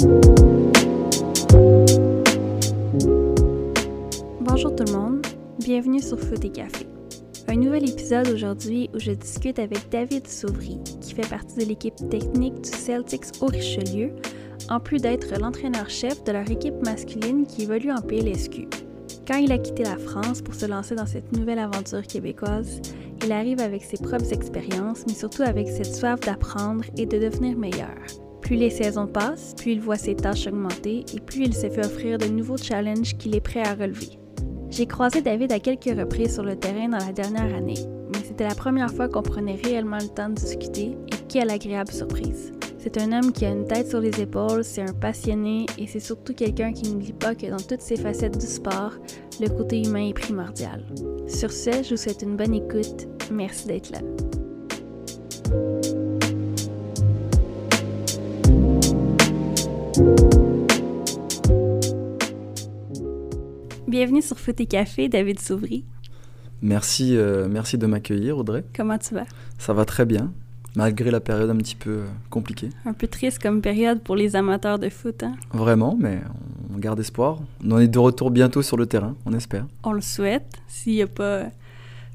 Bonjour tout le monde, bienvenue sur Foot et Café. Un nouvel épisode aujourd'hui où je discute avec David Sauvry, qui fait partie de l'équipe technique du Celtics au Richelieu, en plus d'être l'entraîneur-chef de leur équipe masculine qui évolue en PLSQ. Quand il a quitté la France pour se lancer dans cette nouvelle aventure québécoise, il arrive avec ses propres expériences, mais surtout avec cette soif d'apprendre et de devenir meilleur. Plus les saisons passent, plus il voit ses tâches augmenter et plus il se fait offrir de nouveaux challenges qu'il est prêt à relever. J'ai croisé David à quelques reprises sur le terrain dans la dernière année, mais c'était la première fois qu'on prenait réellement le temps de discuter et quelle agréable surprise. C'est un homme qui a une tête sur les épaules, c'est un passionné et c'est surtout quelqu'un qui n'oublie pas que dans toutes ses facettes du sport, le côté humain est primordial. Sur ce, je vous souhaite une bonne écoute. Merci d'être là. Bienvenue sur Foot et Café, David Sauvry. Merci, euh, merci de m'accueillir, Audrey. Comment tu vas? Ça va très bien, malgré la période un petit peu euh, compliquée. Un peu triste comme période pour les amateurs de foot, hein? Vraiment, mais on garde espoir. On est de retour bientôt sur le terrain, on espère. On le souhaite, s'il n'y a pas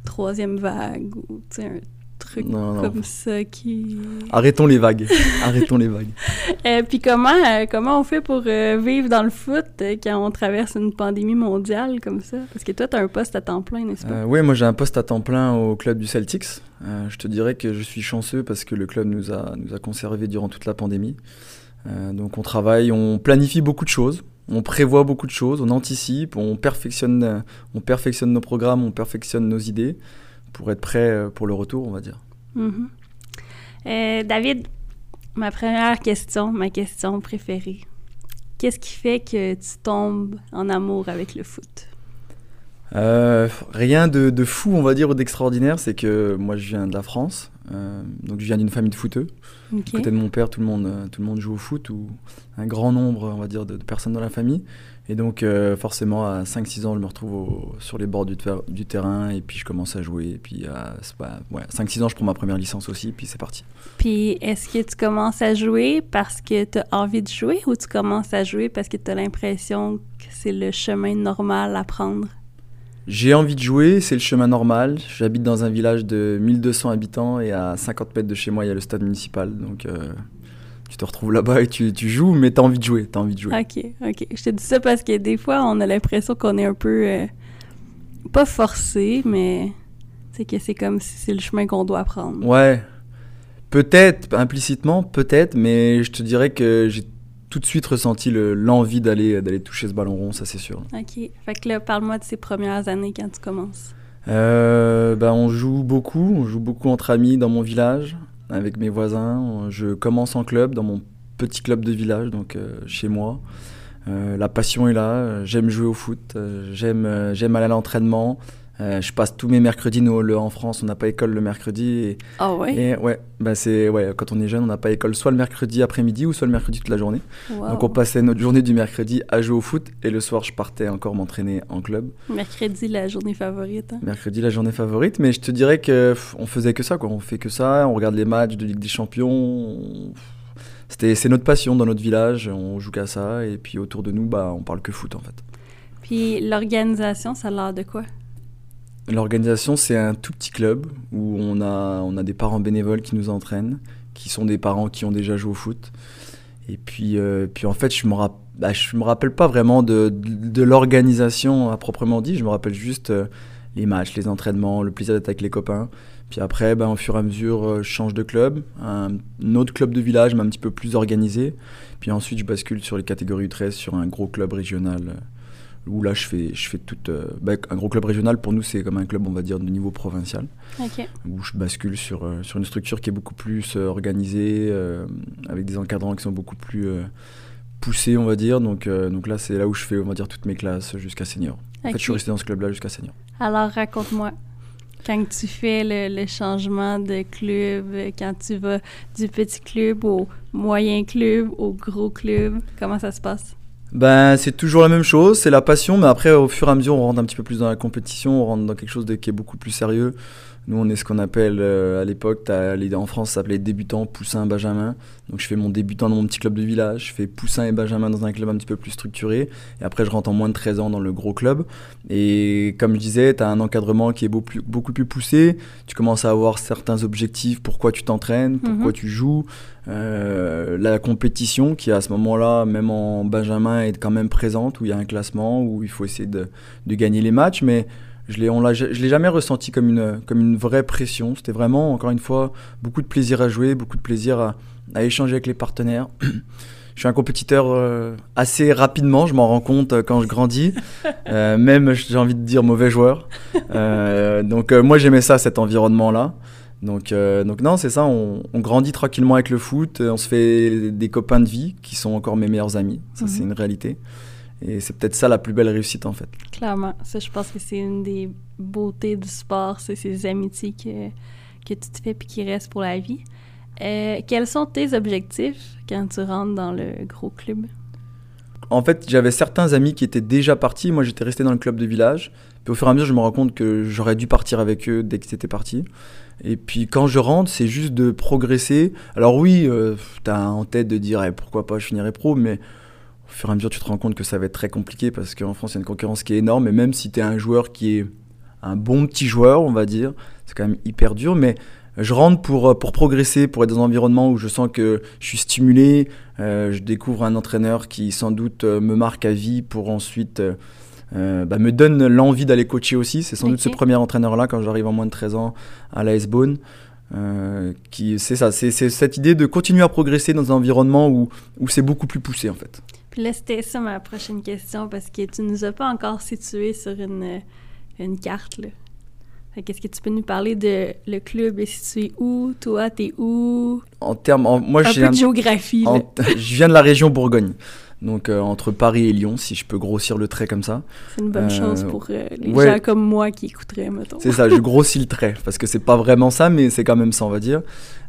troisième vague ou un truc Non, non. comme ça qui... Arrêtons les vagues. Arrêtons les vagues. Euh, puis comment, euh, comment on fait pour euh, vivre dans le foot euh, quand on traverse une pandémie mondiale comme ça? Parce que toi, tu as un poste à temps plein, n'est-ce pas? Oui, moi j'ai un poste à temps plein au club du Celtics. Je te dirais que je suis chanceux parce que le club nous a, nous a conservés durant toute la pandémie. Donc on travaille, on planifie beaucoup de choses. On prévoit beaucoup de choses, on anticipe, on perfectionne, on perfectionne nos programmes, on perfectionne nos idées pour être prêt euh, pour le retour, on va dire. Mhm. Euh, David, ma première question, ma question préférée. Qu'est-ce qui fait que tu tombes en amour avec le foot? Euh, rien de, de fou, on va dire, ou d'extraordinaire, c'est que moi je viens de la France, euh, donc je viens d'une famille de footeux. Du côté de mon père, tout le monde, euh, tout le monde joue au foot, ou un grand nombre, on va dire, de, de personnes dans la famille. Et donc euh, forcément, à 5-6 ans, je me retrouve au- sur les bords du, ter- du terrain, et puis je commence à jouer. Et puis à ouais, 5-6 ans, je prends ma première licence aussi, puis c'est parti. Puis est-ce que tu commences à jouer parce que tu as envie de jouer ou tu commences à jouer parce que tu as l'impression que c'est le chemin normal à prendre? J'ai envie de jouer, c'est le chemin normal. J'habite dans un village de 1200 habitants, et à 50 mètres de chez moi, il y a le stade municipal. Donc euh, tu te retrouves là-bas et tu, tu joues, mais t'as envie de jouer, envie de jouer. Ok, ok. Je te dis ça parce que des fois, on a l'impression qu'on est un peu. euh, pas forcé, mais. C'est que c'est comme si c'est le chemin qu'on doit prendre. Ouais, peut-être, implicitement, peut-être, mais je te dirais que j'ai tout de suite ressenti le- l'envie d'aller d'aller toucher ce ballon rond, ça c'est sûr. Ok. Fait que là, parle-moi de ces premières années quand tu commences. Euh, bah, on joue beaucoup, on joue beaucoup entre amis dans mon village, avec mes voisins. Je commence en club, dans mon petit club de village, donc euh, chez moi. Euh, la passion est là, j'aime jouer au foot, j'aime euh, j'aime aller à l'entraînement. Euh, je passe tous mes mercredis, nous, le- en France, on n'a pas école le mercredi. Ah ouais? et ouais, bah c'est ouais, quand on est jeune, on n'a pas école soit le mercredi après-midi ou soit le mercredi toute la journée. Wow. Donc on passait notre journée du mercredi à jouer au foot et le soir je partais encore m'entraîner en club. Mercredi, la journée favorite. hein? Mercredi la journée favorite, mais je te dirais que pff, on faisait que ça quoi, on fait que ça, on regarde les matchs de Ligue des Champions. on- C'était c'est notre passion dans notre village, on joue qu'à ça et puis autour de nous bah on parle que foot en fait. Puis l'organisation, ça a l'air de quoi? L'organisation c'est un tout petit club où on a on a des parents bénévoles qui nous entraînent, qui sont des parents qui ont déjà joué au foot. Et puis, euh, puis en fait, je me, bah, je me rappelle pas vraiment de, de, de l'organisation à proprement dit. Je me rappelle juste euh, les matchs, les entraînements, le plaisir d'être avec les copains. Puis après, bah, au fur et à mesure, euh, je change de club. Un, un autre club de village, mais un petit peu plus organisé. Puis ensuite, je bascule sur les catégories 13 sur un gros club régional. Où là, je fais, je fais toute. euh, bah, un gros club régional, pour nous, c'est comme un club, on va dire, de niveau provincial Ok. où je bascule sur, euh, sur une structure qui est beaucoup plus euh, organisée, avec des encadrants qui sont beaucoup plus poussés, on va dire. Donc, donc là, c'est là où je fais, on va dire, toutes mes classes jusqu'à senior. En fait, je suis resté dans ce club-là jusqu'à senior. Alors, raconte-moi. Quand tu fais le, le changement de club, quand tu vas du petit club au moyen club, au gros club, comment ça se passe? Ben, c'est toujours la même chose, c'est la passion, mais après, au fur et à mesure, on rentre un petit peu plus dans la compétition, on rentre dans quelque chose de, qui est beaucoup plus sérieux. Nous, on est ce qu'on appelle euh, à l'époque, en France, ça s'appelait débutant, poussin, benjamin. Donc, je fais mon débutant dans mon petit club de village, je fais poussin et benjamin dans un club un petit peu plus structuré. Et après, je rentre en moins de 13 ans dans le gros club. Et comme je disais, tu as un encadrement qui est beaucoup plus, beaucoup plus poussé. Tu commences à avoir certains objectifs, pourquoi tu t'entraînes, pourquoi mhm. tu joues. Euh, la compétition qui, à ce moment-là, même en benjamin, est quand même présente, où il y a un classement, où il faut essayer de, de gagner les matchs. Mais je l'ai, on je l'ai jamais ressenti comme une, comme une vraie pression. C'était vraiment, encore une fois, beaucoup de plaisir à jouer, beaucoup de plaisir à, à échanger avec les partenaires. je suis un compétiteur euh, assez rapidement, je m'en rends compte euh, quand je grandis. Euh, même, j'ai envie de dire, mauvais joueur. donc, moi, j'aimais ça, cet environnement-là. Donc, donc non, c'est ça, on, on, grandit tranquillement avec le foot, on se fait des copains de vie qui sont encore mes meilleurs amis. Ça, c'est mhm. une réalité. Et c'est peut-être ça la plus belle réussite en fait. Clairement, ça je pense que c'est une des beautés du sport, c'est ces amitiés que, que tu te fais puis qui restent pour la vie. Euh, quels sont tes objectifs quand tu rentres dans le gros club? En fait, j'avais certains amis qui étaient déjà partis. Moi, j'étais resté dans le club de village. Puis au fur et à mesure, je me rends compte que j'aurais dû partir avec eux dès qu'ils étaient partis. Et puis quand je rentre, c'est juste de progresser. Alors oui, euh, tu as en tête de dire eh, pourquoi pas je finirai pro, mais au fur et à mesure, tu te rends compte que ça va être très compliqué parce qu'en France, il y a une concurrence qui est énorme. Et même si tu es un joueur qui est un bon petit joueur, on va dire, c'est quand même hyper dur. Mais je rentre pour, euh, pour progresser, pour être dans un environnement où je sens que je suis stimulé. Euh, je découvre un entraîneur qui, sans doute, euh, me marque à vie pour ensuite. bah, me donne l'envie d'aller coacher aussi. C'est sans doute ce premier entraîneur-là, quand j'arrive en moins de 13 ans à l'AS Bone. qui c'est ça, c'est cette idée de continuer à progresser dans un environnement où, où c'est beaucoup plus poussé en fait. Puis là, c'était ça ma prochaine question parce que tu nous as pas encore situé sur une, une carte. Là. Qu'est-ce que tu peux nous parler de le club est situé où? Toi, t'es où? En termes, moi, un peu de géographie. je viens de la région Bourgogne. Donc euh, entre Paris et Lyon, si je peux grossir le trait comme ça. C'est une bonne euh, pour euh, les gens comme moi qui écouteraient, mettons. C'est ça, je grossis le trait, parce que c'est pas vraiment ça, mais c'est quand même ça, on va dire.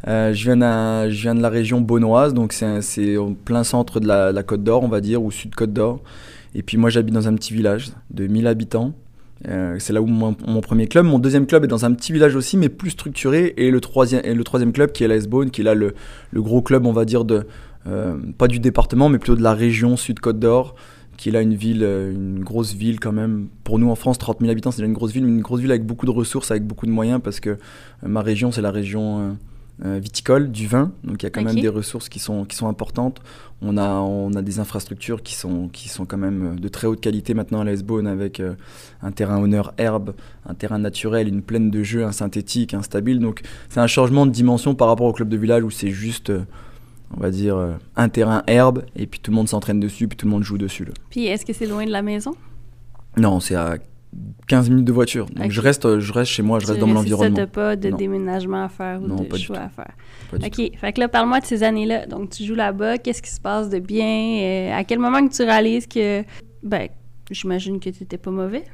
je, viens je viens de la région beaunoise, donc c'est au plein centre de la, Côte d'Or, on va dire, ou sud-Côte d'Or. Et puis moi j'habite dans un petit village de 1000 habitants. c'est là où mon, mon, premier club. Mon deuxième club est dans un petit village aussi, mais plus structuré. Et le troisième, et le troisième club qui est l'AS Bone, qui est là le, le, gros club, on va dire, de, euh, pas du département, mais plutôt de la région Sud-Côte d'Or, qui est là une ville, euh, une grosse ville quand même. Pour nous en France, 30 000 habitants, c'est déjà une grosse ville, mais une grosse ville avec beaucoup de ressources, avec beaucoup de moyens, parce que euh, ma région, c'est la région viticole, du vin, donc il y a quand même des ressources qui sont, qui sont importantes. On a, on a des infrastructures qui sont, qui sont quand même de très haute qualité maintenant à Lesbonne, avec un terrain honneur herbe, un terrain naturel, une plaine de jeu, un synthétique, un stable. Donc c'est un changement de dimension par rapport au club de village où c'est juste on va dire, euh, un terrain herbe, et puis tout le monde s'entraîne dessus, puis tout le monde joue dessus. Là. Puis est-ce que c'est loin de la maison? Non, c'est à 15 minutes de voiture. Donc je, reste, je reste chez moi, je reste dans mon environnement. Tu pas de déménagement à faire ou de choix à faire. OK. Fait que là, parle-moi de ces années-là. Donc, tu joues là-bas. Qu'est-ce qui se passe de bien? Euh, à quel moment que tu réalises que... Ben, j'imagine que tu n'étais pas mauvais?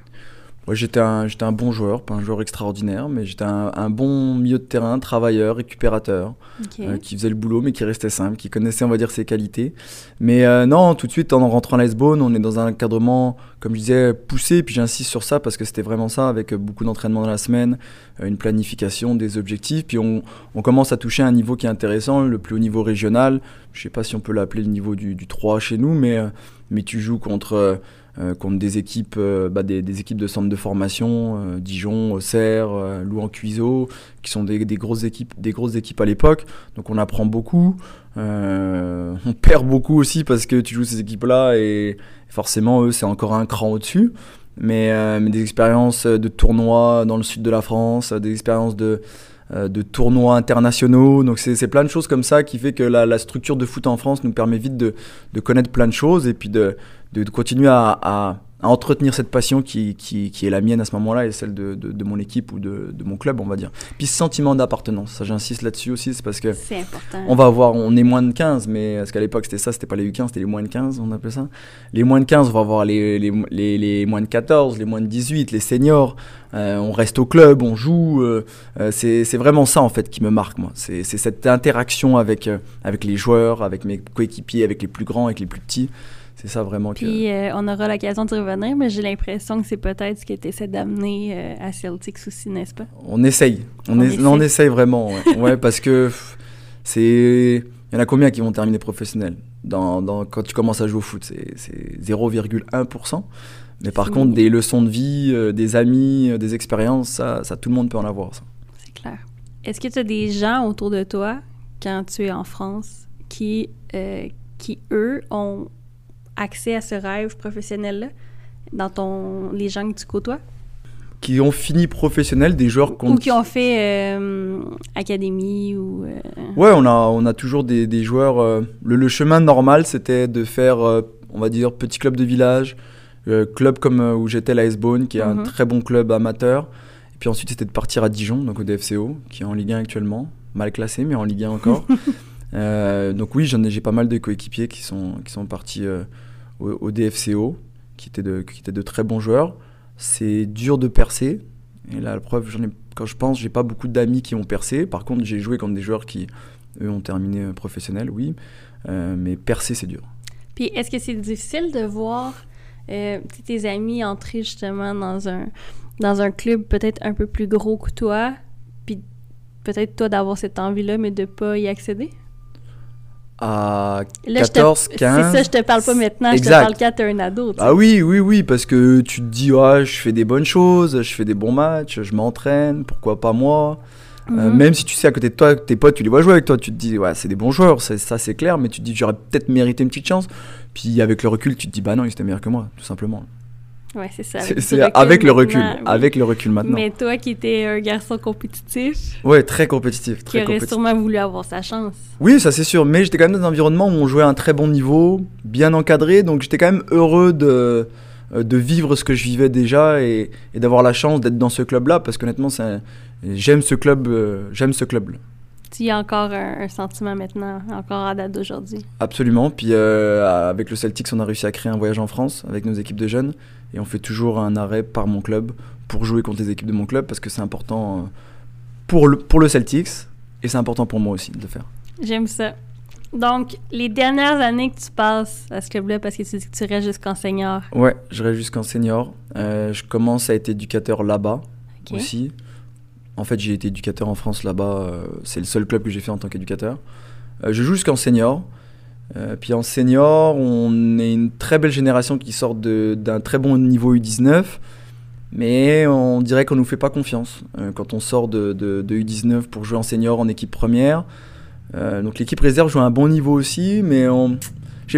J'étais un, j'étais un bon joueur, pas un joueur extraordinaire, mais j'étais un, bon milieu de terrain, travailleur, récupérateur, euh, qui faisait le boulot, mais qui restait simple, qui connaissait, on va dire, ses qualités. Mais euh, non, tout de suite, en rentrant à l'Icebone, on est dans un encadrement, comme je disais, poussé, puis j'insiste sur ça parce que c'était vraiment ça, avec beaucoup d'entraînement dans la semaine, euh, une planification, des objectifs, puis on, on, commence à toucher un niveau qui est intéressant, le plus haut niveau régional. Je sais pas si on peut l'appeler le niveau du, du 3 chez nous, mais, mais tu joues contre euh, contre des équipes, euh, bah, des, équipes de centre de formation, euh, Dijon, Auxerre, Louan-Cuiseau, qui sont des, grosses équipes, des grosses équipes à l'époque. Donc on apprend beaucoup. on perd beaucoup aussi parce que tu joues ces équipes-là et forcément eux c'est encore un cran au-dessus. Mais, mais, des expériences de tournois dans le sud de la France, des expériences de, de tournois internationaux. Donc c'est plein de choses comme ça qui fait que la, structure de foot en France nous permet vite de, de connaître plein de choses et puis de, de, continuer à, entretenir cette passion qui, qui, qui, est la mienne à ce moment-là et celle de, de, mon équipe ou de, mon club, on va dire. Puis ce sentiment d'appartenance, ça j'insiste là-dessus aussi, c'est parce que on va avoir, on est moins de 15, mais parce qu'à l'époque c'était ça, c'était pas les U15, c'était les moins de 15, on appelait ça. Les moins de 15, on va avoir les, les, les, les moins de 14, les moins de 18, les seniors. Euh, on reste au club, on joue. Euh, euh, c'est vraiment ça en fait qui me marque moi. C'est cette interaction avec, avec les joueurs, avec mes coéquipiers, avec les plus grands, avec les plus petits C'est ça vraiment que. Puis euh, on aura l'occasion de revenir, mais j'ai l'impression que c'est peut-être ce que tu essaies d'amener euh, à Celtics aussi, n'est-ce pas? On essaye. On, On es- essaye. non, on essaye vraiment. Ouais, Ouais, parce que c'est. Il y en a combien qui vont terminer professionnels dans, dans- Quand tu commences à jouer au foot, c'est c'est 0,1%. Mais par contre, des leçons de vie, euh, des amis, euh, des expériences, ça, ça, tout le monde peut en avoir. C'est clair. Est-ce que tu as des gens autour de toi, quand tu es en France, qui, qui eux, ont accès à ce rêve professionnel-là dans ton, les gens que tu côtoies? Qui ont fini professionnels, des joueurs Ou qu'on- qui ont fait euh, académie ou... euh, Ouais, on a, on a toujours des, des joueurs. euh, le, le chemin normal, c'était de faire, on va dire, petit club de village, club comme où j'étais, l'AS Bone, qui est Mhm. un très bon club amateur. Et puis ensuite, c'était de partir à Dijon, donc au DFCO, qui est en Ligue 1 actuellement. Mal classé, mais en Ligue 1 encore. Donc oui, j'en ai, j'ai pas mal de coéquipiers qui sont, qui sont partis au, DFCO, qui étaient, de, qui étaient de très bons joueurs. C'est dur de percer. Et là, la preuve, quand je pense, j'ai pas beaucoup d'amis qui ont percé. Par contre, j'ai joué contre des joueurs qui, eux, ont terminé euh, professionnels, oui. Euh, mais percer, c'est dur. Puis est-ce que c'est difficile de voir euh, tes amis entrer justement dans un, dans un club peut-être un peu plus gros que toi, puis peut-être toi d'avoir cette envie-là, mais de pas y accéder? À Là, je te- 14, 15. C'est ça, je te parle pas maintenant, je te Exact. parle quand t'es un ado. Ah oui, oui, oui, parce que tu te dis, ah, je fais des bonnes choses, je fais des bons matchs, je m'entraîne, pourquoi pas moi? Euh, Mhm. Même si tu sais à côté de toi, tes potes, tu les vois jouer avec toi, tu te dis, ouais, c'est des bons joueurs, ça, c'est clair, mais tu te dis, j'aurais peut-être mérité une petite chance. Puis avec le recul, tu te dis, bah non, ils étaient meilleurs que moi, tout simplement. Ouais, c'est ça. C'est avec le recul, oui. avec le recul maintenant. Mais toi qui étais un garçon compétitif, Ouais, très compétitif, qui très aurait compétitif. sûrement voulu avoir sa chance. Oui, ça c'est sûr, mais j'étais quand même dans un environnement où on jouait à un très bon niveau, bien encadré, donc j'étais quand même heureux de, euh, de vivre ce que je vivais déjà et, et d'avoir la chance d'être dans ce club-là, parce qu'honnêtement, j'aime ce club, euh, j'aime ce club. Tu y as encore un, un sentiment maintenant, encore à date d'aujourd'hui. Absolument. Puis euh, avec le Celtics, on a réussi à créer un voyage en France avec nos équipes de jeunes, et on fait toujours un arrêt par mon club pour jouer contre les équipes de mon club, parce que c'est important euh, pour le, pour le Celtics et c'est important pour moi aussi de le faire. J'aime ça. Donc, les dernières années que tu passes à ce club-là, parce que tu dis que tu restes jusqu'en senior. Ouais, je reste jusqu'en senior. Euh, je commence à être éducateur là-bas. Aussi. En fait, j'ai été éducateur en France là-bas. euh, c'est le seul club que j'ai fait en tant qu'éducateur. Euh, je joue jusqu'en senior. Euh, puis en senior, on est une très belle génération qui sort d'un très bon niveau U19. Mais on dirait qu'on nous fait pas confiance quand on sort de, de- de U19 pour jouer en senior en équipe première. Donc l'équipe réserve joue à un bon niveau aussi, mais on,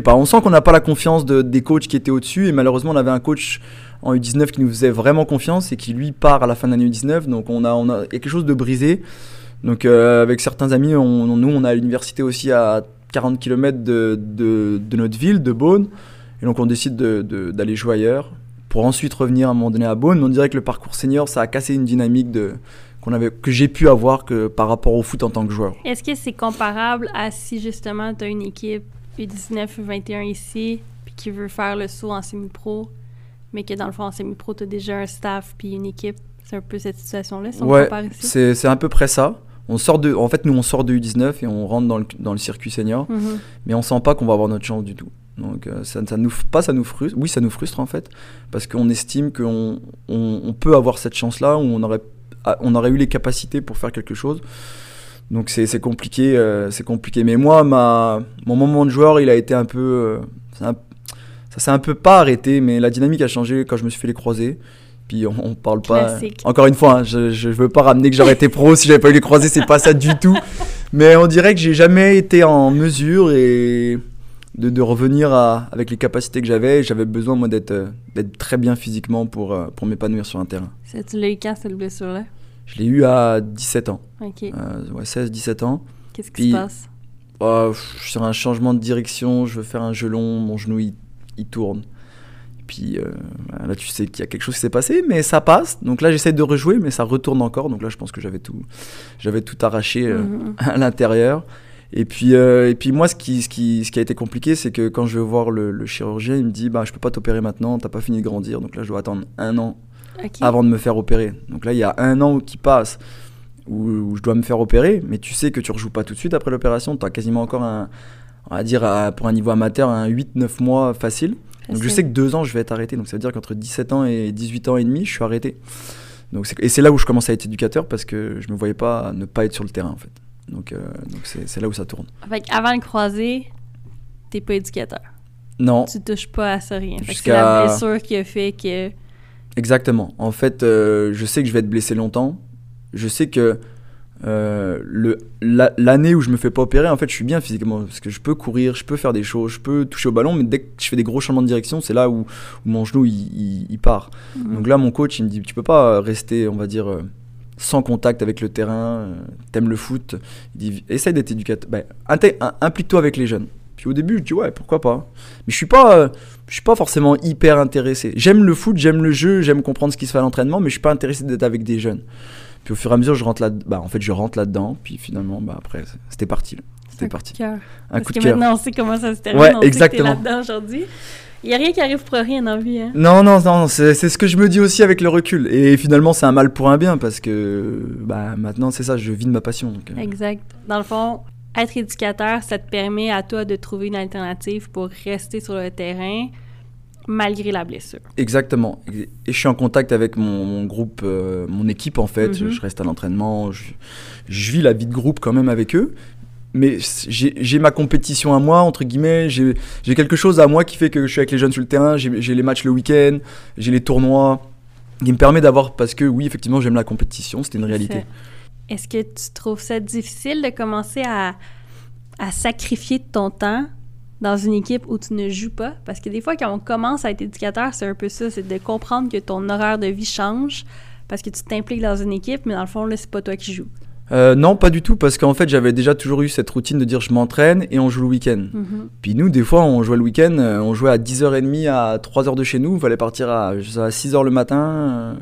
pas, on sent qu'on n'a pas la confiance de- des coachs qui étaient au-dessus. Et malheureusement, on avait un coach en U19 qui nous faisait vraiment confiance et qui lui part à la fin de l'année U19. Donc on a, a, a quelque chose de brisé. Donc euh, avec certains amis, on, nous on à l'université aussi à 40 km de, de, de notre ville, de Beaune. Et donc on décide de- de- d'aller jouer ailleurs pour ensuite revenir à un moment donné à Beaune. On dirait que le parcours senior, ça a cassé une dynamique de, qu'on avait, que j'ai pu avoir que par rapport au foot en tant que joueur. Est-ce que c'est comparable à si justement tu as une équipe U19, U21 ici, puis qui veut faire le saut en semi-pro, mais que dans le fond en semi-pro, tu as déjà un staff puis une équipe? C'est un peu cette situation-là, si on Ouais, compare ici? c'est c'est à peu près ça. On sort de, en fait, nous, on sort de U19 et on rentre dans le, dans le circuit senior, Mhm. mais on sent pas qu'on va avoir notre chance du tout. Donc, euh, ça, ça nous, pas ça nous frustre, oui, ça nous frustre en fait, parce qu'on estime qu'on on, on peut avoir cette chance-là, où on aurait, ah, on aurait eu les capacités pour faire quelque chose. Donc, c'est c'est compliqué, euh, c'est compliqué. Mais moi, ma, mon moment de joueur, il a été un peu. euh, c'est un- ça s'est un peu pas arrêté, mais la dynamique a changé quand je me suis fait les croiser. Puis on, on parle pas. Classique. Encore une fois, hein, je, je veux pas ramener que j'aurais été pro si j'avais pas eu les croisés, c'est pas ça du tout. Mais on dirait que j'ai jamais été en mesure et de, de revenir à- avec les capacités que j'avais. J'avais besoin moi d'être euh, très bien physiquement pour, euh, pour m'épanouir sur un terrain. Ça, tu l'as eu quand, cette blessure-là? Je l'ai eu à 17 ans, OK. euh, ouais, 16-17 ans. Qu'est-ce qui se passe? Suis sur un changement de direction, je veux faire un gelon, mon genou il, il tourne. Et puis euh, là tu sais qu'il y a quelque chose qui s'est passé, mais ça passe. Donc là j'essaie de rejouer, mais ça retourne encore. Donc là je pense que j'avais tout, j'avais tout arraché euh, Mhm. à l'intérieur. Et puis, euh, et puis moi, ce qui, ce, qui, ce qui a été compliqué, c'est que quand je vais voir le, le chirurgien, il me dit bah, Je peux pas t'opérer maintenant, t'as pas fini de grandir. Donc là, je dois attendre un an avant de me faire opérer. Donc là, il y a un an qui passe où, où je dois me faire opérer, mais tu sais que tu rejoues pas tout de suite après l'opération. Tu as quasiment encore un, on va dire, à- pour un niveau amateur, un 8-9 mois facile. Donc je sais que deux ans, je vais être arrêté. Donc ça veut dire qu'entre 17 ans et 18 ans et demi, je suis arrêté. Donc et c'est là où je commence à être éducateur parce que je me voyais pas ne pas être sur le terrain en fait. Donc euh, c'est là où ça tourne. Fait qu'avant le croisé, t'es pas éducateur. Non, Tu touches pas à ça rien. C'est la blessure qui a fait que. exactement. En fait, euh, je sais que je vais être blessé longtemps. Je sais que euh, la- l'année où je me fais pas opérer, en fait, je suis bien physiquement parce que je peux courir, je peux faire des choses, je peux toucher au ballon, mais dès que je fais des gros changements de direction, c'est là où, où mon genou il, il- il part. Mhm. Donc là, mon coach, il me dit, tu peux pas rester, on va dire, euh, sans contact avec le terrain, euh, t'aimes le foot. Il dit, essaye d'être éducateur, Ben, implique-toi avec les jeunes. Puis au début, je dis, ouais, pourquoi pas. Mais je suis pas, euh, je suis pas forcément hyper intéressé. J'aime le foot, j'aime le jeu, j'aime comprendre ce qui se fait à l'entraînement, mais je suis pas intéressé d'être avec des jeunes. Puis au fur et à mesure, je rentre là, bah, en fait, je rentre là-dedans. Puis finalement, bah, après, c'était parti. C'était un parti. coup de cœur. Un Parce coup que de cœur. maintenant, on sait comment ça se termine. Ouais, on que exactement. là-dedans aujourd'hui. Il n'y a rien qui arrive pour rien dans la vie. Hein? Non, non, non, c'est c'est ce que je me dis aussi avec le recul. Et finalement, c'est un mal pour un bien parce que bah, maintenant, c'est ça, je vis de ma passion. donc, euh, Exact. Dans le fond, être éducateur, ça te permet à toi de trouver une alternative pour rester sur le terrain malgré la blessure. Exactement. Et je suis en contact avec mon, mon groupe, euh, mon équipe en fait. Mhm. Je reste à l'entraînement. Je, je vis la vie de groupe quand même avec eux. Mais j'ai ma compétition à moi, entre guillemets. J'ai quelque chose à moi qui fait que je suis avec les jeunes sur le terrain. J'ai les matchs le week-end. J'ai les tournois. Qui me permet d'avoir. Parce que oui, effectivement, j'aime la compétition. C'était une réalité. Est-ce que tu trouves ça difficile de commencer à, à sacrifier ton temps dans une équipe où tu ne joues pas? Parce que des fois, quand on commence à être éducateur, c'est un peu ça, c'est de comprendre que ton horaire de vie change parce que tu t'impliques dans une équipe, mais dans le fond, là, c'est pas toi qui joues. Euh, non, pas du tout. Parce qu'en fait, j'avais déjà toujours eu cette routine de dire je m'entraîne et on joue le week-end. Mhm. Puis nous, des fois, on jouait le week-end, euh, on jouait à 10h30 à 3h de chez nous, il fallait partir à, à 6h le matin, euh,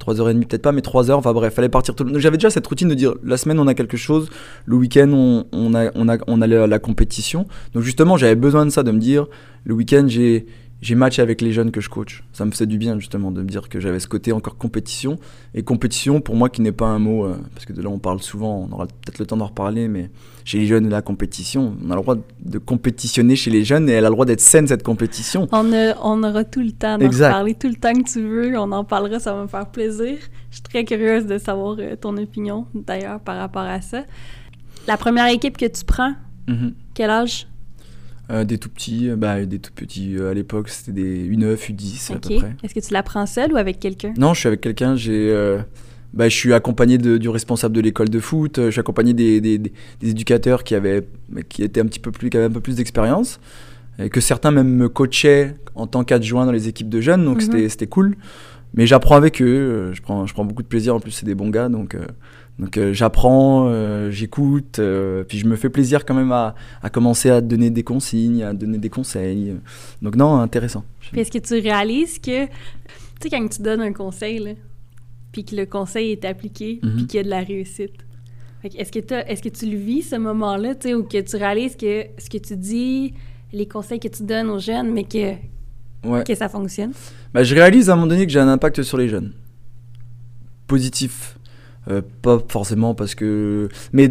3h30 peut-être pas, mais 3h, enfin bref, fallait partir tout le j'avais déjà cette routine de dire, la semaine on a quelque chose, le week-end on, on a, on, a, on a la, la compétition. Donc justement, j'avais besoin de ça, de me dire, le week-end j'ai... J'ai matché avec les jeunes que je coach. Ça me faisait du bien justement de me dire que j'avais ce côté encore compétition. Et compétition, pour moi, qui n'est pas un mot, euh, parce que de là on parle souvent, on aura peut-être le temps d'en reparler, mais chez les jeunes, la compétition, on a le droit de compétitionner chez les jeunes et elle a le droit d'être saine cette compétition. On, a- on aura tout le temps d'en parler, tout le temps que tu veux. On en parlera, ça va me faire plaisir. Je suis très curieuse de savoir euh, ton opinion, d'ailleurs, par rapport à ça. La première équipe que tu prends, Mhm. quel âge? Euh, des tout petits, euh, bah, des tout petits euh, à l'époque, c'était des U9, U10 à peu près. Est-ce que tu la prends seule ou avec quelqu'un? Non, je suis avec quelqu'un, j'ai, euh, bah, je suis accompagné de- du responsable de l'école de foot, je suis accompagné des, des- des- des éducateurs qui, avaient, qui étaient un petit peu plus, qui avaient un peu plus d'expérience, et que certains même me coachaient en tant qu'adjoint dans les équipes de jeunes, donc Mhm. c'était, c'était cool. Mais j'apprends avec eux, je prends, je prends beaucoup de plaisir, en plus c'est des bons gars, donc, donc euh, j'apprends, euh, j'écoute, euh, puis je me fais plaisir quand même à, à commencer à donner des consignes, à donner des conseils. Donc non, intéressant. Puis est-ce que tu réalises que, tu sais, quand tu donnes un conseil, là, puis que le conseil est appliqué, Mhm. puis qu'il y a de la réussite. Est-ce que, est-ce que tu le vis, ce moment-là, tu sais, ou que tu réalises que ce que tu dis, les conseils que tu donnes aux jeunes, mais que, Ouais. que ça fonctionne? Bah, je réalise à un moment donné que j'ai un impact sur les jeunes. Positif. Euh, pas forcément parce que. Mais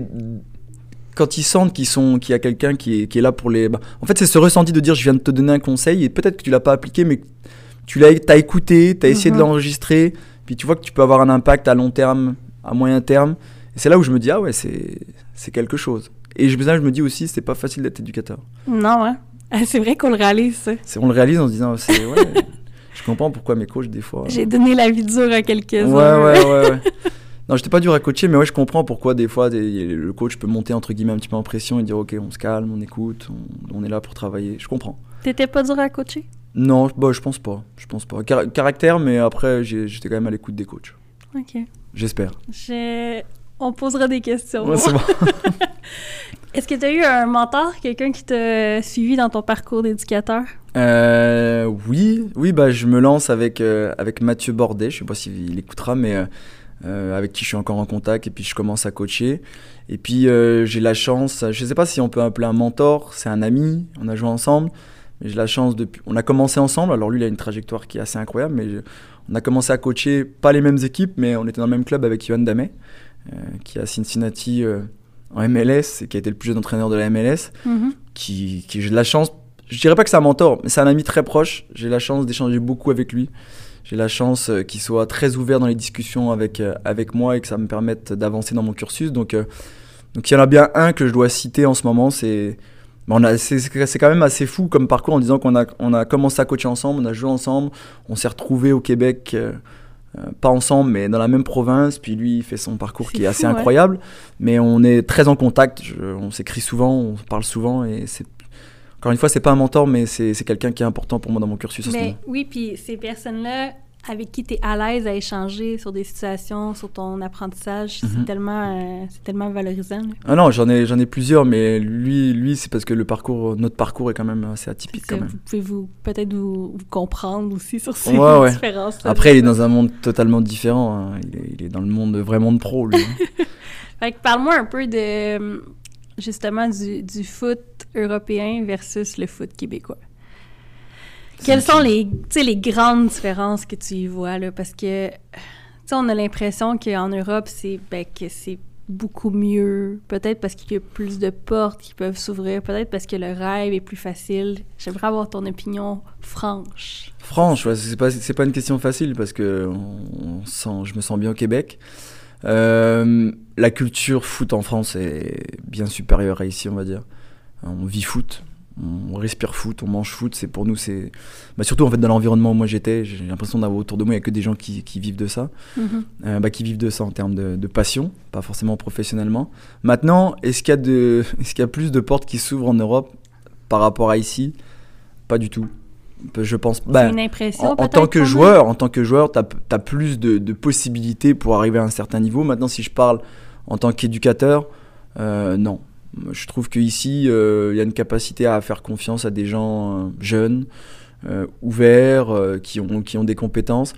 quand ils sentent qu'ils sont, qu'il y a quelqu'un qui est, qui est là pour les. bah, en fait, c'est ce ressenti de dire je viens de te donner un conseil et peut-être que tu l'as pas appliqué, mais tu l'as as écouté, tu as essayé Mhm. de l'enregistrer, puis tu vois que tu peux avoir un impact à long terme, à moyen terme. Et c'est là où je me dis ah ouais, c'est quelque chose. Et je, je me dis aussi, c'est pas facile d'être éducateur. Non, hein? Ah, C'est vrai qu'on le réalise, ça. On le réalise en se disant, c'est ouais, je comprends pourquoi mes coachs des fois. J'ai donné la vie dure à quelques-uns. Ouais, ouais, ouais, ouais. Non, j'étais pas dur à coacher, mais ouais, je comprends pourquoi des fois des- le coach peut monter entre guillemets un petit peu en pression et dire ok, on se calme, on écoute, on, on est là pour travailler. Je comprends. T'étais pas dur à coacher? Non, bah, je pense pas. Je pense pas. Car- caractère, mais après, j'étais quand même à l'écoute des coachs. OK. J'espère. Je- On posera des questions. Ouais, c'est bon. Est-ce que tu as eu un mentor, quelqu'un qui t'a suivi dans ton parcours d'éducateur? Euh, oui, oui, bah, je me lance avec, euh, avec Mathieu Bordet. Je sais pas s'il écoutera, mais euh, euh, avec qui je suis encore en contact. Et puis, je commence à coacher. Et puis, euh, j'ai la chance, je sais pas si on peut appeler un mentor, c'est un ami, on a joué ensemble. Mais j'ai la chance de. On a commencé ensemble. Alors, lui, il a une trajectoire qui est assez incroyable. Mais je- on a commencé à coacher, pas les mêmes équipes, mais on était dans le même club avec Yohan Damet, euh, qui est à Cincinnati en MLS et qui a été le plus jeune entraîneur de la MLS, Mhm. qui, qui j'ai de la chance. Je dirais pas que c'est un mentor, mais c'est un ami très proche. J'ai la chance d'échanger beaucoup avec lui. J'ai la chance euh, qu'il soit très ouvert dans les discussions avec, euh, avec moi et que ça me permette d'avancer dans mon cursus. Donc, euh, donc il y en a bien un que je dois citer en ce moment. C'est c'est quand même assez fou comme parcours en disant qu'on a, on a commencé à coacher ensemble, on a joué ensemble, on s'est retrouvés au Québec. euh, pas ensemble, mais dans la même province. Puis lui, il fait son parcours qui est assez ouais. incroyable. Mais on est très en contact. Je- on s'écrit souvent, on parle souvent. Et c'est encore une fois, c'est pas un mentor, mais c'est quelqu'un qui est important pour moi dans mon cursus. en ce Mais moment. oui, puis ces personnes-là avec qui tu es à l'aise à échanger sur des situations, sur ton apprentissage, c'est Mhm. tellement, euh, c'est tellement valorisant. là. Ah non, j'en ai, j'en ai plusieurs, mais lui, lui, c'est parce que le parcours, notre parcours est quand même assez atypique ça, quand même. vous pouvez vous, peut-être vous, vous comprendre aussi sur ces Ouais, ouais. différences. Après, il est dans un monde totalement différent. hein. Il, est, il est dans le monde vraiment de pro, lui. Fait que parle-moi un peu de justement du, du foot européen versus le foot québécois. Quelles sont les, les grandes différences que tu y vois là? Parce que tu sais, on a l'impression qu'en Europe, c'est ben, que c'est beaucoup mieux. Peut-être parce qu'il y a plus de portes qui peuvent s'ouvrir. Peut-être parce que le rêve est plus facile. J'aimerais avoir ton opinion franche. Franche, ouais, c'est pas, pas une question facile parce que on, on sent, je me sens bien au Québec. Euh, la culture foot en France est bien supérieure à ici, on va dire. On vit foot, on respire foot, on mange foot. C'est pour nous, c'est bah, surtout en fait dans l'environnement où moi j'étais. J'ai l'impression d'avoir autour de moi il y a que des gens qui, qui vivent de ça, Mhm. Euh, bah, qui vivent de ça en termes de, de passion, pas forcément professionnellement. Maintenant, est-ce qu'il y a de, est-ce qu'il y a plus de portes qui s'ouvrent en Europe par rapport à ici? Pas du tout. Je pense. C'est bah, une impression. en, tant que joueur, en tant que joueur, t'as as plus de, de possibilités pour arriver à un certain niveau. Maintenant, si je parle en tant qu'éducateur, euh, non. Je trouve qu'ici, euh, il y a une capacité à faire confiance à des gens euh, jeunes, euh, ouverts, qui, ont, qui ont des compétences.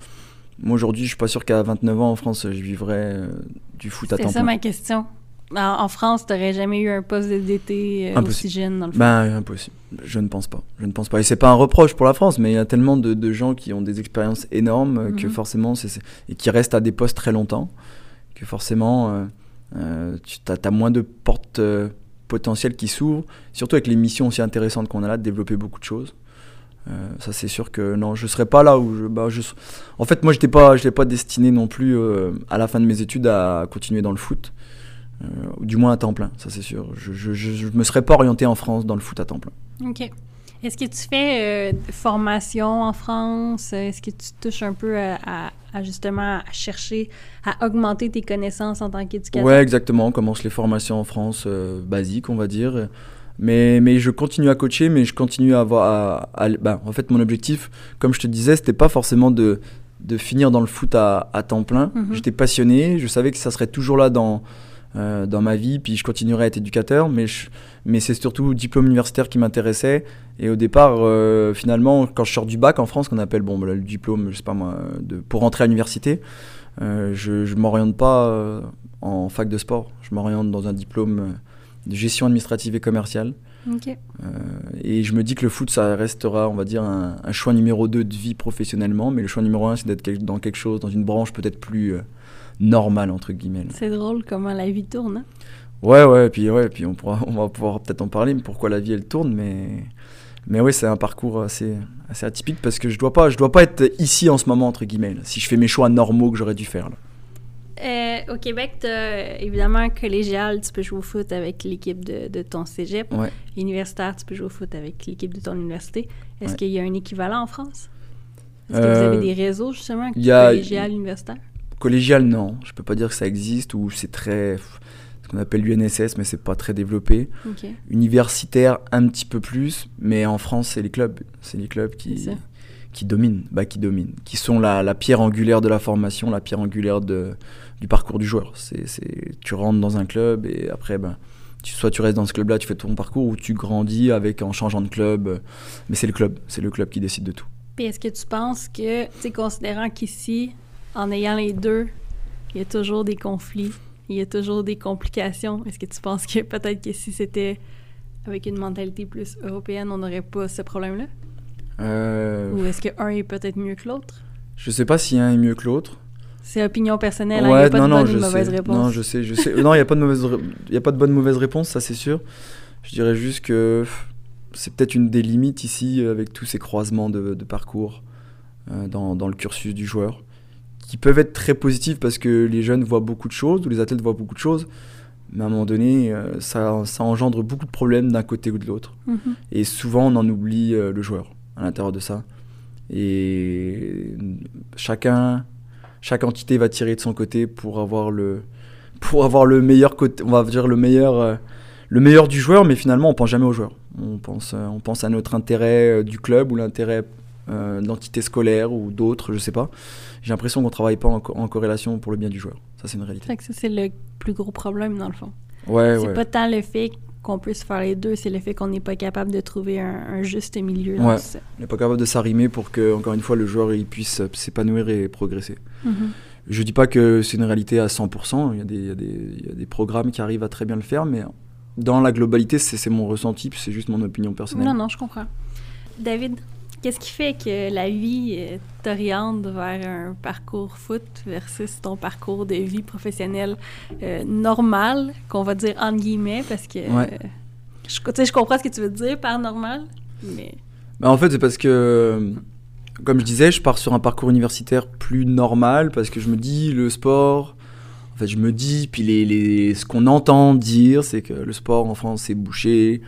Moi, aujourd'hui, je suis pas sûr qu'à 29 ans en France, je vivrais du foot à C'est temps ça plein. ma question. En, en France, tu n'aurais jamais eu un poste d'été euh, aussi jeune dans le foot. Ben, impossible. Je ne pense pas. Je ne pense pas. Et c'est pas un reproche pour la France, mais il y a tellement de, de gens qui ont des expériences énormes euh, que Mhm. forcément, c'est et qui restent à des postes très longtemps, que forcément, euh, euh, tu as, moins de portes euh, potentielles qui s'ouvrent, surtout avec les missions aussi intéressantes qu'on a là, de développer beaucoup de choses. Euh, ça, c'est sûr que non, je serais pas là où je. Bah, je en fait, moi, j'étais pas, j'étais pas destiné non plus euh, à la fin de mes études à continuer dans le foot. Euh, du moins à temps plein, ça c'est sûr. Je, je me serais pas orienté en France dans le foot à temps plein. OK. Est-ce que tu fais euh, formation en France? Est-ce que tu touches un peu à, à- à justement à chercher à augmenter tes connaissances en tant qu'éducateur? Ouais, exactement. On commence les formations en France euh, basiques, on va dire. Mais, mais je continue à coacher, mais je continue à avoir. à- bah, en fait, mon objectif, comme je te disais, c'était pas forcément de, de finir dans le foot à, à temps plein. Mhm. J'étais passionné, je savais que ça serait toujours là dans, euh, dans ma vie, puis je continuerai à être éducateur, mais, je- mais c'est surtout le diplôme universitaire qui m'intéressait. Et au départ, euh, finalement, quand je sors du bac en France, qu'on appelle bon, bah, le diplôme, je sais pas moi, de, pour rentrer à l'université, euh, je je m'oriente pas en fac de sport, je m'oriente dans un diplôme de gestion administrative et commerciale. Euh, et je me dis que le foot, ça restera, on va dire, un, un choix numéro 2 de vie professionnellement, mais le choix numéro 1, c'est d'être dans quelque chose, dans une branche peut-être plus euh, normale, entre guillemets. C'est drôle comment la vie tourne. hein? Ouais, ouais, puis, ouais, puis on, pourra, on va pouvoir peut-être en parler, mais pourquoi la vie, elle tourne, mais... Mais oui, c'est un parcours assez, assez atypique parce que je dois pas, je dois pas être ici en ce moment entre guillemets. là, si je fais mes choix normaux que j'aurais dû faire. Là. Euh, au Québec, tu as évidemment collégial, tu peux jouer au foot avec l'équipe de, de ton cégep. Ouais. Universitaire, tu peux jouer au foot avec l'équipe de ton université. Est-ce Ouais. qu'il y a un équivalent en France? Est-ce que vous Euh, avez des réseaux justement il y a- collégial, universitaire? Collégial, non. Je peux pas dire que ça existe ou c'est très. ce qu'on appelle l'UNSS, mais c'est pas très développé. Universitaire, un petit peu plus, mais en France, c'est les clubs. C'est les clubs qui, qui dominent, bah, qui dominent, qui sont la, la pierre angulaire de la formation, la pierre angulaire de, du parcours du joueur. C'est, tu rentres dans un club et après, ben, tu, soit tu restes dans ce club-là, tu fais ton parcours, ou tu grandis avec en changeant de club. Mais c'est le club, c'est le club qui décide de tout. Puis est-ce que tu penses que, tu considérant qu'ici, en ayant les deux, il y a toujours des conflits, il y a toujours des complications, est-ce que tu penses que peut-être que si c'était avec une mentalité plus européenne, on n'aurait pas ce problème-là? Euh, Ou est-ce que un est peut-être mieux que l'autre? Je sais pas si un est mieux que l'autre. C'est opinion personnelle, il n'y a pas de bonne ou de mauvaise réponse. Non, je sais, je sais. non, il n'y a, pas de mauvaise... a pas de bonne mauvaise réponse, ça c'est sûr. Je dirais juste que c'est peut-être une des limites ici avec tous ces croisements de, parcours dans, dans, le cursus du joueur qui peuvent être très positifs parce que les jeunes voient beaucoup de choses ou les athlètes voient beaucoup de choses. Mais à un moment donné, euh, ça, ça, engendre beaucoup de problèmes d'un côté ou de l'autre. Mhm. Et souvent, on en oublie euh, le joueur à l'intérieur de ça. Et chacun, chaque entité va tirer de son côté pour avoir le, pour avoir le meilleur côté, on va dire le meilleur, euh, le meilleur du joueur, mais finalement, on pense jamais au joueur. On pense, on pense à notre intérêt du club ou l'intérêt de l'entité scolaire ou d'autres, je sais pas j'ai l'impression qu'on travaille pas en, corrélation pour le bien du joueur. Ça, c'est une réalité. ça, c'est le plus gros problème, dans le fond. Ouais, c'est pas tant le fait qu'on puisse faire les deux, c'est le fait qu'on n'est pas capable de trouver un, juste milieu. Ouais. On n'est pas capable de s'arrimer pour que, encore une fois, le joueur il puisse s'épanouir et progresser. Je mm-hmm. ne Je dis pas que c'est une réalité à 100%, il y, a des, il, y a des, il y, a des, programmes qui arrivent à très bien le faire, mais dans la globalité, c'est mon ressenti, c'est juste mon opinion personnelle. Non, non, je comprends. David, Qu'est-ce qui fait que la vie euh, t'oriente vers un parcours foot versus ton parcours de vie professionnelle euh, normal, qu'on va dire entre guillemets, parce que euh, je, je comprends ce que tu veux dire par normal, mais... Ben, en fait, c'est parce que, comme je disais, je pars sur un parcours universitaire plus normal, parce que je me dis, le sport... En fait, je me dis, puis les, les ce qu'on entend dire, c'est que le sport en France, c'est bouché, euh,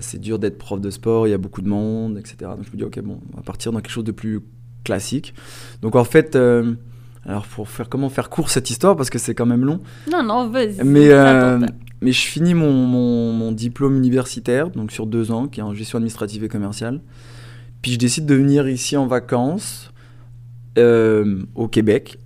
c'est dur d'être prof de sport, il y a beaucoup de monde, etc. Donc je me dis, ok, bon, on va partir dans quelque chose de plus classique. Donc en fait, euh, alors pour faire comment faire court cette histoire, parce que c'est quand même long. Non, non, vas-y. Mais, euh, mais je finis mon, mon, diplôme universitaire, donc sur deux ans, qui est en gestion administrative et commerciale. Puis je décide de venir ici en vacances au Québec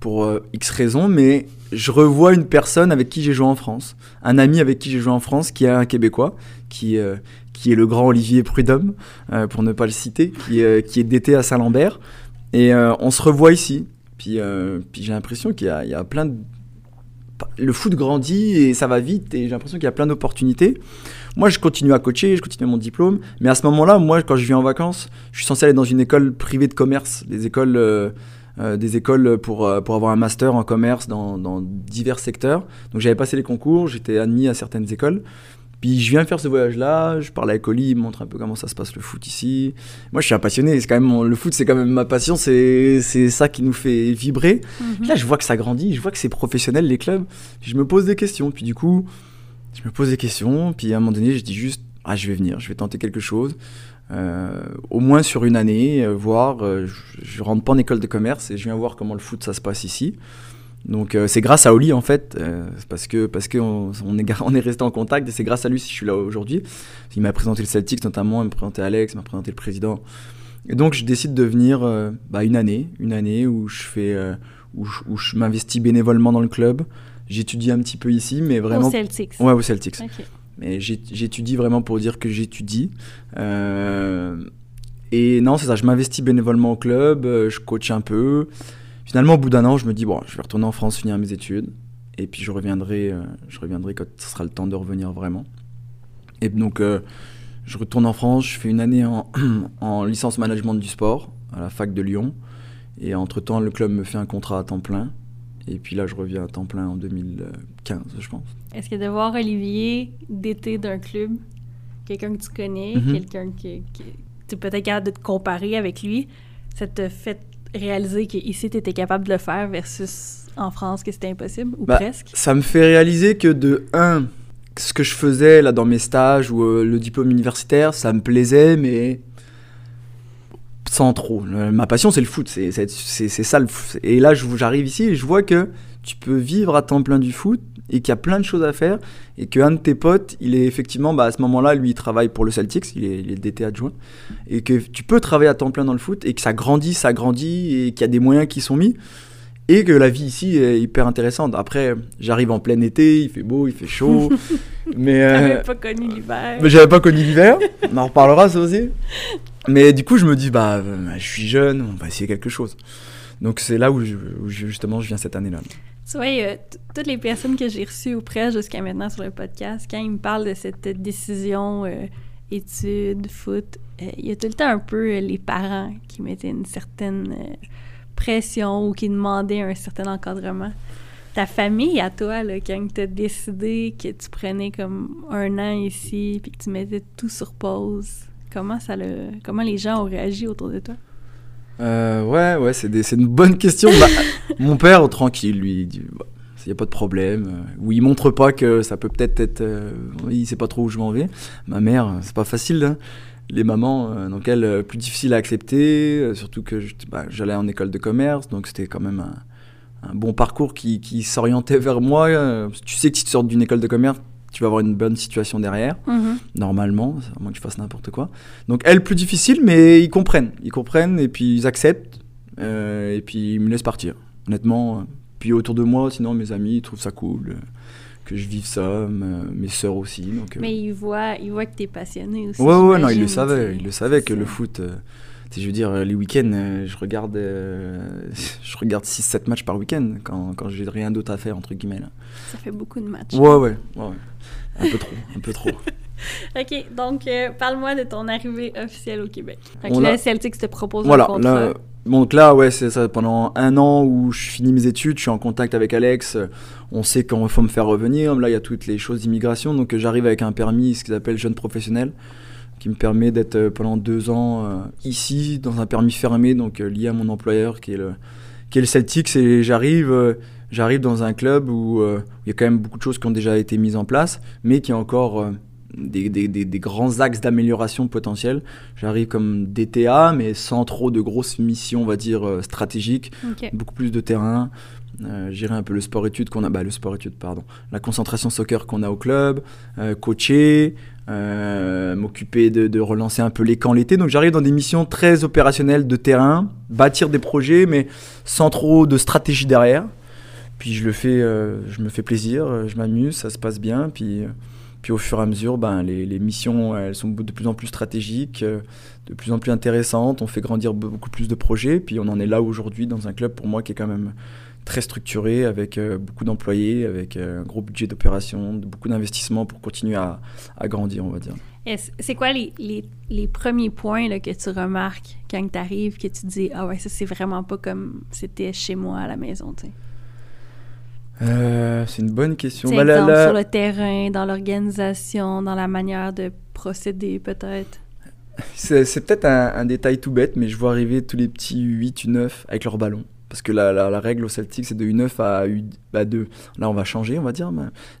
pour X raisons, mais je revois une personne avec qui j'ai joué en France, un ami avec qui j'ai joué en France, qui est un Québécois, qui, euh, qui est le grand Olivier Prudhomme, euh, pour ne pas le citer, qui, euh, qui est d'été à Saint-Lambert. Et on se revoit ici. Puis, puis j'ai l'impression qu'il y, y, a plein de... Le foot grandit et ça va vite et j'ai l'impression qu'il y a plein d'opportunités. Moi, je continue à coacher, je continue mon diplôme, mais à ce moment-là, moi, quand je viens en vacances, je suis censé aller dans une école privée de commerce, des écoles euh, des écoles pour, euh, pour avoir un master en commerce dans, dans divers secteurs. Donc j'avais passé les concours, j'étais admis à certaines écoles. Puis je viens faire ce voyage-là, je parle avec Oli, il me montre un peu comment ça se passe le foot ici. Moi je suis un passionné, c'est quand même le foot c'est quand même ma passion, c'est ça qui nous fait vibrer. Mhm. Là je vois que ça grandit, je vois que c'est professionnel les clubs. je me pose des questions, puis du coup je me pose des questions, puis à un moment donné je dis juste ah je vais venir, je vais tenter quelque chose. Euh, au moins sur une année, euh, voir. Euh, je, rentre pas en école de commerce et je viens voir comment le foot ça se passe ici. Donc c'est grâce à Oli en fait, parce que parce on est on est resté en contact et c'est grâce à lui si je suis là aujourd'hui. Il m'a présenté le Celtics notamment, il m'a présenté Alex, il m'a présenté le président. Et donc je décide de venir bah, une année, une année où je fais où je, m'investis bénévolement dans le club. J'étudie un petit peu ici, mais vraiment. Au Celtics. Ouais, au Celtics. Mais j'étudie vraiment pour dire que j'étudie. Euh, et non, c'est ça, je m'investis bénévolement au club, euh, je coach un peu. Finalement, au bout d'un an, je me dis, bon, je vais retourner en France, finir mes études. Et puis je reviendrai, euh, je reviendrai quand ce sera le temps de revenir vraiment. Et donc, je retourne en France, je fais une année en, en, licence management du sport à la fac de Lyon. Et entre-temps, le club me fait un contrat à temps plein. Et puis là, je reviens à temps plein en 2015, je pense. Est-ce que de voir Olivier d'été d'un club, quelqu'un que tu connais, mhm. quelqu'un qui, tu es peut-être capable de te comparer avec lui, ça te fait réaliser qu'ici, tu étais capable de le faire versus en France, que c'était impossible, ou bah, presque? Ça me fait réaliser que de un, ce que je faisais là dans mes stages ou euh, le diplôme universitaire, ça me plaisait, mais sans trop. ma passion, c'est le foot. C'est ça. Le Et là, j'arrive ici et je vois que tu peux vivre à temps plein du foot et qu'il y a plein de choses à faire et qu'un de tes potes, il est effectivement, bah, à ce moment-là, lui, il travaille pour le Celtics, il est, il est DT adjoint, et que tu peux travailler à temps plein dans le foot et que ça grandit, ça grandit et qu'il y a des moyens qui sont mis et que la vie ici est hyper intéressante. Après, j'arrive en plein été, il fait beau, il fait chaud. mais euh, pas connu l'hiver. Mais j'avais pas connu l'hiver. On en reparlera ça aussi. Mais du coup, je me dis bah, je suis jeune, on va essayer quelque chose. Donc c'est là où, justement je viens cette année-là. Tu vois, euh, toutes les personnes que j'ai reçues presque jusqu'à maintenant sur le podcast, quand ils me parlent de cette décision euh, études, foot, il y a tout le temps un peu les parents qui mettaient une certaine pression ou qui demandaient un certain encadrement. Ta famille, à toi, quand tu as décidé que tu prenais comme un an ici puis que tu mettais tout sur pause, comment, ça le, comment les gens ont réagi autour de toi? Euh, ouais, ouais, c'est, une bonne question. Bah, mon père, tranquille, lui, il dit il bah, n'y a pas de problème. Euh, ou il montre pas que ça peut peut-être être. Euh, il sait pas trop où je m'en vais. Ma mère, c'est pas facile. Hein. Les mamans, donc elle, plus difficile à accepter. surtout que bah, j'allais en école de commerce, donc c'était quand même un, bon parcours qui, qui s'orientait vers moi. tu sais que si tu sors d'une école de commerce, tu vas avoir une bonne situation derrière, mhm. normalement, à moins que tu fasses n'importe quoi. Donc elle, plus difficile, mais ils comprennent. Ils comprennent et puis ils acceptent. Euh, et puis ils me laissent partir, honnêtement. Puis autour de moi, sinon mes amis, ils trouvent ça cool. Euh, que je vive ça, mes sœurs aussi. Donc, euh. Mais ils voient, ils voient que tu es passionné aussi. Ouais, ouais, non, ils le savaient. Ils le savaient que le foot, je veux dire, les week-ends, je regarde, je regarde 6-7 matchs par week-end quand, quand j'ai rien d'autre à faire, entre guillemets. Là. Ça fait beaucoup de matchs. Ouais, ouais, ouais. ouais. Un peu trop, un peu trop. OK, donc euh, parle-moi de ton arrivée officielle au Québec. Donc là, Celtics te propose voilà, un contrat. Là, donc là, ouais, c'est ça. Pendant un an où je finis mes études, je suis en contact avec Alex. On sait quand il faut me faire revenir. Là, il y a toutes les choses d'immigration. Donc j'arrive avec un permis, ce qu'ils appellent jeune professionnel, qui me permet d'être euh, pendant deux ans euh, ici, dans un permis fermé, donc lié à mon employeur, qui est le, qui est le Celtics. Et j'arrive j'arrive dans un club où euh, il y a quand même beaucoup de choses qui ont déjà été mises en place, mais qui ont encore euh, des, des, des, grands axes d'amélioration potentiels. J'arrive comme DTA, mais sans trop de grosses missions, on va dire, euh, stratégiques, beaucoup plus de terrain. Gérer un peu le sport-études qu'on a, bah, le sport-études, pardon, la concentration soccer qu'on a au club, coacher, m'occuper de, relancer un peu les camps l'été. Donc j'arrive dans des missions très opérationnelles de terrain, bâtir des projets, mais sans trop de stratégie derrière. Puis je le fais, euh, je me fais plaisir, euh, je m'amuse, ça se passe bien. Puis, euh, puis au fur et à mesure, ben, les, les missions, elles sont de plus en plus stratégiques, de plus en plus intéressantes. On fait grandir beaucoup plus de projets. Puis on en est là aujourd'hui dans un club pour moi qui est quand même très structuré, avec beaucoup d'employés, avec un gros budget d'opération, beaucoup d'investissements pour continuer à, à, grandir, on va dire. C'est quoi les, les, les, premiers points là, que tu remarques quand tu arrives, que tu dis Ah ouais, ça c'est vraiment pas comme c'était chez moi à la maison, tu sais? Euh, c'est une bonne question. Bah, sur le terrain, dans l'organisation, dans la manière de procéder, peut-être? C'est peut-être un, détail tout bête, mais je vois arriver tous les petits U8, U9 avec leur ballon. Parce que la, règle au Celtic, c'est de U9 à U2. Bah, là, on va changer, on va dire.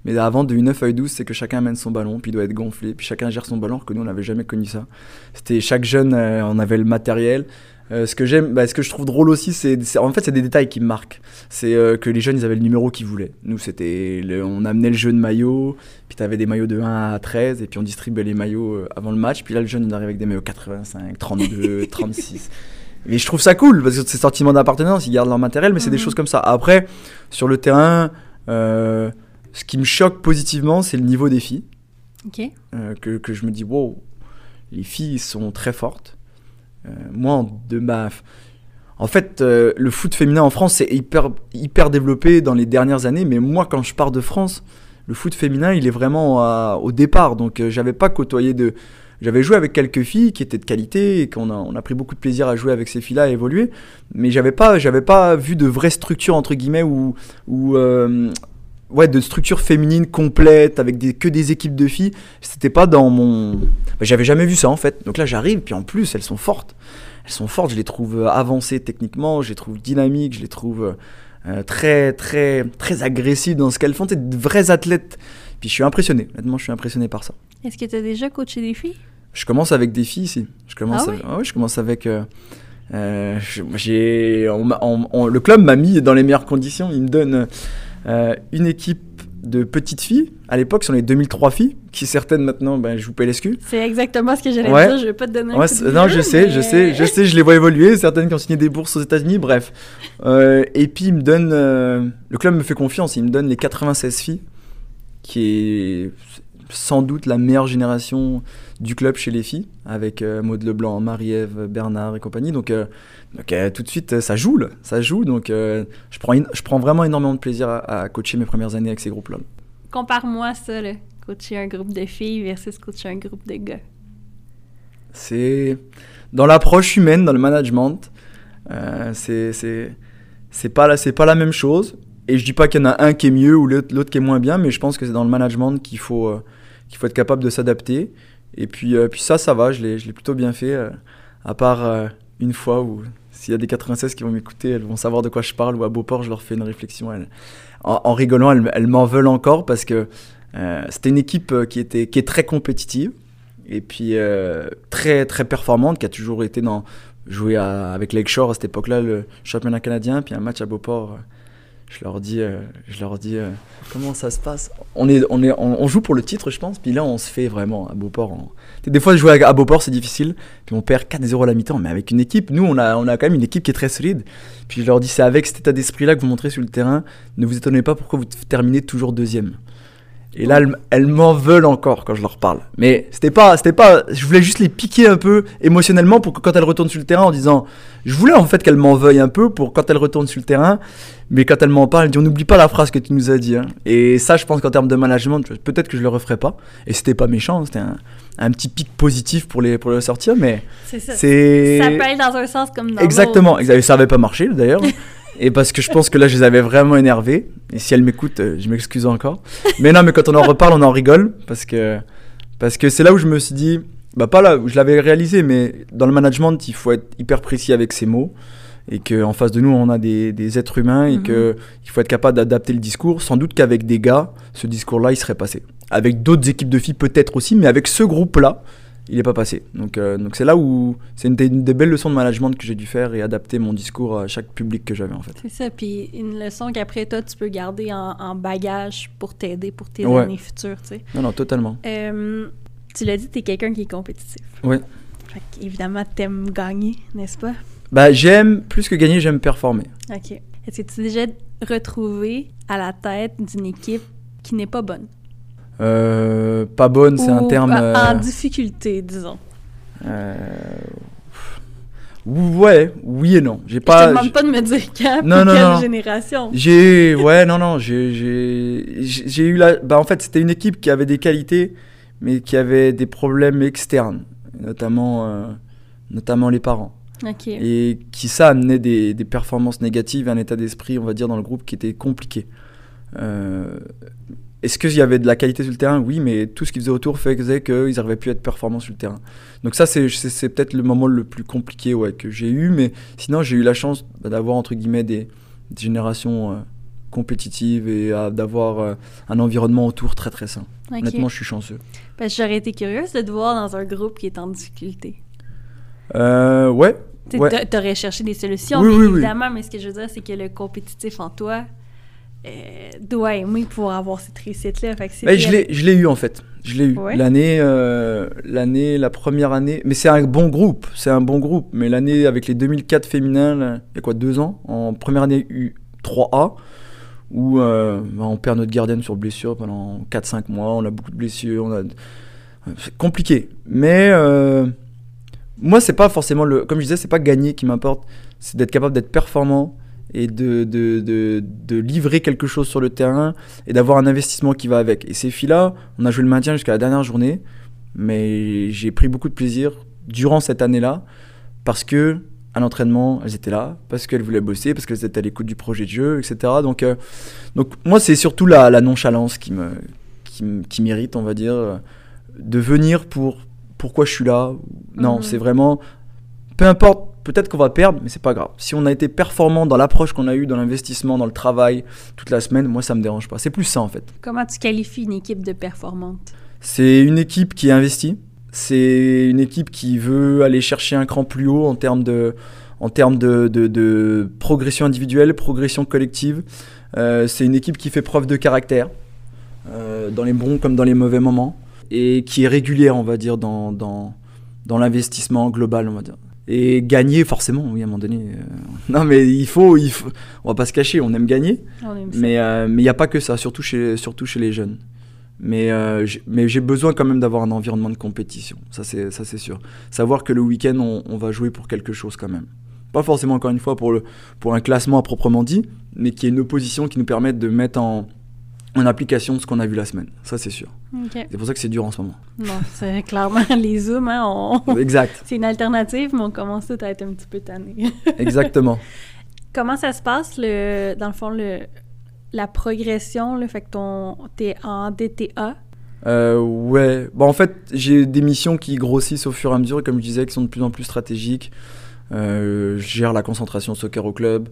Mais, avant, de U9 à U12, c'est que chacun amène son ballon, puis il doit être gonflé, puis chacun gère son ballon, alors que nous, on n'avait jamais connu ça. C'était chaque jeune, euh, on avait le matériel. Euh, ce que j'aime, bah, ce que je trouve drôle aussi, c'est en fait c'est des détails qui me marquent. C'est euh, que les jeunes ils avaient le numéro qu'ils voulaient. Nous c'était, on amenait le jeu de maillot, puis tu avais des maillots de 1 à 13 et puis on distribuait les maillots euh, avant le match. Puis là le jeune il arrive avec des maillots 85, 32, 36. Et je trouve ça cool parce que c'est sentiment d'appartenance, ils gardent leur matériel, mais c'est des mhm. choses comme ça. Après sur le terrain, ce qui me choque positivement c'est le niveau des filles. que, que je me dis wow, les filles sont très fortes. Euh, moi, de ma. En fait, euh, le foot féminin en France, c'est hyper, hyper développé dans les dernières années, mais moi, quand je pars de France, le foot féminin, il est vraiment au départ. Donc, euh, j'avais pas côtoyé de. J'avais joué avec quelques filles qui étaient de qualité et qu'on a, on a pris beaucoup de plaisir à jouer avec ces filles-là, à évoluer. Mais j'avais pas, j'avais pas vu de vraie structure entre guillemets ou ou ouais, de structure féminine complète avec que des équipes de filles. C'était pas dans mon. Bah, j'avais jamais vu ça en fait. Donc là, j'arrive, puis en plus, elles sont fortes elles sont fortes, je les trouve euh, avancées techniquement, je les trouve dynamiques, je les trouve euh, très, très, très agressives dans ce qu'elles font. C'est de vrais athlètes. Puis je suis impressionné, honnêtement, je suis impressionné par ça. Est-ce que tu as déjà coaché des filles? Je commence avec des filles ici. Je commence ah, oui? je commence avec. Euh, j'ai, le club m'a mis dans les meilleures conditions. Il me donne une équipe de petites filles. À l'époque, ce sont les 2003 filles, qui certaines maintenant ben, jouent PLSQ. C'est exactement ce que j'allais dire, je vais pas te donner un ouais, Non, je sais, je sais, je sais, je les vois évoluer, certaines qui ont signé des bourses aux États-Unis, bref. Euh, et puis, il me donne. Euh, le club me fait confiance, il me donne les 96 filles, qui est sans doute la meilleure génération du club chez les filles, avec euh, Maud Leblanc, Marie-Ève, Bernard et compagnie. Donc, tout de suite, ça joue, là, ça joue. Donc, je, prends je prends vraiment énormément de plaisir à, à coacher mes premières années avec ces groupes-là. Compare-moi ça, là, coacher un groupe de filles versus coacher un groupe de gars. C'est dans l'approche humaine, dans le management. Euh, c'est c'est pas la pas la même chose. Et je dis pas qu'il y en a un qui est mieux ou l'autre l'autre qui est moins bien, mais je pense que c'est dans le management qu'il faut euh, qu'il faut être capable de s'adapter. Et puis euh, puis ça ça va, je l'ai plutôt bien fait. euh, à part euh, une fois où s'il y a des 96 qui vont m'écouter, elles vont savoir de quoi je parle. Ou à Beauport, je leur fais une réflexion. Elles- en, rigolant, elles, elles m'en veulent encore parce que c'était une équipe qui était qui est très compétitive et puis très très performante, qui a toujours été dans jouer à- avec Lakeshore à cette époque-là, le championnat canadien, puis un match à Beauport. Je leur dis, euh, euh, comment ça se passe? On, joue pour le titre, je pense, puis là on se fait vraiment à Beauport. on- Des fois, jouer à, à Beauport c'est difficile, puis on perd 4-0 à la mi-temps, mais avec une équipe, nous on a, on a quand même une équipe qui est très solide. Puis je leur dis, c'est avec cet état d'esprit-là que vous montrez sur le terrain, ne vous étonnez pas pourquoi vous terminez toujours deuxième. Et là, elles, elles m'en veulent encore quand je leur parle. Mais c'était pas, c'était pas, je voulais juste les piquer un peu émotionnellement pour que quand elles retournent sur le terrain en disant, je voulais en fait qu'elles m'en veuillent un peu pour quand elles retournent sur le terrain, mais quand elles m'en parlent, elles disent, on n'oublie pas la phrase que tu nous as dit. hein. Et ça, je pense qu'en termes de management, peut-être que je le referai pas. Et c'était pas méchant, c'était un, un petit pic positif pour les, pour le sortir, mais C'est ça. Ça peut aller dans un sens comme dans Exactement, l'autre. exact- ça avait pas marché d'ailleurs. et parce que je pense que là, je les avais vraiment énervés. Et si elles m'écoutent, euh, je m'excuse encore. Mais non, mais quand on en reparle, on en rigole. Parce que parce que c'est là où je me suis dit, bah pas là où je l'avais réalisé, mais dans le management, il faut être hyper précis avec ses mots. Et qu'en face de nous, on a des, des êtres humains et Mhm. que il faut être capable d'adapter le discours. Sans doute qu'avec des gars, ce discours-là, il serait passé. Avec d'autres équipes de filles, peut-être aussi, mais avec ce groupe-là, il n'est pas passé. Donc, euh, donc c'est là où c'est une, des- une des belles leçons de management que j'ai dû faire et adapter mon discours à chaque public que j'avais en fait. C'est ça, puis une leçon qu'après toi, tu peux garder en, en bagage pour t'aider pour tes Ouais. années futures, tu sais. Non, non, totalement. Euh, tu l'as dit, t'es quelqu'un qui est compétitif. Ouais. Fait évidemment, t'aimes gagner, n'est-ce pas? Bah, j'aime, plus que gagner, j'aime performer. OK. Est-ce que tu t'es déjà retrouvé à la tête d'une équipe qui n'est pas bonne? Euh, pas bonne, c'est un terme. en- euh, difficulté, disons. euh, Ouais, oui et non. J'ai Je te pas. demande pas de me dire quand, Non, non, quelle non. génération. J'ai, ouais, non, non, j'ai, j'ai, j'ai j'ai eu la, bah en fait, c'était une équipe qui avait des qualités, mais qui avait des problèmes externes, notamment, euh, notamment les parents, OK. et qui ça amenait des, des performances négatives, un état d'esprit, on va dire, dans le groupe qui était compliqué. Euh, est-ce qu'il y avait de la qualité sur le terrain? Oui, mais tout ce qu'ils faisaient autour faisait qu'ils n'arrivaient plus à être performants sur le terrain. Donc ça, c'est, peut-être le moment le plus compliqué ouais, que j'ai eu, mais sinon, j'ai eu la chance d'avoir, entre guillemets, des, des générations euh, compétitives et euh, d'avoir euh, un environnement autour très très sain. Honnêtement, je suis chanceux. Parce que j'aurais été curieuse de te voir dans un groupe qui est en difficulté. Euh, ouais, Tu Ouais. T'aurais cherché des solutions, Oui, oui. évidemment, mais ce que je veux dire, c'est que le compétitif en toi doit aimer pouvoir avoir cette réussite-là. Ben, je l'ai, je l'ai eu en fait. Je l'ai eu. Ouais. L'année, euh, l'année, la première année. Mais c'est un bon groupe. C'est un bon groupe. Mais l'année avec les 2004 féminins, là, il y a quoi, deux ans En première année U3A, où euh, ben, on perd notre gardienne sur blessure pendant 4-5 mois. On a beaucoup de blessures. On a... C'est compliqué. Mais euh, moi, c'est pas forcément le. Comme je disais, c'est pas gagner qui m'importe. C'est d'être capable d'être performant et de, de, de, de livrer quelque chose sur le terrain et d'avoir un investissement qui va avec. Et ces filles-là, on a joué le maintien jusqu'à la dernière journée, mais j'ai pris beaucoup de plaisir durant cette année-là parce que à l'entraînement, elles étaient là, parce qu'elles voulaient bosser, parce qu'elles étaient à l'écoute du projet de jeu, etc. Donc, euh, donc moi, c'est surtout la, la nonchalance qui me qui, qui m'irrite, on va dire, de venir pour pourquoi je suis là. Non, Mhm. c'est vraiment peu importe, peut-être qu'on va perdre, mais c'est pas grave. Si on a été performant dans l'approche qu'on a eue, dans l'investissement, dans le travail, toute la semaine, moi ça me dérange pas. C'est plus ça en fait. Comment tu qualifies une équipe de performante? C'est une équipe qui investit. C'est une équipe qui veut aller chercher un cran plus haut en termes de, en termes de, de- de progression individuelle, progression collective. Euh, c'est une équipe qui fait preuve de caractère, euh, dans les bons comme dans les mauvais moments, et qui est régulière, on va dire, dans, dans, dans l'investissement global, on va dire. Et gagner, forcément, oui, à un moment donné. euh, Non, mais il faut, il faut, on va pas se cacher, on aime gagner. On aime ça. Mais euh, mais il n'y a pas que ça, surtout chez, surtout chez les jeunes. Mais, euh, j'ai- mais j'ai besoin quand même d'avoir un environnement de compétition, ça c'est, ça c'est sûr. Savoir que le week-end, on, on va jouer pour quelque chose quand même. Pas forcément, encore une fois, pour, le, pour un classement à proprement dit, mais qui est une opposition qui nous permette de mettre en, en application ce qu'on a vu la semaine. Ça, c'est sûr. C'est pour ça que c'est dur en ce moment. Non, c'est clairement les Zooms, hein, on- Exact, c'est une alternative, mais on commence tout à être un petit peu tanné. exactement. Comment ça se passe, le, dans le fond, le, la progression, le fait que ton, t'es en DTA? Euh, ouais, bon, en fait, j'ai des missions qui grossissent au fur et à mesure, comme je disais, qui sont de plus en plus stratégiques. Euh, je gère la concentration soccer au club,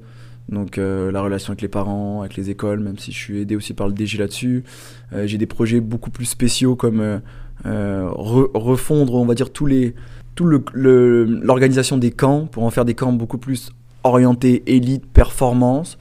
donc euh, la relation avec les parents, avec les écoles, même si je suis aidé aussi par le DG là-dessus. Euh, j'ai des projets beaucoup plus spéciaux comme euh, euh, re- refondre, on va dire, tous les, tout le- le- l'organisation des camps pour en faire des camps beaucoup plus orientés élite, performance.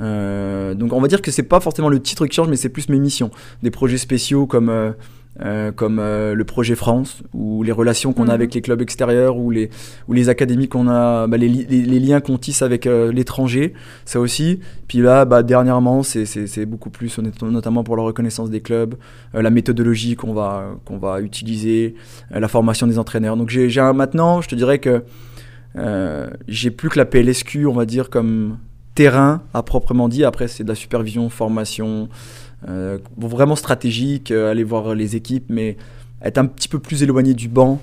Donc on va dire que c'est pas forcément le titre qui change, mais c'est plus mes missions. Des projets spéciaux comme, euh, comme euh, le projet France, ou les relations qu'on Mhm. a avec les clubs extérieurs, ou les, ou les académies qu'on a, bah, les, li- les- les liens qu'on tisse avec euh, l'étranger, ça aussi. Puis là, bah, dernièrement, c'est- beaucoup plus, notamment pour la reconnaissance des clubs, la méthodologie qu'on va, qu'on va utiliser, la formation des entraîneurs. Donc j'ai maintenant, je te dirais que j'ai plus que la PLSQ, on va dire, comme terrain à proprement dit. Après, c'est de la supervision, formation, euh, vraiment stratégique, euh, aller voir les équipes, mais être un petit peu plus éloigné du banc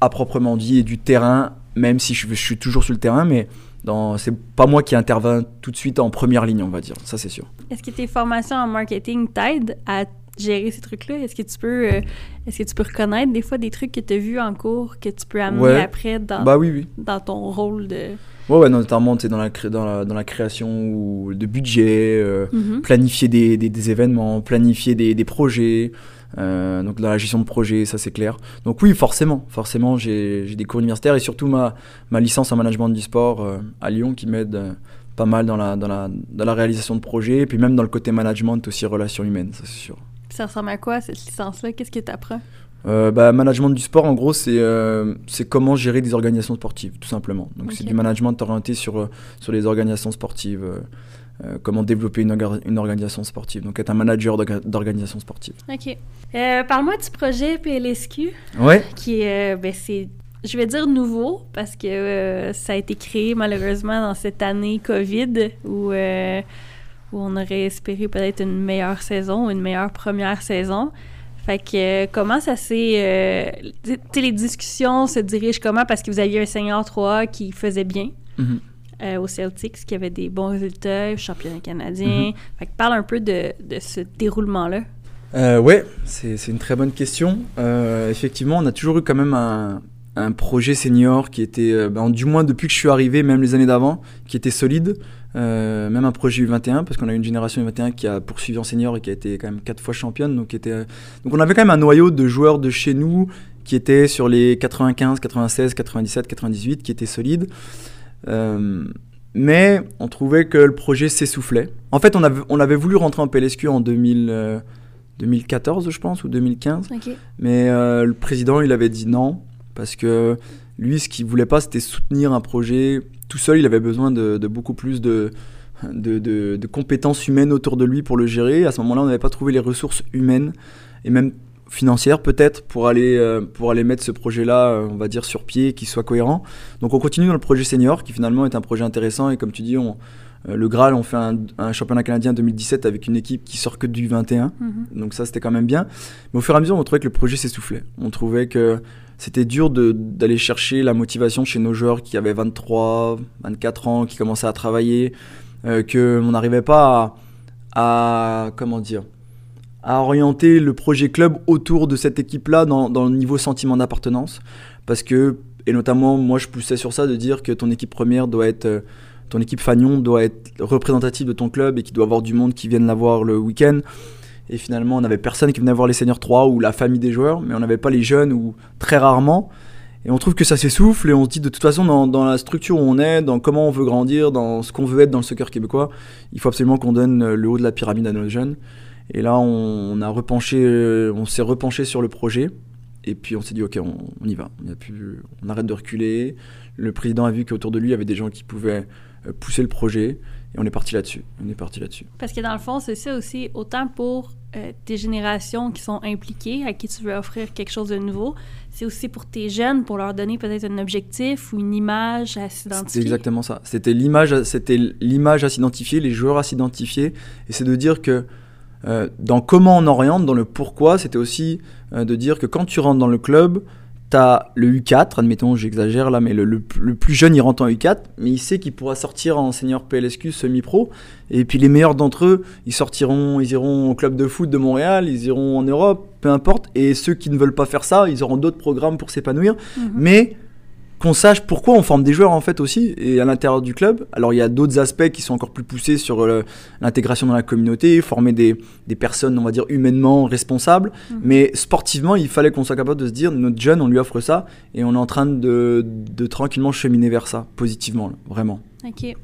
à proprement dit et du terrain, même si je, je suis toujours sur le terrain, mais c'est pas moi qui interviens tout de suite en première ligne, on va dire. Ça, c'est sûr. Est-ce que tes formations en marketing t'aident à gérer ces trucs-là? Est-ce que tu peux euh, est-ce que tu peux reconnaître des fois des trucs que tu as vus en cours que tu peux amener Ouais. après dans, Bah oui, oui. dans ton rôle de... Ouais, ouais, notamment dans, la dans, la, dans la création ou de budget, euh, Mhm. planifier des, des- des événements, planifier des, des projets, euh, donc dans la gestion de projet, ça c'est clair. Donc oui, forcément, forcément, j'ai j'ai des cours universitaires et surtout ma, ma licence en management du sport euh, à Lyon qui m'aide euh, pas mal dans la, dans, la, dans la réalisation de projets et puis même dans le côté management aussi relations humaines, ça c'est sûr. Ça ressemble à quoi, cette licence-là? Qu'est-ce que tu apprends? Euh, bah, management du sport, en gros, c'est euh, comment gérer des organisations sportives, tout simplement. Donc, c'est du management orienté sur, euh, sur les organisations sportives, euh, euh, comment développer une, orga- une organisation sportive. Donc, être un manager d'orga- d'organisation sportive. OK. Parle-moi du projet PLSQ, Ouais, qui est, ben, c'est, je vais dire nouveau, parce que euh, ça a été créé malheureusement dans cette année COVID, où, euh, où on aurait espéré peut-être une meilleure saison, une meilleure première saison. Fait que euh, comment ça s'est... euh, tu sais, les discussions se dirigent comment? Parce que vous aviez un senior 3 qui faisait bien Mhm. euh, au Celtics, qui avait des bons résultats, championnat canadien. Fait que parle un peu de, de ce déroulement-là. Euh, ouais, c'est c'est une très bonne question. Euh, effectivement, on a toujours eu quand même un, un projet senior qui était, ben, du moins depuis que je suis arrivé, même les années d'avant, qui était solide. Euh, même un projet U21, parce qu'on a une génération U21 qui a poursuivi en senior et qui a été quand même quatre fois championne. Donc, qui était, donc on avait quand même un noyau de joueurs de chez nous qui étaient sur les 95, 96, 97, 98, qui étaient solides. Euh, mais on trouvait que le projet s'essoufflait. En fait, on avait, on avait voulu rentrer en PLSQ en 2000, euh, 2014, je pense, ou 2015. OK. Mais le président, il avait dit non, parce que lui, ce qu'il voulait pas, c'était soutenir un projet tout seul. Il avait besoin de, de beaucoup plus de, de, de- de compétences humaines autour de lui pour le gérer. À ce moment-là, on n'avait pas trouvé les ressources humaines et même financières peut-être pour aller, euh, pour aller mettre ce projet-là, euh, on va dire, sur pied, qui soit cohérent. Donc on continue dans le projet senior, qui finalement est un projet intéressant. Et comme tu dis, on, euh, le Graal, on fait un, un championnat canadien 2017 avec une équipe qui sort que du 21. Mhm. Donc ça, c'était quand même bien. Mais au fur et à mesure, on trouvait que le projet s'essoufflait. On trouvait que c'était dur d'aller chercher la motivation chez nos joueurs qui avaient 23, 24 ans, qui commençaient à travailler, euh, qu'on n'arrivait pas à, comment dire, à orienter le projet club autour de cette équipe-là dans, le niveau sentiment d'appartenance. Parce que, et notamment, moi, je poussais sur ça de dire que ton équipe première doit être... euh, ton équipe Fagnon doit être représentative de ton club et qu'il doit avoir du monde qui vienne la voir le week-end. Et finalement, on n'avait personne qui venait voir les seniors 3 ou la famille des joueurs, mais on n'avait pas les jeunes ou très rarement. Et on trouve que ça s'essouffle et on se dit de toute façon, dans, la structure où on est, dans comment on veut grandir, dans ce qu'on veut être dans le soccer québécois, il faut absolument qu'on donne le haut de la pyramide à nos jeunes. Et là, on, a repenché, euh, on s'est repenché sur le projet. Et puis on s'est dit, ok, on, on y va. On, a pu, on arrête de reculer. Le président a vu qu'autour de lui, il y avait des gens qui pouvaient euh, pousser le projet. Et on est parti là-dessus. On est parti là-dessus. Parce que dans le fond, c'est ça aussi, autant pour euh, tes générations qui sont impliquées, à qui tu veux offrir quelque chose de nouveau, c'est aussi pour tes jeunes, pour leur donner peut-être un objectif ou une image à s'identifier. exactement ça. C'était l'image, c'était l'image à s'identifier, les joueurs à s'identifier, et c'est de dire que euh, dans comment on oriente, dans le pourquoi, c'était aussi euh, de dire que quand tu rentres dans le club, le U4, admettons, j'exagère là, mais le, le, plus jeune, il rentre en U4, mais il sait qu'il pourra sortir en senior PLSQ semi-pro. Et puis les meilleurs d'entre eux, ils sortiront, ils iront au club de foot de Montréal, ils iront en Europe, peu importe. Et ceux qui ne veulent pas faire ça, ils auront d'autres programmes pour s'épanouir. Mhm. Mais qu'on sache pourquoi on forme des joueurs en fait aussi et à l'intérieur du club. Alors il y a d'autres aspects qui sont encore plus poussés sur euh, l'intégration dans la communauté, former des, des, personnes on va dire humainement responsables, mhm. mais sportivement il fallait qu'on soit capable de se dire notre jeune on lui offre ça et on est en train de, de tranquillement cheminer vers ça positivement vraiment. Ok.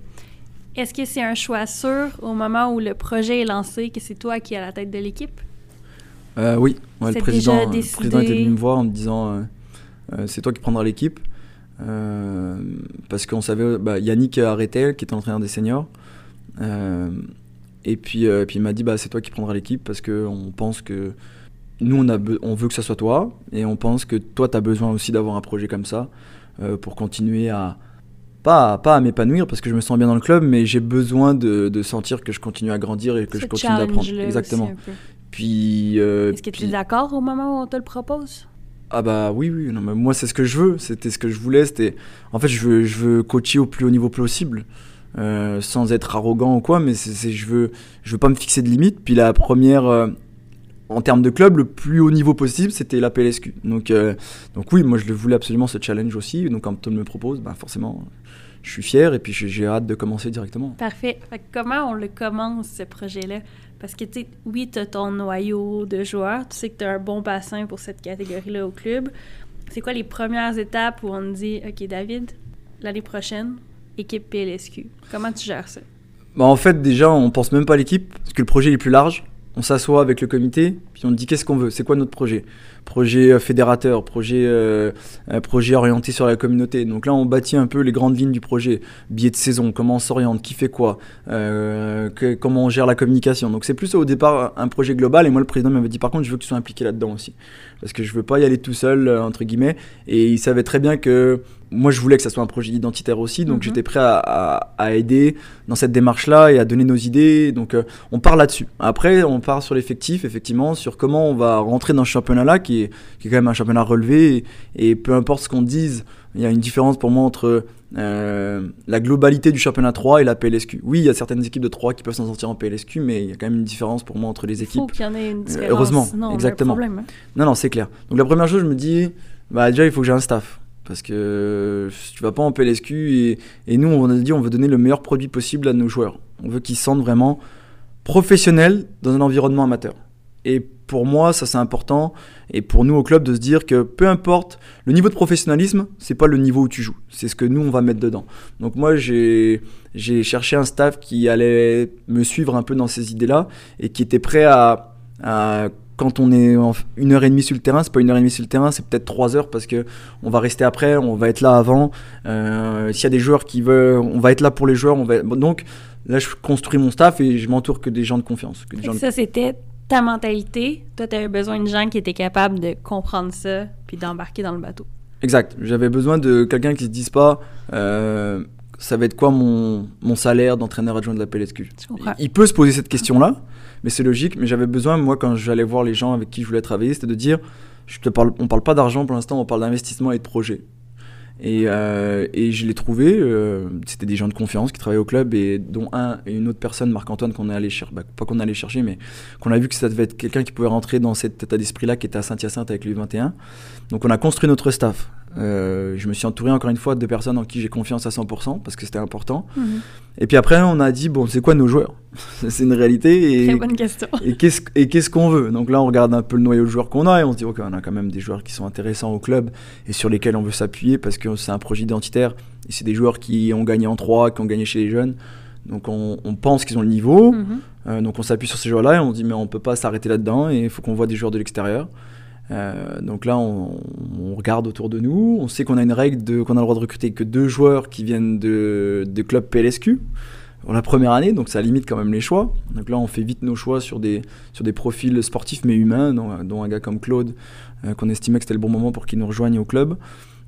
Est-ce que c'est un choix sûr au moment où le projet est lancé que c'est toi qui es à la tête de l'équipe? Euh, oui, le, président, le président était venu me voir en me disant euh, euh, c'est toi qui prendras l'équipe. Euh, parce qu'on savait, bah, Yannick Arrêtel, qui est entraîneur des seniors, euh, et puis, euh, puis il m'a dit bah, c'est toi qui prendras l'équipe parce qu'on pense que nous, on, a on veut que ça soit toi, et on pense que toi, tu as besoin aussi d'avoir un projet comme ça pour continuer à. Pas, pas à m'épanouir parce que je me sens bien dans le club, mais j'ai besoin de, de, sentir que je continue à grandir et que je continue d'apprendre. Exactement. Puis. Est-ce que tu es d'accord au moment où on te le propose? Ah bah oui, oui, non, mais moi c'est ce que je veux, c'était ce que je voulais, c'était... En fait je veux, je veux coacher au plus haut niveau possible, euh, sans être arrogant ou quoi, mais c'est, je, veux, je veux pas me fixer de limites. Puis la première, euh, en termes de club, le plus haut niveau possible, c'était la PLSQ. Donc, euh, donc oui, moi je le voulais absolument ce challenge aussi, donc quand on me propose, bah forcément je suis fier et puis j'ai hâte de commencer directement. Parfait. comment on le commence ce projet-là? Parce que, tu oui, tu as ton noyau de joueurs, tu sais que tu as un bon bassin pour cette catégorie-là au club. C'est quoi les premières étapes où on te dit, OK, David, l'année prochaine, équipe PLSQ? Comment tu gères ça? Bah, en fait, déjà, on pense même pas à l'équipe, parce que le projet est plus large. On s'assoit avec le comité, puis on dit qu'est-ce qu'on veut, c'est quoi notre projet? Projet euh, fédérateur, projet, euh, projet orienté sur la communauté. Donc là, on bâtit un peu les grandes lignes du projet. Billet de saison, comment on s'oriente, qui fait quoi, euh, comment on gère la communication. Donc c'est plus au départ un projet global. Et moi, le président m'avait dit par contre, je veux que tu sois impliqué là-dedans aussi. Parce que je veux pas y aller tout seul, entre guillemets. Et il savait très bien que moi, je voulais que ça soit un projet identitaire aussi, donc mhm. j'étais prêt à, aider dans cette démarche-là et à donner nos idées. Donc, euh, on part là-dessus. Après, on part sur l'effectif, effectivement, sur comment on va rentrer dans ce championnat-là, qui est, qui est quand même un championnat relevé. Et, peu importe ce qu'on dise, il y a une différence pour moi entre euh, la globalité du championnat 3 et la PLSQ. Oui, il y a certaines équipes de 3 qui peuvent s'en sortir en PLSQ, mais il y a quand même une différence pour moi entre les équipes. Il faut qu'il y en ait une euh, différence. heureusement, non, exactement. Problème, hein. Non, non, c'est clair. Donc, la première chose, je me dis, bah, déjà, il faut que j'ai un staff. Parce que tu vas pas en PLSQ et, et, nous, on a dit on veut donner le meilleur produit possible à nos joueurs. On veut qu'ils se sentent vraiment professionnels dans un environnement amateur. Et pour moi, ça c'est important. Et pour nous au club, de se dire que peu importe le niveau de professionnalisme, c'est pas le niveau où tu joues. C'est ce que nous on va mettre dedans. Donc moi, j'ai cherché un staff qui allait me suivre un peu dans ces idées-là et qui était prêt à, quand on est une heure et demie sur le terrain, c'est pas une heure et demie sur le terrain, c'est peut-être trois heures parce que on va rester après, on va être là avant. Euh, s'il y a des joueurs qui veulent, on va être là pour les joueurs. Donc là, je construis mon staff et je m'entoure que des gens de confiance. Que ça, c'était ta mentalité. Toi, tu avais besoin de gens qui étaient capables de comprendre ça puis d'embarquer dans le bateau. Exact. J'avais besoin de quelqu'un qui se dise pas. Euh, ça va être quoi mon, mon salaire d'entraîneur adjoint de la PLSQ Il peut se poser cette question-là, mais c'est logique. Mais j'avais besoin, moi, quand j'allais voir les gens avec qui je voulais travailler, c'était de dire je te parle, on ne parle pas d'argent pour l'instant, on parle d'investissement et de projet. Et, euh, et je l'ai trouvé, euh, c'était des gens de confiance qui travaillaient au club, et dont un et une autre personne, Marc-Antoine, qu'on est allé chercher, bah, pas qu'on allait chercher, mais qu'on a vu que ça devait être quelqu'un qui pouvait rentrer dans cet état d'esprit-là qui était à Saint-Hyacinthe avec l'U21. Donc on a construit notre staff. Euh, je me suis entouré encore une fois de personnes en qui j'ai confiance à 100% parce que c'était important. Mhm. Et puis après, on a dit bon, c'est quoi nos joueurs? C'est une réalité. Et, Très bonne question. et qu'est-ce qu'on veut? Donc là, on regarde un peu le noyau de joueurs qu'on a et on se dit ok, on a quand même des joueurs qui sont intéressants au club et sur lesquels on veut s'appuyer parce que c'est un projet identitaire et c'est des joueurs qui ont gagné en 3, qui ont gagné chez les jeunes. Donc on, pense qu'ils ont le niveau. Mhm. Euh, donc on s'appuie sur ces joueurs-là et on dit mais on peut pas s'arrêter là-dedans et il faut qu'on voit des joueurs de l'extérieur. Euh, donc là, on, regarde autour de nous. On sait qu'on a une règle qu'on a le droit de recruter que deux joueurs qui viennent de, de clubs PLSQ pour la première année, donc ça limite quand même les choix. Donc là, on fait vite nos choix sur des, sur des profils sportifs mais humains, dont, un gars comme Claude, euh, qu'on estimait que c'était le bon moment pour qu'il nous rejoigne au club.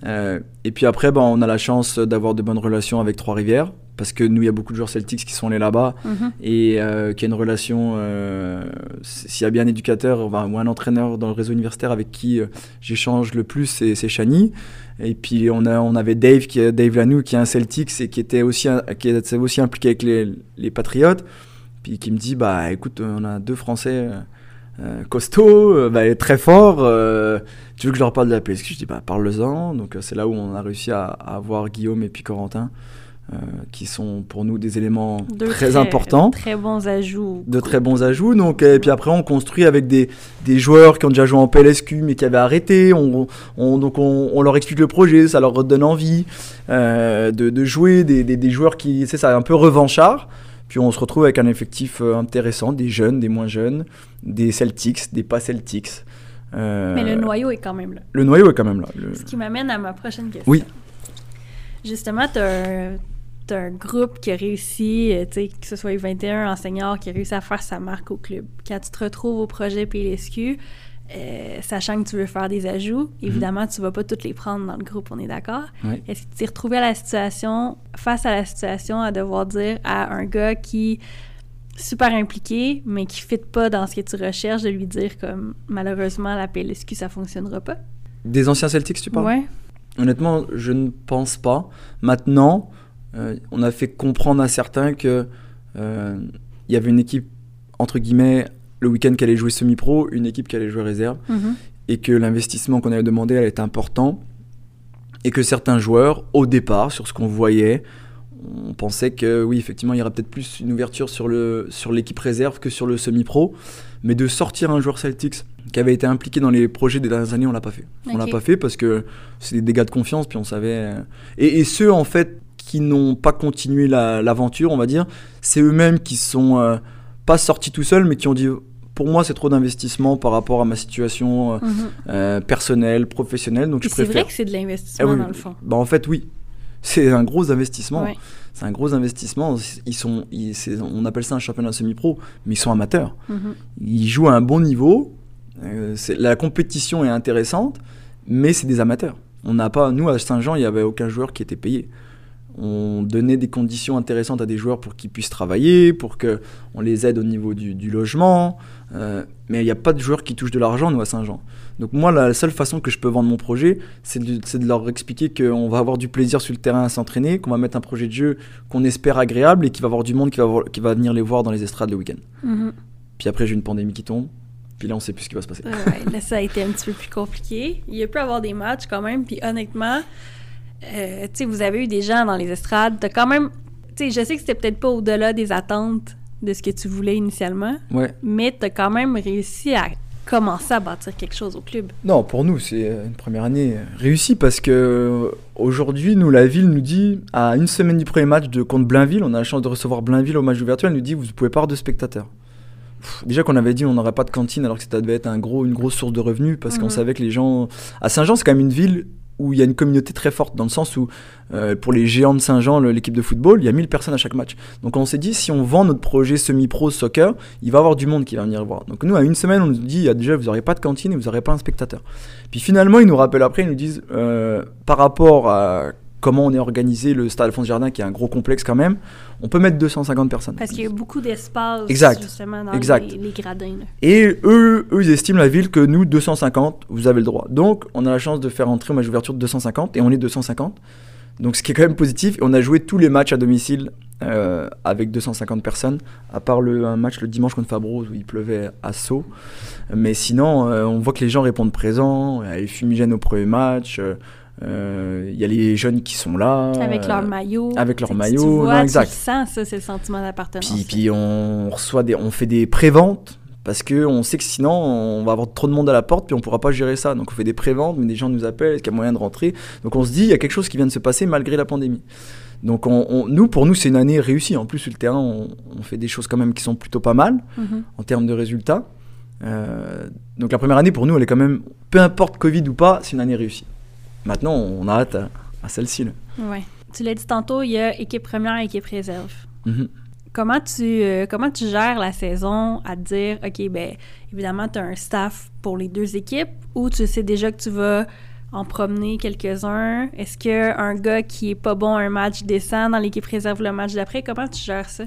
Euh, et puis après, ben, on a la chance d'avoir de bonnes relations avec Trois-Rivières, parce que nous, il y a beaucoup de joueurs Celtics qui sont allés là-bas Mhm. et euh, qui a une relation. euh, S'il y a bien un éducateur enfin, ou un entraîneur dans le réseau universitaire avec qui euh, j'échange le plus, c'est Chani. Et puis on, a, on avait Dave, qui Dave Lanou, qui est un Celtics et qui était aussi, un- qui était aussi impliqué avec les, les Patriotes. Puis qui me dit bah écoute, on a deux Français costauds, bah, très forts. tu veux que je leur parle de la PSQ Je dis bah parle-en. Donc c'est là où on a réussi à, à avoir Guillaume et puis Corentin, euh, qui sont pour nous des éléments Deux très importants Très bons ajouts. de très bons ajouts. Donc, et puis après, on construit avec des, des joueurs qui ont déjà joué en PLSQ mais qui avaient arrêté. On, on- donc, on, on leur explique le projet, ça leur redonne envie euh, de, de jouer. Des, des, des joueurs qui, c'est ça, un peu revanchard. Puis on se retrouve avec un effectif euh, intéressant, des jeunes, des moins jeunes, des Celtics, des pas Celtics. Euh, Mais le noyau est quand même là. le noyau est quand même là. Le- Ce qui m'amène à ma prochaine question. Oui. Justement, tu as, un groupe qui a réussi, euh, que ce soit U21 en senior, qui a réussi à faire sa marque au club. Quand tu te retrouves au projet PLSQ, euh, sachant que tu veux faire des ajouts, évidemment, tu vas pas toutes les prendre dans le groupe, on est d'accord? Est-ce que tu t'es retrouvé à la situation, face à la situation, à devoir dire à un gars qui super impliqué, mais qui ne fit pas dans ce que tu recherches, de lui dire comme malheureusement la PLSQ ça fonctionnera pas? Des anciens Celtics, tu parles? Honnêtement, je ne pense pas. Maintenant, euh, on a fait comprendre à certains que euh, il y avait une équipe entre guillemets le week-end qui allait jouer semi-pro, une équipe qui allait jouer réserve, Mhm. et que l'investissement qu'on avait demandé allait être important, et que certains joueurs, au départ, sur ce qu'on voyait, on pensait que oui, effectivement, il y aurait peut-être plus une ouverture sur le sur l'équipe réserve que sur le semi-pro, mais de sortir un joueur Celtics qui avait été impliqué dans les projets des dernières années, on l'a pas fait. On l'a pas fait parce que c'est des dégâts de confiance, puis on savait. euh, Et, et ceux en fait qui n'ont pas continué la- l'aventure, on va dire, c'est eux-mêmes qui sont euh, pas sortis tout seuls, mais qui ont dit pour moi c'est trop d'investissement par rapport à ma situation euh, Mhm. euh, personnelle, professionnelle, donc je c'est préfère. vrai que c'est de l'investissement oui, dans le fond. Bah en fait oui, c'est un gros investissement. Ouais. C'est un gros investissement. Ils sont, ils- c'est- on appelle ça un championnat semi-pro, mais ils sont amateurs. Mhm. Ils jouent à un bon niveau. c'est- la compétition est intéressante, mais c'est des amateurs. On n'a pas, nous à Saint-Jean, il n'y avait aucun joueur qui était payé. On donnait des conditions intéressantes à des joueurs pour qu'ils puissent travailler, pour que on les aide au niveau du, du logement. euh, mais il n'y a pas de joueurs qui touchent de l'argent, nous à Saint-Jean. Donc moi, la seule façon que je peux vendre mon projet, c'est de, leur expliquer qu'on va avoir du plaisir sur le terrain à s'entraîner, qu'on va mettre un projet de jeu qu'on espère agréable et qu'il va y avoir du monde qui va, voir- qui va venir les voir dans les estrades le week-end. Mhm. Puis après, j'ai une pandémie qui tombe. Puis là, on sait plus ce qui va se passer. Ouais, là, ça a été un petit peu plus compliqué. Il y a pu avoir des matchs quand même, puis honnêtement, euh, tu sais, vous avez eu des gens dans les estrades. T'as quand même, tu sais, je sais que c'était peut-être pas au-delà des attentes de ce que tu voulais initialement, Ouais. mais t'as quand même réussi à commencer à bâtir quelque chose au club. Non, pour nous, c'est une première année réussie parce que euh, aujourd'hui, nous, la ville nous dit, à une semaine du premier match de contre Blainville, on a la chance de recevoir Blainville au match d'ouverture, elle nous dit, vous pouvez pas avoir de spectateurs. Pff, Déjà qu'on avait dit on n'aurait pas de cantine alors que ça devait être un gros, une grosse source de revenus parce qu'on Mhm. savait que les gens... À Saint-Jean, c'est quand même une ville où il y a une communauté très forte dans le sens où euh, pour les géants de Saint-Jean, l'équipe de football, il y a 1000 personnes à chaque match. Donc on s'est dit si on vend notre projet semi-pro soccer, il va y avoir du monde qui va venir voir. Donc nous à une semaine on nous dit il y a déjà vous n'aurez pas de cantine et vous n'aurez pas un spectateur. Puis finalement ils nous rappellent après, ils nous disent euh, par rapport à comment on est organisé le stade Alphonse Jardin qui est un gros complexe quand même, on peut mettre 250 personnes. Parce qu'il y a beaucoup d'espace Exact. justement dans Exact. Les, les gradins. là. Et eux, eux, ils estiment la ville que nous, 250, vous avez le droit. Donc, on a la chance de faire entrer au match d'ouverture de 250, et on est 250. Donc, ce qui est quand même positif. Et on a joué tous les matchs à domicile euh, avec 250 personnes, à part le, un match le dimanche contre Fabros où il pleuvait à saut. Mais sinon, euh, on voit que les gens répondent présents. Il y a les fumigènes au premier match. euh, euh, Il y a les jeunes qui sont là. Avec leur euh, maillot. avec leur maillot, Tu vois, non, exact. Tu sens ça, c'est le sentiment d'appartenance. Puis, puis on reçoit des, on fait des préventes parce que on sait que sinon on va avoir trop de monde à la porte puis on pourra pas gérer ça. Donc on fait des préventes, mais des gens nous appellent, est-ce qu'il y a moyen de rentrer? Donc on se dit il y a quelque chose qui vient de se passer malgré la pandémie. Donc on, on- nous pour nous c'est une année réussie. En plus sur le terrain on, on fait des choses quand même qui sont plutôt pas mal Mhm. en termes de résultats. Euh, donc la première année pour nous elle est quand même peu importe Covid ou pas c'est une année réussie. Maintenant on a hâte à, à celle-ci. Ouais. Tu l'as dit tantôt, il y a équipe première et équipe réserve. Mhm. Comment tu, euh, comment tu gères la saison à te dire, OK, ben évidemment, tu as un staff pour les deux équipes ou tu sais déjà que tu vas en promener quelques-uns? Est-ce qu'un gars qui est pas bon à un match descend dans l'équipe réserve le match d'après? Comment tu gères ça?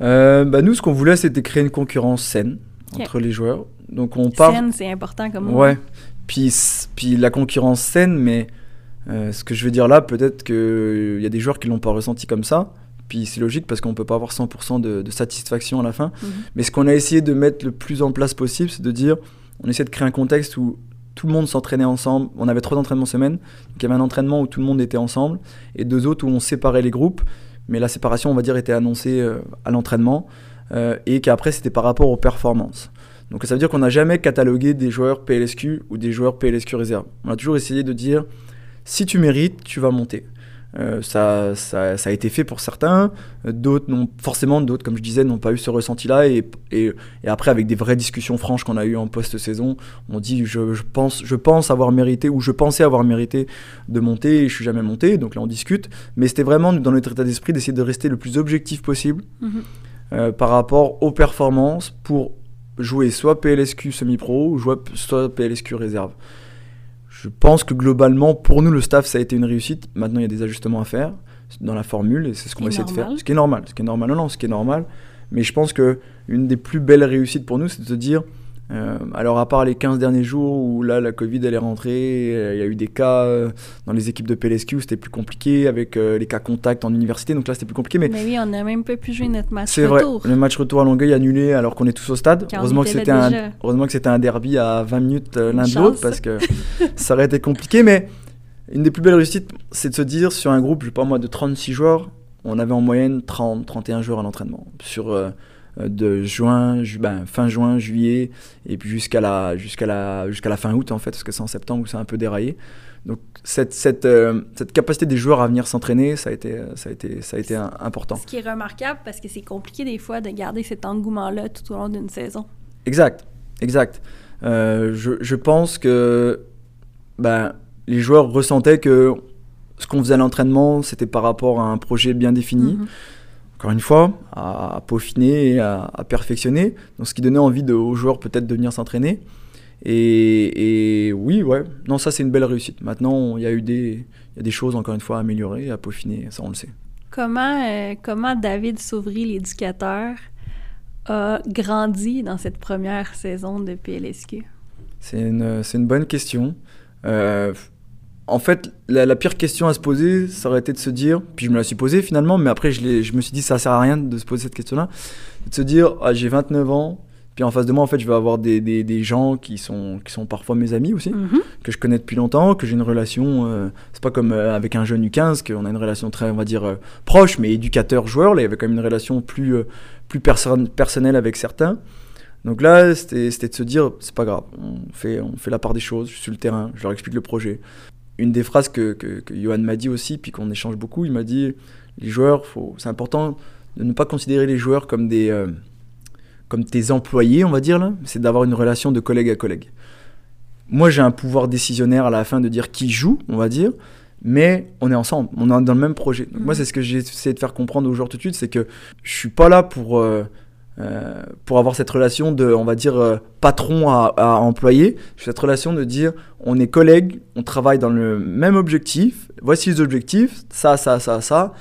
Euh, bah nous, ce qu'on voulait, c'était créer une concurrence saine entre les joueurs. Donc on part. Saine, c'est important comme mot. Ouais. Puis, puis la concurrence saine, mais euh, ce que je veux dire là, peut-être qu'il y a des joueurs qui l'ont pas ressenti comme ça. Puis c'est logique parce qu'on peut pas avoir 100% de, satisfaction à la fin. Mhm. Mais ce qu'on a essayé de mettre le plus en place possible, c'est de dire, on essaie de créer un contexte où tout le monde s'entraînait ensemble. On avait trois entraînements semaine. Donc il y avait un entraînement où tout le monde était ensemble et deux autres où on séparait les groupes. Mais la séparation, on va dire, était annoncée euh, à l'entraînement euh, et qu'après, c'était par rapport aux performances. Donc ça veut dire qu'on n'a jamais catalogué des joueurs PLSQ ou des joueurs PLSQ réserve. On a toujours essayé de dire si tu mérites, tu vas monter. Euh, ça, ça, a été fait pour certains, d'autres non, forcément, d'autres, comme je disais, n'ont pas eu ce ressenti-là. Et, et, après, avec des vraies discussions franches qu'on a eues en post-saison, on dit je, je, pense, je pense avoir mérité ou je pensais avoir mérité de monter et je suis jamais monté. Donc là, on discute. Mais c'était vraiment dans notre état d'esprit d'essayer de rester le plus objectif possible mm-hmm. euh, par rapport aux performances pour jouer soit PLSQ semi-pro ou soit PLSQ réserve. Je pense que globalement, pour nous, le staff, ça a été une réussite. Maintenant, il y a des ajustements à faire dans la formule et c'est ce qu'on va essayer de faire. Ce qui est normal. Ce qui est normal, non, non, ce qui est normal. Mais je pense que une des plus belles réussites pour nous, c'est de se dire euh, alors, à part les 15 derniers jours où là, la Covid, elle est rentrée, euh, il y a eu des cas euh, dans les équipes de PLSQ, c'était plus compliqué avec les cas contacts en université, donc là, c'était plus compliqué. Mais, oui, on n'a même pas pu jouer notre match retour. C'est vrai, le match retour à Longueuil annulé alors qu'on est tous au stade. heureusement que, c'était un, heureusement que c'était un derby à 20 minutes l'un de l'autre parce que ça aurait été compliqué. Mais une des plus belles réussites, c'est de se dire sur un groupe, je sais pas moi, de 36 joueurs, on avait en moyenne 30, 31 joueurs à l'entraînement. Sur de juin, ben, fin juin, juillet, et puis jusqu'à la, jusqu'à la, jusqu'à la fin août en fait, parce que c'est en septembre où c'est un peu déraillé. Donc cette, cette, euh, cette, capacité des joueurs à venir s'entraîner, ça a été, ça a été, ça a été important. Ce qui est remarquable parce que c'est compliqué des fois de garder cet engouement-là tout au long d'une saison. Exact, exact. Euh, je, je, pense que ben, les joueurs ressentaient que ce qu'on faisait à l'entraînement, c'était par rapport à un projet bien défini. Mm-hmm encore une fois, à, peaufiner et à, perfectionner. Donc, ce qui donnait envie aux joueurs peut-être de venir s'entraîner. Et, oui, ouais, non, ça c'est une belle réussite. Maintenant, il y a eu des, y a des choses, encore une fois, à améliorer, à peaufiner, ça on le sait. Comment, euh, comment David Sauvry, l'éducateur, a grandi dans cette première saison de PLSQ? C'est une, une, bonne question. Euh, en fait, la, pire question à se poser, ça aurait été de se dire, puis je me la suis posée finalement, mais après je, je me suis dit ça sert à rien de se poser cette question-là, de se dire ah, j'ai 29 ans, puis en face de moi en fait je vais avoir des, des, gens qui sont, qui sont parfois mes amis aussi, mhm. que je connais depuis longtemps, que j'ai une relation, euh, c'est pas comme euh, avec un jeune U15 qu'on a une relation très on va dire euh, proche, mais éducateur-joueur, là il y avait quand même une relation plus, plus personnelle avec certains. Donc là, c'était de se dire, c'est pas grave, on fait, on fait la part des choses, je suis sur le terrain, je leur explique le projet une des phrases que, que, Johan m'a dit aussi, puis qu'on échange beaucoup, il m'a dit les joueurs, c'est important de ne pas considérer les joueurs comme des euh, comme tes employés, on va dire là, c'est d'avoir une relation de collègue à collègue. Moi, j'ai un pouvoir décisionnaire à la fin de dire qui joue, on va dire, mais on est ensemble, on est dans le même projet. Donc moi, mm. c'est ce que j'ai essayé de faire comprendre aux joueurs tout de suite, c'est que je suis pas là pour euh, euh, pour avoir cette relation de, on va dire, euh, patron à, employé. Cette relation de dire, on est collègues, on travaille dans le même objectif, voici les objectifs, ça, ça, ça, ça.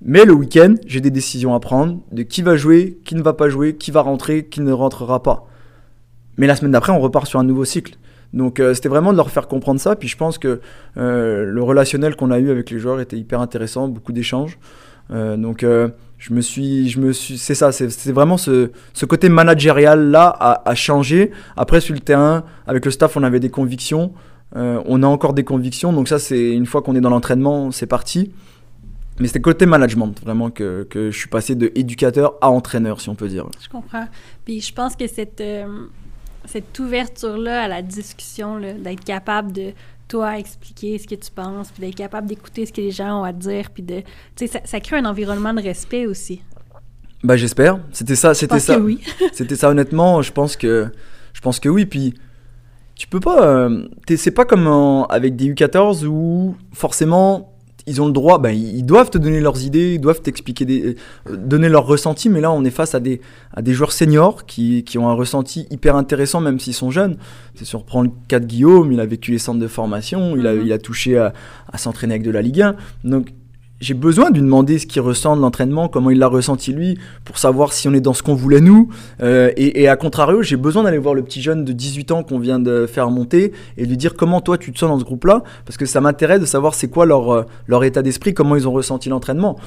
Mais le week-end, j'ai des décisions à prendre de qui va jouer, qui ne va pas jouer, qui va rentrer, qui ne rentrera pas. Mais la semaine d'après, on repart sur un nouveau cycle. Donc euh, c'était vraiment de leur faire comprendre ça. Puis je pense que le relationnel qu'on a eu avec les joueurs était hyper intéressant, beaucoup d'échanges. donc je me suis, je me suis, c'est ça, c'est vraiment ce, ce, côté managérial là a, a, changé. Après sur le terrain, avec le staff, on avait des convictions, euh, on a encore des convictions. Donc ça, c'est une fois qu'on est dans l'entraînement, c'est parti. Mais c'était côté management vraiment que, que, je suis passé de éducateur à entraîneur, si on peut dire. Je comprends. Puis je pense que cette euh, cette ouverture là à la discussion, d'être capable de toi expliquer ce que tu penses, puis d'être capable d'écouter ce que les gens ont à dire, puis de, tu sais, ça, ça, crée un environnement de respect aussi. Bah j'espère. C'était ça, c'était ça. oui. c'était ça honnêtement. Je pense que, je pense que oui. Puis tu peux pas. Euh, c'est pas comme avec des U14 où forcément ils ont le droit, ben, ils doivent te donner leurs idées, ils doivent t'expliquer, des, euh, donner leurs ressentis, mais là on est face à des, à des joueurs seniors qui, qui ont un ressenti hyper intéressant même s'ils sont jeunes. C'est si on reprend le cas de Guillaume, il a vécu les centres de formation, il, a, Mhm. il a touché à, à s'entraîner avec de la Ligue 1. Donc j'ai besoin de lui demander ce qu'il ressent de l'entraînement, comment il l'a ressenti lui, pour savoir si on est dans ce qu'on voulait nous. Euh, et, et à contrario, j'ai besoin d'aller voir le petit jeune de 18 ans qu'on vient de faire monter et lui dire comment toi tu te sens dans ce groupe-là, parce que ça m'intéresse de savoir c'est quoi leur, euh, leur état d'esprit, comment ils ont ressenti l'entraînement.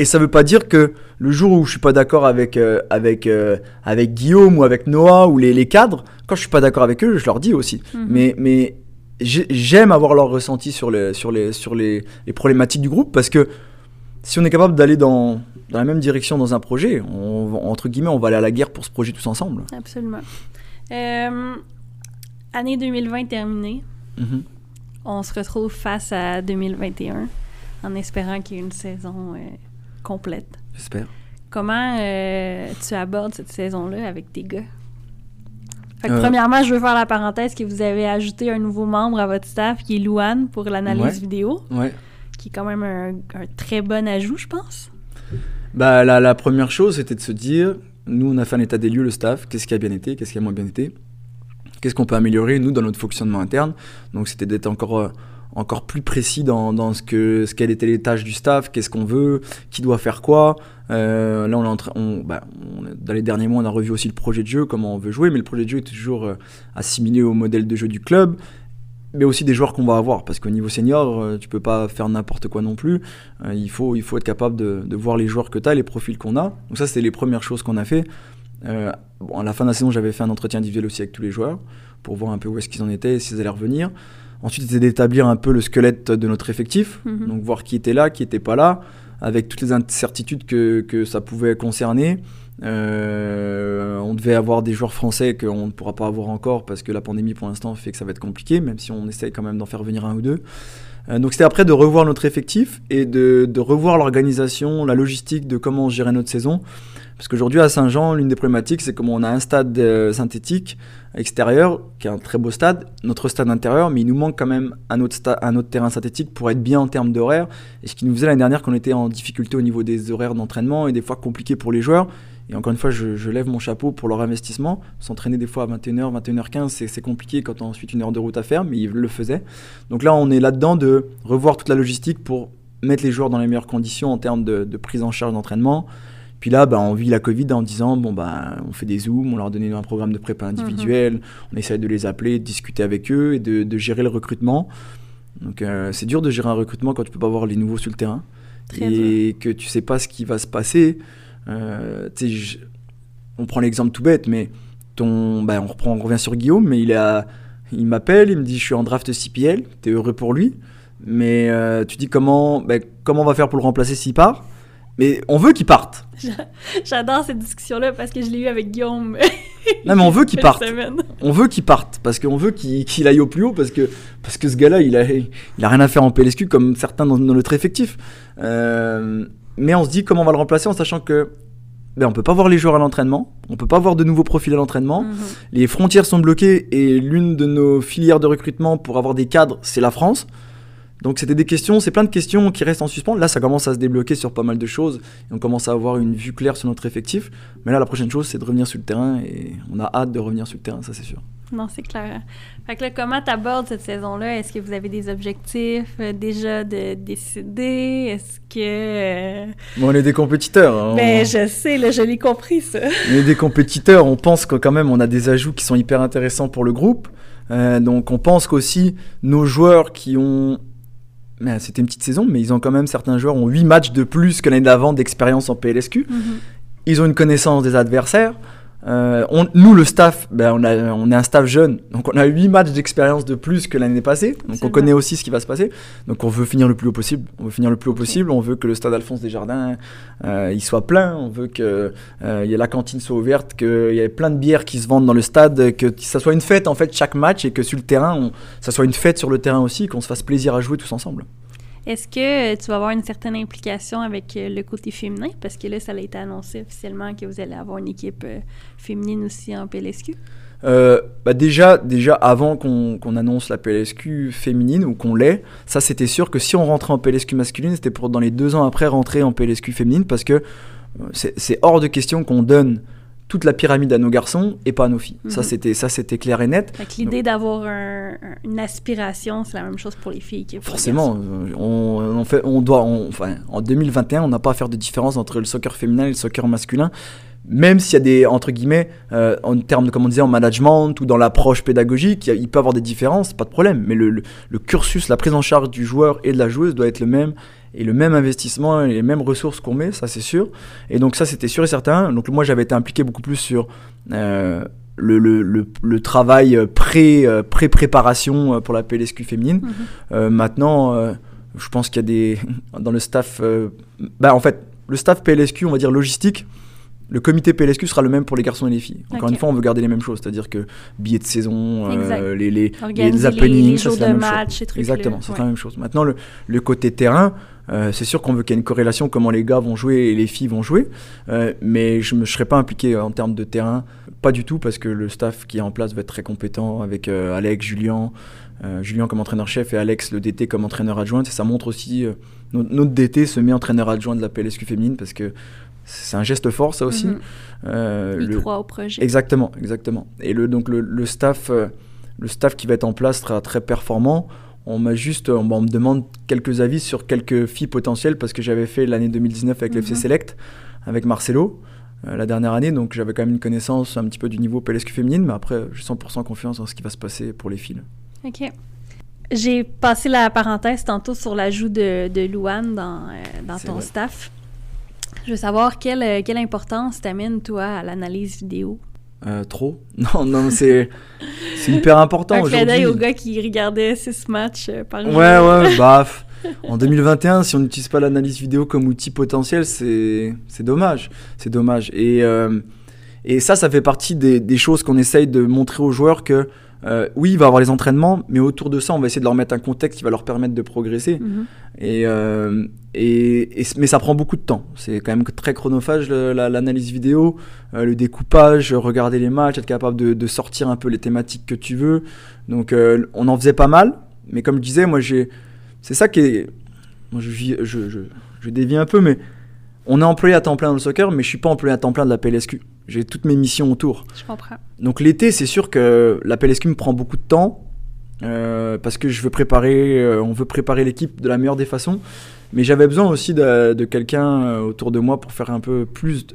Et ça veut pas dire que le jour où je suis pas d'accord avec, euh, avec, euh, avec Guillaume ou avec Noah ou les, les cadres, quand je suis pas d'accord avec eux, je leur dis aussi. Mhm. Mais, j'aime avoir leur ressenti sur, les, sur, les, sur les, les problématiques du groupe parce que si on est capable d'aller dans, dans la même direction dans un projet, on, entre guillemets, on va aller à la guerre pour ce projet tous ensemble. Absolument. Euh, année 2020 terminée. Mhm. On se retrouve face à 2021 en espérant qu'il y ait une saison euh, complète. J'espère. Comment euh, tu abordes cette saison-là avec tes gars? Fait que Euh, premièrement, je veux faire la parenthèse que vous avez ajouté un nouveau membre à votre staff qui est Louane pour l'analyse Ouais. vidéo, Ouais. qui est quand même un, un très bon ajout, je pense. Bah, la, la première chose, c'était de se dire, nous, on a fait un état des lieux, le staff, qu'est-ce qui a bien été, qu'est-ce qui a moins bien été, qu'est-ce qu'on peut améliorer, nous, dans notre fonctionnement interne. Donc, c'était d'être encore, euh, encore plus précis dans, dans ce que, ce quelles étaient les tâches du staff, qu'est-ce qu'on veut, qui doit faire quoi. Euh, là, est bah, on- dans les derniers mois, on a revu aussi le projet de jeu, comment on veut jouer, mais le projet de jeu est toujours euh, assimilé au modèle de jeu du club mais aussi des joueurs qu'on va avoir parce qu'au niveau senior euh, tu peux pas faire n'importe quoi non plus. Euh, il, faut, il faut être capable de, voir les joueurs que tu as les profils qu'on a. Donc ça c'était les premières choses qu'on a fait. Bon, à la fin de la saison j'avais fait un entretien individuel aussi avec tous les joueurs pour voir un peu où est-ce qu'ils en étaient s'ils allaient revenir ensuite c'était d'établir un peu le squelette de notre effectif Mhm. donc voir qui était là qui était pas là avec toutes les incertitudes que, que ça pouvait concerner euh, on devait avoir des joueurs français qu'on ne pourra pas avoir encore parce que la pandémie pour l'instant fait que ça va être compliqué, même si on essaye quand même d'en faire venir un ou deux. Euh, donc c'était après de revoir notre effectif et de, de revoir l'organisation, la logistique de comment gérer notre saison. Parce qu'aujourd'hui à Saint-Jean, l'une des problématiques, c'est comment on a un stade euh, synthétique extérieur, qui est un très beau stade, notre stade intérieur, mais il nous manque quand même un autre, un autre terrain synthétique pour être bien en termes d'horaire. Et ce qui nous faisait l'année dernière qu'on était en difficulté au niveau des horaires d'entraînement et des fois compliqué pour les joueurs. Et encore une fois, je, lève mon chapeau pour leur investissement. S'entraîner des fois à 21h, 21h15, c'est compliqué quand on a ensuite une heure de route à faire, mais ils le faisaient. Donc là, on est là-dedans de revoir toute la logistique pour mettre les joueurs dans les meilleures conditions en termes de prise en charge d'entraînement. Puis là, bah, on vit la Covid en disant bon bah on fait des zooms, on leur donne un programme de prépa individuel, on essaie de les appeler, de discuter avec eux et de, de gérer le recrutement. Donc euh, c'est dur de gérer un recrutement quand tu peux pas voir les nouveaux sur le terrain. Très et que tu sais pas ce qui va se passer. Euh, je- on prend l'exemple tout bête, mais ton, bah, on reprend, on revient sur Guillaume, mais il a, il m'appelle, il me dit je suis en draft CPL, t'es heureux pour lui, mais euh, tu dis comment, bah, comment on va faire pour le remplacer s'il part? Mais on veut qu'il parte. J'adore cette discussion-là parce que je l'ai eu avec Guillaume. Non, mais on veut qu'il cette parte. semaine. On veut qu'il parte parce qu'on veut qu'il aille au plus haut parce que, parce que ce gars-là, il a, il a rien à faire en PLSQ comme certains dans, dans notre effectif. Euh, mais on se dit comment on va le remplacer en sachant que ben, on peut pas voir les joueurs à l'entraînement, on peut pas voir de nouveaux profils à l'entraînement, Mhm. les frontières sont bloquées et l'une de nos filières de recrutement pour avoir des cadres, c'est la France. Donc c'était des questions, c'est plein de questions qui restent en suspens. Là, ça commence à se débloquer sur pas mal de choses et on commence à avoir une vue claire sur notre effectif. Mais là, la prochaine chose, c'est de revenir sur le terrain et on a hâte de revenir sur le terrain, ça c'est sûr. Non, c'est clair. Fait que là, comment t'abordes cette saison-là? Est-ce que vous avez des objectifs euh, déjà de décider? Est-ce que... euh, Mais on est des compétiteurs. hein. Ben, on, je sais, là, je l'ai compris, ça. on est des compétiteurs. On pense que quand même on a des ajouts qui sont hyper intéressants pour le groupe. Euh, donc on pense qu'aussi nos joueurs qui ont mais c'était une petite saison, mais ils ont quand même certains joueurs ont 8 matchs de plus que l'année d'avant d'expérience en PLSQ. Mhm. Ils ont une connaissance des adversaires. Euh, on- nous, le staff, ben, on, a, on est un staff jeune, donc on a 8 matchs d'expérience de plus que l'année passée. Donc on connaît aussi ce qui va se passer. Donc on veut finir le plus haut possible. On veut finir le plus haut possible. On veut que le stade Alphonse Desjardins euh, il soit plein. On veut que euh, y ait la cantine soit ouverte, qu'il y ait plein de bières qui se vendent dans le stade, que ça soit une fête en fait chaque match et que sur le terrain, on, ça soit une fête sur le terrain aussi, qu'on se fasse plaisir à jouer tous ensemble. Est-ce que euh, tu vas avoir une certaine implication avec euh, le côté féminin? Parce que là, ça a été annoncé officiellement que vous allez avoir une équipe euh, féminine aussi en PLSQ. bah déjà, déjà avant qu'on qu'on annonce la PLSQ féminine ou qu'on l'ait, ça c'était sûr que si on rentrait en PLSQ masculine, c'était pour dans les deux ans après rentrer en PLSQ féminine parce que c'est hors de question qu'on donne toute la pyramide à nos garçons et pas à nos filles. Ça Mhm. c'était ça c'était clair et net. L'idée d'avoir un- un- une aspiration, c'est la même chose pour les filles que pour Forcément, on, on fait, on doit, on- enfin, en 2021, on n'a pas à faire de différence entre le soccer féminin et le soccer masculin, même s'il y a des, entre guillemets, euh, en termes de, comme on disait, en management ou dans l'approche pédagogique, il, y a- il peut y avoir des différences, pas de problème, mais le, le- le cursus, la prise en charge du joueur et de la joueuse doit être le même, et le même investissement et les mêmes ressources qu'on met, ça c'est sûr. Et donc ça c'était sûr et certain. Donc moi j'avais été impliqué beaucoup plus sur euh, le, le, le, le travail euh, pré, euh, pré-préparation pour la PLSQ féminine. Mhm. Euh, maintenant, euh, je pense qu'il y a des dans le staff. bah en fait, le staff PLSQ, on va dire logistique. Le comité PLSQ sera le même pour les garçons et les filles. Encore une fois, on veut garder les mêmes choses, c'est-à-dire que billets de saison, euh, les, les, les- happenings, les jours la de match. Exactement, c'est Ouais. la même chose. Maintenant, le, le côté terrain, euh, c'est sûr qu'on veut qu'il y ait une corrélation comment les gars vont jouer et les filles vont jouer, euh, mais je ne serais pas impliqué en termes de terrain, pas du tout, parce que le staff qui est en place va être très compétent avec euh, Alex, Julien, euh, Julien comme entraîneur-chef et Alex, le DT, comme entraîneur adjoint. Et ça montre aussi, euh, notre, DT se met entraîneur adjoint de la PLSQ féminine, parce que c'est un geste fort, ça aussi. Mhm. Euh, le- croient au projet. Exactement, exactement. Et le, donc le, le staff, euh, le staff qui va être en place sera très performant. On m'a juste, on, on me demande quelques avis sur quelques filles potentielles parce que j'avais fait l'année 2019 avec l'FC Mhm. Select, avec Marcelo, euh, la dernière année. Donc j'avais quand même une connaissance un petit peu du niveau PLSQ féminine, mais après j'ai 100% confiance en ce qui va se passer pour les filles. OK. J'ai passé la parenthèse tantôt sur l'ajout de, de Louane dans, euh, dans ton vrai. staff. Je veux savoir quelle, euh, quelle importance t'amène, toi, à l'analyse vidéo? Euh, trop? Non, non, c'est hyper important Un clin d'œil aujourd'hui. au gars qui regardait six matchs euh, par Ouais, jour. ouais, baf. En 2021, si on n'utilise pas l'analyse vidéo comme outil potentiel, c'est c'est dommage. C'est dommage. Et, euh, et ça, ça fait partie des, des choses qu'on essaye de montrer aux joueurs que, euh, oui, il va y avoir les entraînements, mais autour de ça, on va essayer de leur mettre un contexte qui va leur permettre de progresser. Mhm. Et, euh, et, et- mais ça prend beaucoup de temps. C'est quand même très chronophage la- l'analyse vidéo, euh, le découpage, regarder les matchs, être capable de, de sortir un peu les thématiques que tu veux. Donc on en faisait pas mal, mais comme je disais, moi j'ai, c'est ça qui est, moi je, vis- je, je, je dévie un peu, mais on est employé à temps plein dans le soccer, mais je suis pas employé à temps plein de la PLSQ. J'ai toutes mes missions autour. Je comprends. Donc l'été, c'est sûr que la PLSQ me prend beaucoup de temps euh, parce que je veux préparer, euh, on veut préparer l'équipe de la meilleure des façons. Mais j'avais besoin aussi de, de quelqu'un euh, autour de moi pour faire un peu plus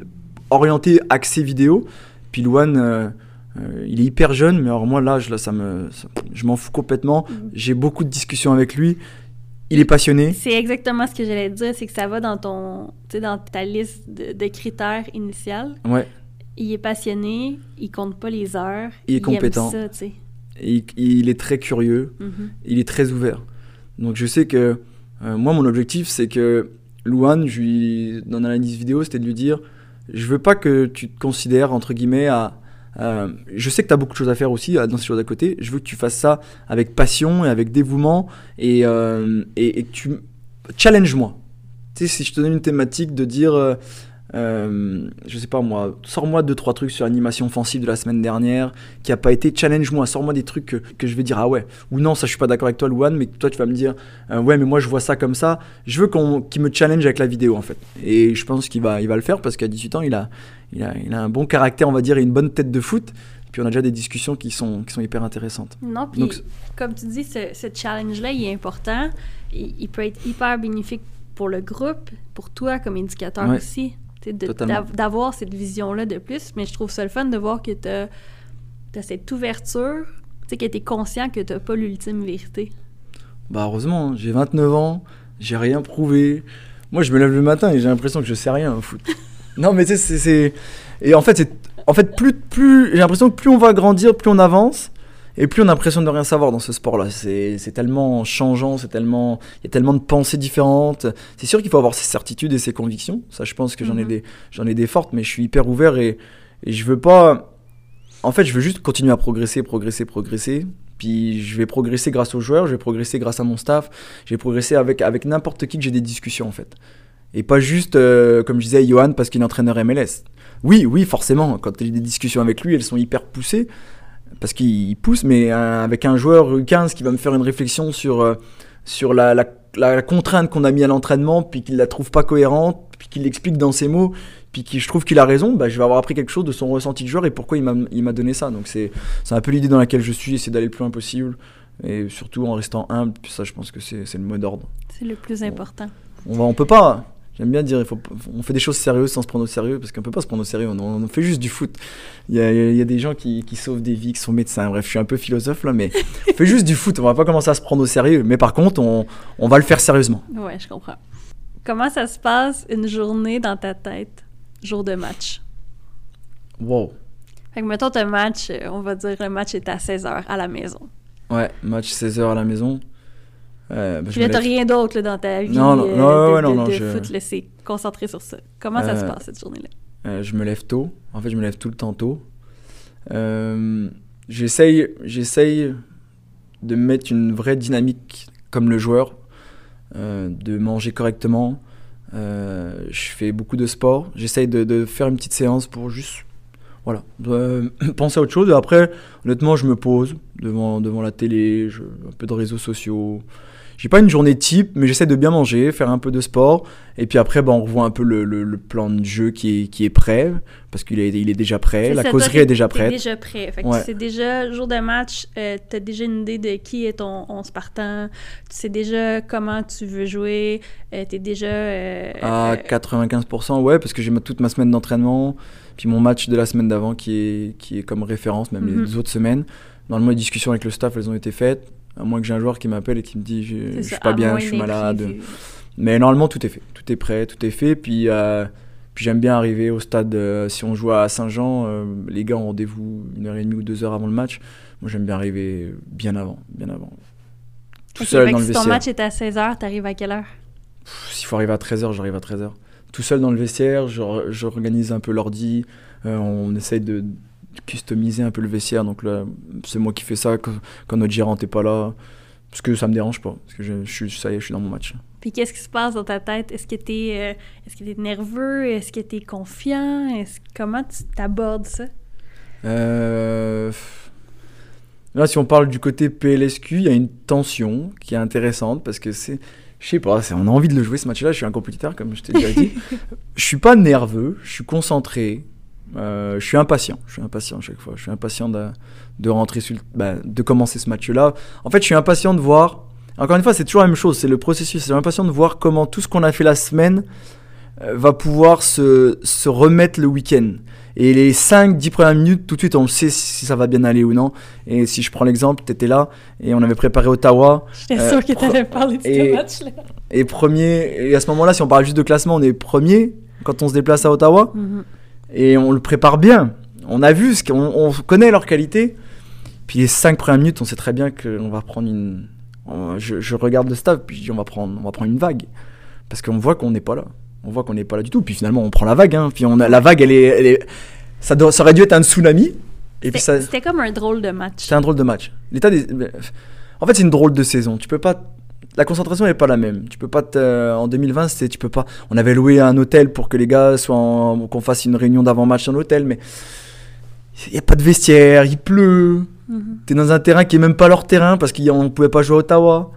orienté, axé vidéo. Puis Luan, euh, il est hyper jeune, mais alors moi l'âge là, ça me, ça- je m'en fous complètement. Mhm. J'ai beaucoup de discussions avec lui. Il est passionné. C'est exactement ce que j'allais te dire, c'est que ça va dans ton, dans ta liste de, de critères initiales. Ouais. Il est passionné, il compte pas les heures. Il est aime compétent. ça, tu sais. Il, il est très curieux. Mhm. il est très ouvert. Donc je sais que euh, moi mon objectif c'est que Louane, je lui, dans l'analyse vidéo, c'était de lui dire je veux pas que tu te considères entre guillemets à je sais que tu as beaucoup de choses à faire aussi à- dans ces choses à côté. Je veux que tu fasses ça avec passion et avec dévouement et, euh, et, et que tu challenge-moi. Tu sais, si je te donne une thématique de dire, euh, je sais pas moi, sors-moi deux trois trucs sur l'animation offensive de la semaine dernière qui a pas été, challenge-moi, sors-moi des trucs que, que je vais dire ah ouais ou non ça je suis pas d'accord avec toi Louane, mais toi tu vas me dire euh, ouais mais moi je vois ça comme ça. Je veux qu'on qu'il me challenge avec la vidéo en fait. Et je pense qu'il va il va le faire parce qu'à 18 ans il a il a il a un bon caractère on va dire et une bonne tête de foot. Puis on a déjà des discussions qui sont qui sont hyper intéressantes. Non, puis Donc, comme tu dis, ce, ce challenge-là, il est important. Il, il peut être hyper bénéfique pour le groupe, pour toi comme indicateur Ouais. aussi. D'avoir cette vision-là de plus. Mais je trouve ça le fun de voir que tu as, cette ouverture, tu sais, que tu es conscient que tu n'as pas l'ultime vérité. Bah heureusement, hein, j'ai 29 ans, j'ai rien prouvé. Moi, je me lève le matin et j'ai l'impression que je sais rien au foot. non, mais tu sais, c'est-. Et en fait. En fait, plus, plus... j'ai l'impression que plus on va grandir, plus on avance, et plus on a l'impression de rien savoir dans ce sport-là. C'est tellement changeant, c'est tellement. Il y a tellement de pensées différentes. C'est sûr qu'il faut avoir ses certitudes et ses convictions. Ça, je pense que j'en ai, Mhm. des... j'en ai des fortes, mais je suis hyper ouvert et, et je veux pas. En fait, je veux juste continuer à progresser, progresser, progresser. Puis je vais progresser grâce aux joueurs, je vais progresser grâce à mon staff, je vais progresser avec, avec n'importe qui que j'ai des discussions en fait. Et pas juste, euh, comme je disais, Johan parce qu'il est entraîneur MLS. Oui, oui, forcément, quand j'ai des discussions avec lui, elles sont hyper poussées. Parce qu'il pousse, mais un- avec un joueur U15 qui va me faire une réflexion sur, euh, sur la, la- la contrainte qu'on a mis à l'entraînement, puis qu'il la trouve pas cohérente, puis qu'il l'explique dans ses mots, puis qui je trouve qu'il a raison, bah, je vais avoir appris quelque chose de son ressenti de joueur et pourquoi il m'a donné ça. Donc c'est c'est un peu l'idée dans laquelle je suis, essayer d'aller le plus loin possible, et surtout en restant humble, puis ça je pense que c'est c'est le mot d'ordre. C'est le plus important. On, va, on peut pas. J'aime bien dire, il faut, on fait des choses sérieuses sans se prendre au sérieux, parce qu'on peut pas se prendre au sérieux, on, on fait juste du foot. Il y a, il y a des gens qui, qui sauvent des vies, qui sont médecins, bref, je suis un peu philosophe là, mais on fait juste du foot, on va pas commencer à se prendre au sérieux, mais par contre, on, on va le faire sérieusement. Ouais, je comprends. Comment ça se passe une journée dans ta tête, jour de match? Wow. Fait que mettons ton match, on va dire le match est à 16h à la maison. Ouais, match 16h à la maison. Euh, me t'as lève- rien d'autre dans ta vie Non, non, euh, non, de, non, de- non, de je- foot, c'est concentré sur ça. Comment ça se Euh, passe cette journée-là? Euh, je me lève tôt. En fait, je me lève tout le temps tôt. J'essaye, j'essaye de mettre une vraie dynamique comme le joueur, de manger correctement. Euh, je fais beaucoup de sport. J'essaye de, de faire une petite séance pour juste, voilà, euh, penser à autre chose. Et après, honnêtement, je me pose devant, devant la télé, je, un peu de réseaux sociaux. J'ai pas une journée type, mais j'essaie de bien manger, faire un peu de sport. Et puis après, bah, on revoit un peu le, le- le plan de jeu qui est, qui est prêt, parce qu'il est, il est déjà prêt. La ça, causerie est déjà prête. déjà prêt. Fait Ouais. c'est déjà jour de match, euh, t'as déjà une idée de qui est ton 11 partant, tu sais déjà comment tu veux jouer, euh, t'es déjà... euh, À euh, 95%, ouais, parce que j'ai toute ma semaine d'entraînement, puis mon match de la semaine d'avant qui est, qui est comme référence, même Mhm. les autres semaines. Normalement, les discussions avec le staff, elles ont été faites. À moins que j'ai un joueur qui m'appelle et qui me dit je, je suis pas bien, je suis malade. d'imprévus. Mais normalement, tout est fait. Tout est prêt, tout est fait. Puis, euh, puis j'aime bien arriver au stade. euh, si on joue à Saint-Jean, euh, les gars ont rendez-vous une heure et demie ou deux heures avant le match. Moi, j'aime bien arriver bien avant. Bien avant. Tout seul dans le si ton match est à 16h, t'arrives à quelle heure? S'il faut arriver à 13h, j'arrive à 13h. Tout seul dans le vestiaire, j'organise un peu l'ordi. euh, on essaye de customiser un peu le vestiaire. Donc là, c'est moi qui fais ça quand, quand notre gérante n'est pas là. Parce que ça me dérange pas. Parce que je, suis, ça y est, je suis dans mon match. Puis qu'est-ce qui se passe dans ta tête? Est-ce que t'es euh, est-ce que t'es nerveux? Est-ce que t'es confiant? Est-ce comment tu t'abordes ça? Euh, Là, si on parle du côté PLSQ, il y a une tension qui est intéressante parce que c'est. Je sais pas, on a envie de le jouer ce match-là. Je suis un compétiteur, comme je t'ai déjà dit. je suis pas nerveux, je suis concentré. Euh, je suis impatient. Je suis impatient à chaque fois. Je suis impatient de, de rentrer sur le- bah, de commencer ce match-là. En fait, je suis impatient de voir. Encore une fois, c'est toujours la même chose. C'est le processus. Je suis impatient de voir comment tout ce qu'on a fait la semaine euh, va pouvoir se, se remettre le week-end. Et les 5-10 premières minutes, tout de suite, on sait si ça va bien aller ou non. Et si je prends l'exemple, tu étais là et on avait préparé Ottawa. J'étais Euh, sûre que t'allais parler de ce match-là. Et premier, et à ce moment-là, si on parle juste de classement, on est premier quand on se déplace à Ottawa. Mhm. Et on le prépare bien. On a vu, ce qu'on on connaît leur qualité. Puis les 5 premières minutes, on sait très bien qu'on va prendre une. on- je, je regarde le staff, puis je dis on va prendre, on va prendre une vague. Parce qu'on voit qu'on n'est pas là. On voit qu'on n'est pas là du tout. Puis finalement, on prend la vague. Hein. Puis on a, la vague, elle est. elle est- ça, doit- ça aurait dû être un tsunami. Et puis ça. C'était c'était comme un drôle de match. C'était un drôle de match. L'état des... En fait, c'est une drôle de saison. Tu peux pas. La concentration n'est pas la même. Tu peux pas. te- En 2020, c'était. Tu peux pas. On avait loué un hôtel pour que les gars soient. en- qu'on fasse une réunion d'avant-match dans l'hôtel, mais il y a pas de vestiaire. Il pleut. Mhm. T'es dans un terrain qui est même pas leur terrain parce qu'on pouvait pas jouer à Ottawa.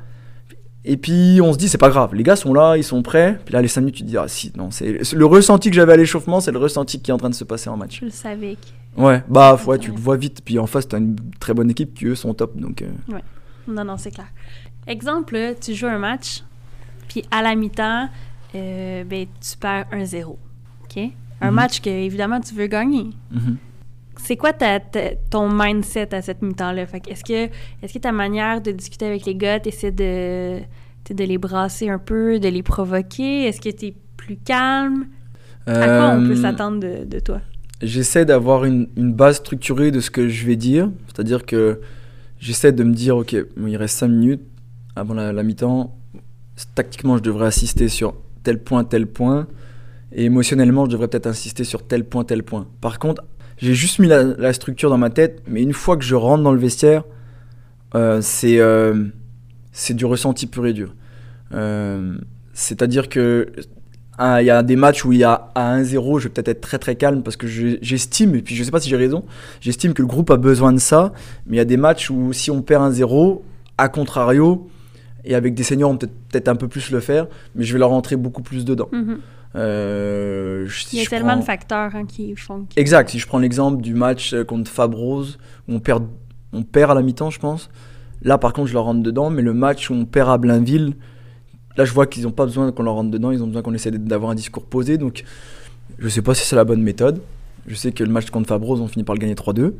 Et puis on se dit c'est pas grave, les gars sont là, ils sont prêts. Puis là les 5 minutes tu te dis ah si non c'est le ressenti que j'avais à l'échauffement, c'est le ressenti qui est en train de se passer en match. Je le savais. que- Ouais, bah ouais, Ouais. tu le vois vite. Puis en face, t'as une très bonne équipe qui eux sont top. Donc, euh, Non, non, c'est clair. Exemple, tu joues un match, puis à la mi-temps, euh, ben, tu perds 1-0. OK? Un Mhm. match que, évidemment, tu veux gagner. mhm. C'est quoi ta, ta- ton mindset à cette mi-temps-là? Fait que est-ce que, est-ce que ta manière de discuter avec les gars, t'essaies de, de les brasser un peu, de les provoquer? Est-ce que t'es plus calme? À quoi on peut Euh, s'attendre de, de toi? J'essaie d'avoir une, une base structurée de ce que je vais dire. C'est-à-dire que j'essaie de me dire ok, il reste 5 minutes avant la, mi-temps. Tactiquement, je devrais assister sur tel point, tel point. Et émotionnellement, je devrais peut-être insister sur tel point, tel point. Par contre, j'ai juste mis la, structure dans ma tête, mais une fois que je rentre dans le vestiaire, euh, c'est euh, du ressenti pur et dur. Euh, C'est-à-dire que il y a des matchs où il y a à 1-0, je vais peut-être être très très calme parce que j'estime, et puis je sais pas si j'ai raison, j'estime que le groupe a besoin de ça, mais il y a des matchs où si on perd 1-0, à contrario, et avec des seniors, on peut peut-être un peu plus le faire, mais je vais leur rentrer beaucoup plus dedans. Mm-hmm. Euh, il y a tellement de facteurs hein, qui font. Exact. Si je prends l'exemple du match contre Fabrose, où on perd, on perd à la mi-temps, je pense. Là, par contre, je leur rentre dedans, mais le match où on perd à Blainville, Là, je vois qu'ils n'ont pas besoin qu'on leur rentre dedans, ils ont besoin qu'on essaie d'avoir un discours posé. Donc, je sais pas si c'est la bonne méthode. Je sais que le match contre Fabrose, on finit par le gagner 3-2. Mhm.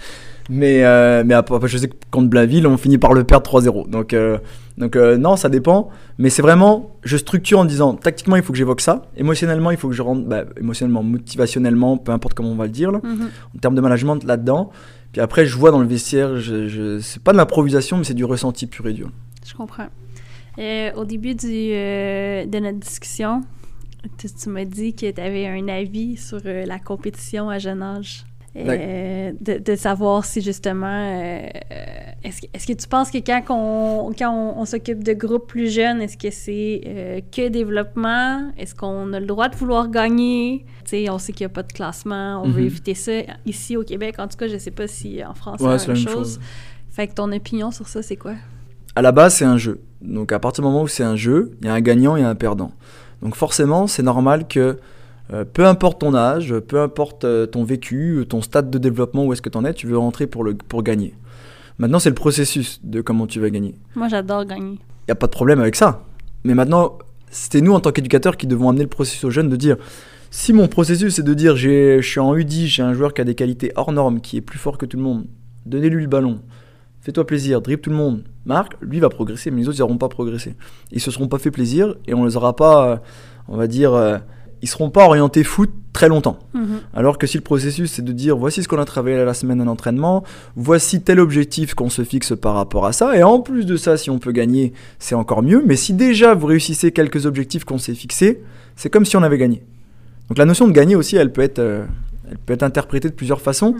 mais, euh, mais après, je sais que contre Blainville, on finit par le perdre 3-0. Donc, euh, donc euh, non, ça dépend. Mais c'est vraiment, je structure en disant, tactiquement, il faut que j'évoque ça. Émotionnellement, il faut que je rentre, bah, émotionnellement, motivationnellement, peu importe comment on va le dire, là, mhm. en termes de management là-dedans. Puis après, je vois dans le vestiaire, je, je c'est pas de l'improvisation, mais c'est du ressenti pur et dur. Je comprends. Euh, au début du, de notre discussion, tu, m'as dit que tu avais un avis sur euh, la compétition à jeune âge. De, de, savoir si justement, est-ce, est que tu penses que quand on, quand on, s'occupe de groupes plus jeunes, est-ce que c'est que développement? Est-ce qu'on a le droit de vouloir gagner? sais, on sait qu'il n'y a pas de classement, on veut mhm. éviter ça. Ici au Québec, en tout cas, je ne sais pas si en France c'est la même chose. chose. Fait que ton opinion sur ça, c'est quoi? À la base, c'est un jeu. Donc à partir du moment où c'est un jeu, il y a un gagnant et un perdant. Donc forcément, c'est normal que euh, peu importe ton âge, peu importe euh, ton vécu, ton stade de développement, où est-ce que tu en es, tu veux rentrer pour, le, pour gagner. Maintenant, c'est le processus de comment tu vas gagner. Moi, j'adore gagner. Il n'y a pas de problème avec ça. Mais maintenant, c'était nous, en tant qu'éducateurs, qui devons amener le processus aux jeunes de dire si mon processus c'est de dire je suis en U10, j'ai un joueur qui a des qualités hors normes, qui est plus fort que tout le monde, donnez-lui le ballon, fais-toi plaisir, dribble tout le monde, marque, lui va progresser, mais les autres, ils n'auront pas progressé. Ils se seront pas fait plaisir et on les aura pas, euh, on va dire, euh, ils seront pas orientés foot très longtemps. Mhm. Alors que si le processus, c'est de dire, voici ce qu'on a travaillé la semaine en entraînement, voici tel objectif qu'on se fixe par rapport à ça, et en plus de ça, si on peut gagner, c'est encore mieux, mais si déjà vous réussissez quelques objectifs qu'on s'est fixés, c'est comme si on avait gagné. Donc la notion de gagner aussi, elle peut être... Euh, elle peut être interprétée de plusieurs façons.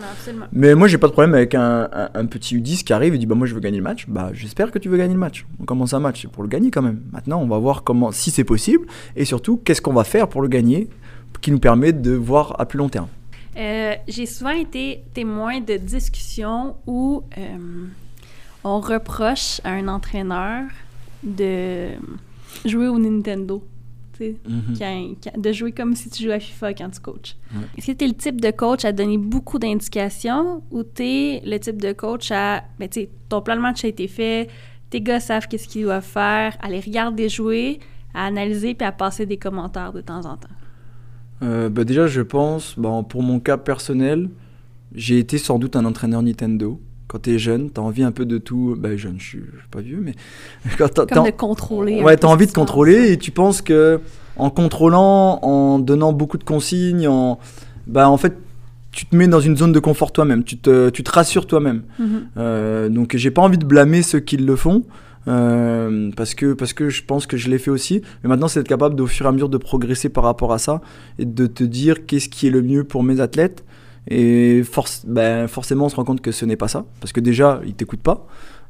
mais moi, j'ai pas de problème avec un, petit U10 qui arrive et dit bah moi je veux gagner le match. Bah j'espère que tu veux gagner le match. On commence un match, c'est pour le gagner quand même. Maintenant, on va voir comment, si c'est possible, et surtout qu'est-ce qu'on va faire pour le gagner, qui nous permet de voir à plus long terme. Euh, j'ai souvent été témoin de discussions où euh, on reproche à un entraîneur de jouer au Nintendo. Mhm. de jouer comme si tu jouais à FIFA quand tu coaches. Est-ce que tu es le type de coach à donner beaucoup d'indications ou tu es le type de coach à, ben, tu sais, ton plan de match a été fait, tes gars savent qu'est-ce qu'ils doivent faire, à les regarder jouer, à analyser puis à passer des commentaires de temps en temps? Euh, ben, déjà, je pense, bon, pour mon cas personnel, j'ai été sans doute un entraîneur Nintendo quand tu es jeune, tu as envie un peu de tout. Ben, jeune, je suis, suis pas vieux, mais. Quand Comme de contrôler. Ouais, tu as envie de contrôler et tu penses que en contrôlant, en donnant beaucoup de consignes, en, bah, en fait, tu te mets dans une zone de confort toi-même, tu te, tu te rassures toi-même. Mm-hmm. Euh, donc, j'ai pas envie de blâmer ceux qui le font. Euh, parce, que, parce que je pense que je l'ai fait aussi. Mais maintenant, c'est d'être capable, de, au fur et à mesure, de progresser par rapport à ça et de te dire qu'est-ce qui est le mieux pour mes athlètes et force, ben, forcément, on se rend compte que ce n'est pas ça, parce que déjà, ils t'écoutent pas.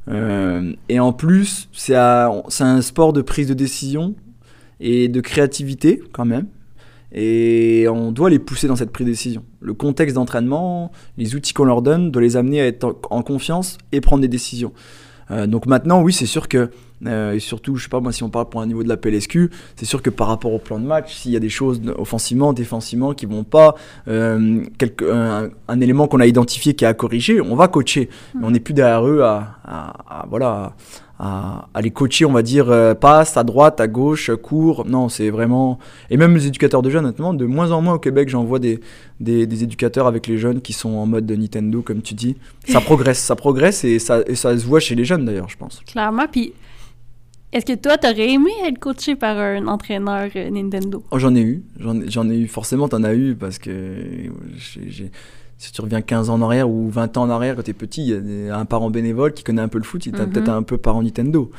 Euh, et en plus, c'est un sport de prise de décision et de créativité quand même. Et on doit les pousser dans cette prise de décision. Le contexte d'entraînement, les outils qu'on leur donne, doit les amener à être en confiance et prendre des décisions. Euh, donc maintenant, oui, c'est sûr que, euh, et surtout, je sais pas moi, si on parle pour un niveau de la PLSQ, c'est sûr que par rapport au plan de match, s'il y a des choses offensivement, défensivement qui vont pas, euh, un, élément qu'on a identifié qui est à corriger, on va coacher. Mais on n'est plus derrière eux à, à, voilà, à, les coacher, on va dire, passe à droite, à gauche, court. Non, c'est vraiment. Et même les éducateurs de jeunes, honnêtement, de moins en moins au Québec, j'en vois des, des, éducateurs avec les jeunes qui sont en mode de Nintendo, comme tu dis. Ça progresse, ça progresse et ça, et ça se voit chez les jeunes d'ailleurs, je pense. Clairement, puis est-ce que toi, t'aurais aimé être coaché par un entraîneur euh, Nintendo? Oh, j'en ai eu. J'en ai eu. Forcément, t'en as eu parce que si tu reviens 15 ans en arrière ou 20 ans en arrière quand t'es petit, il y a un parent bénévole qui connaît un peu le foot, il t'a mm-hmm. peut-être un peu parent Nintendo.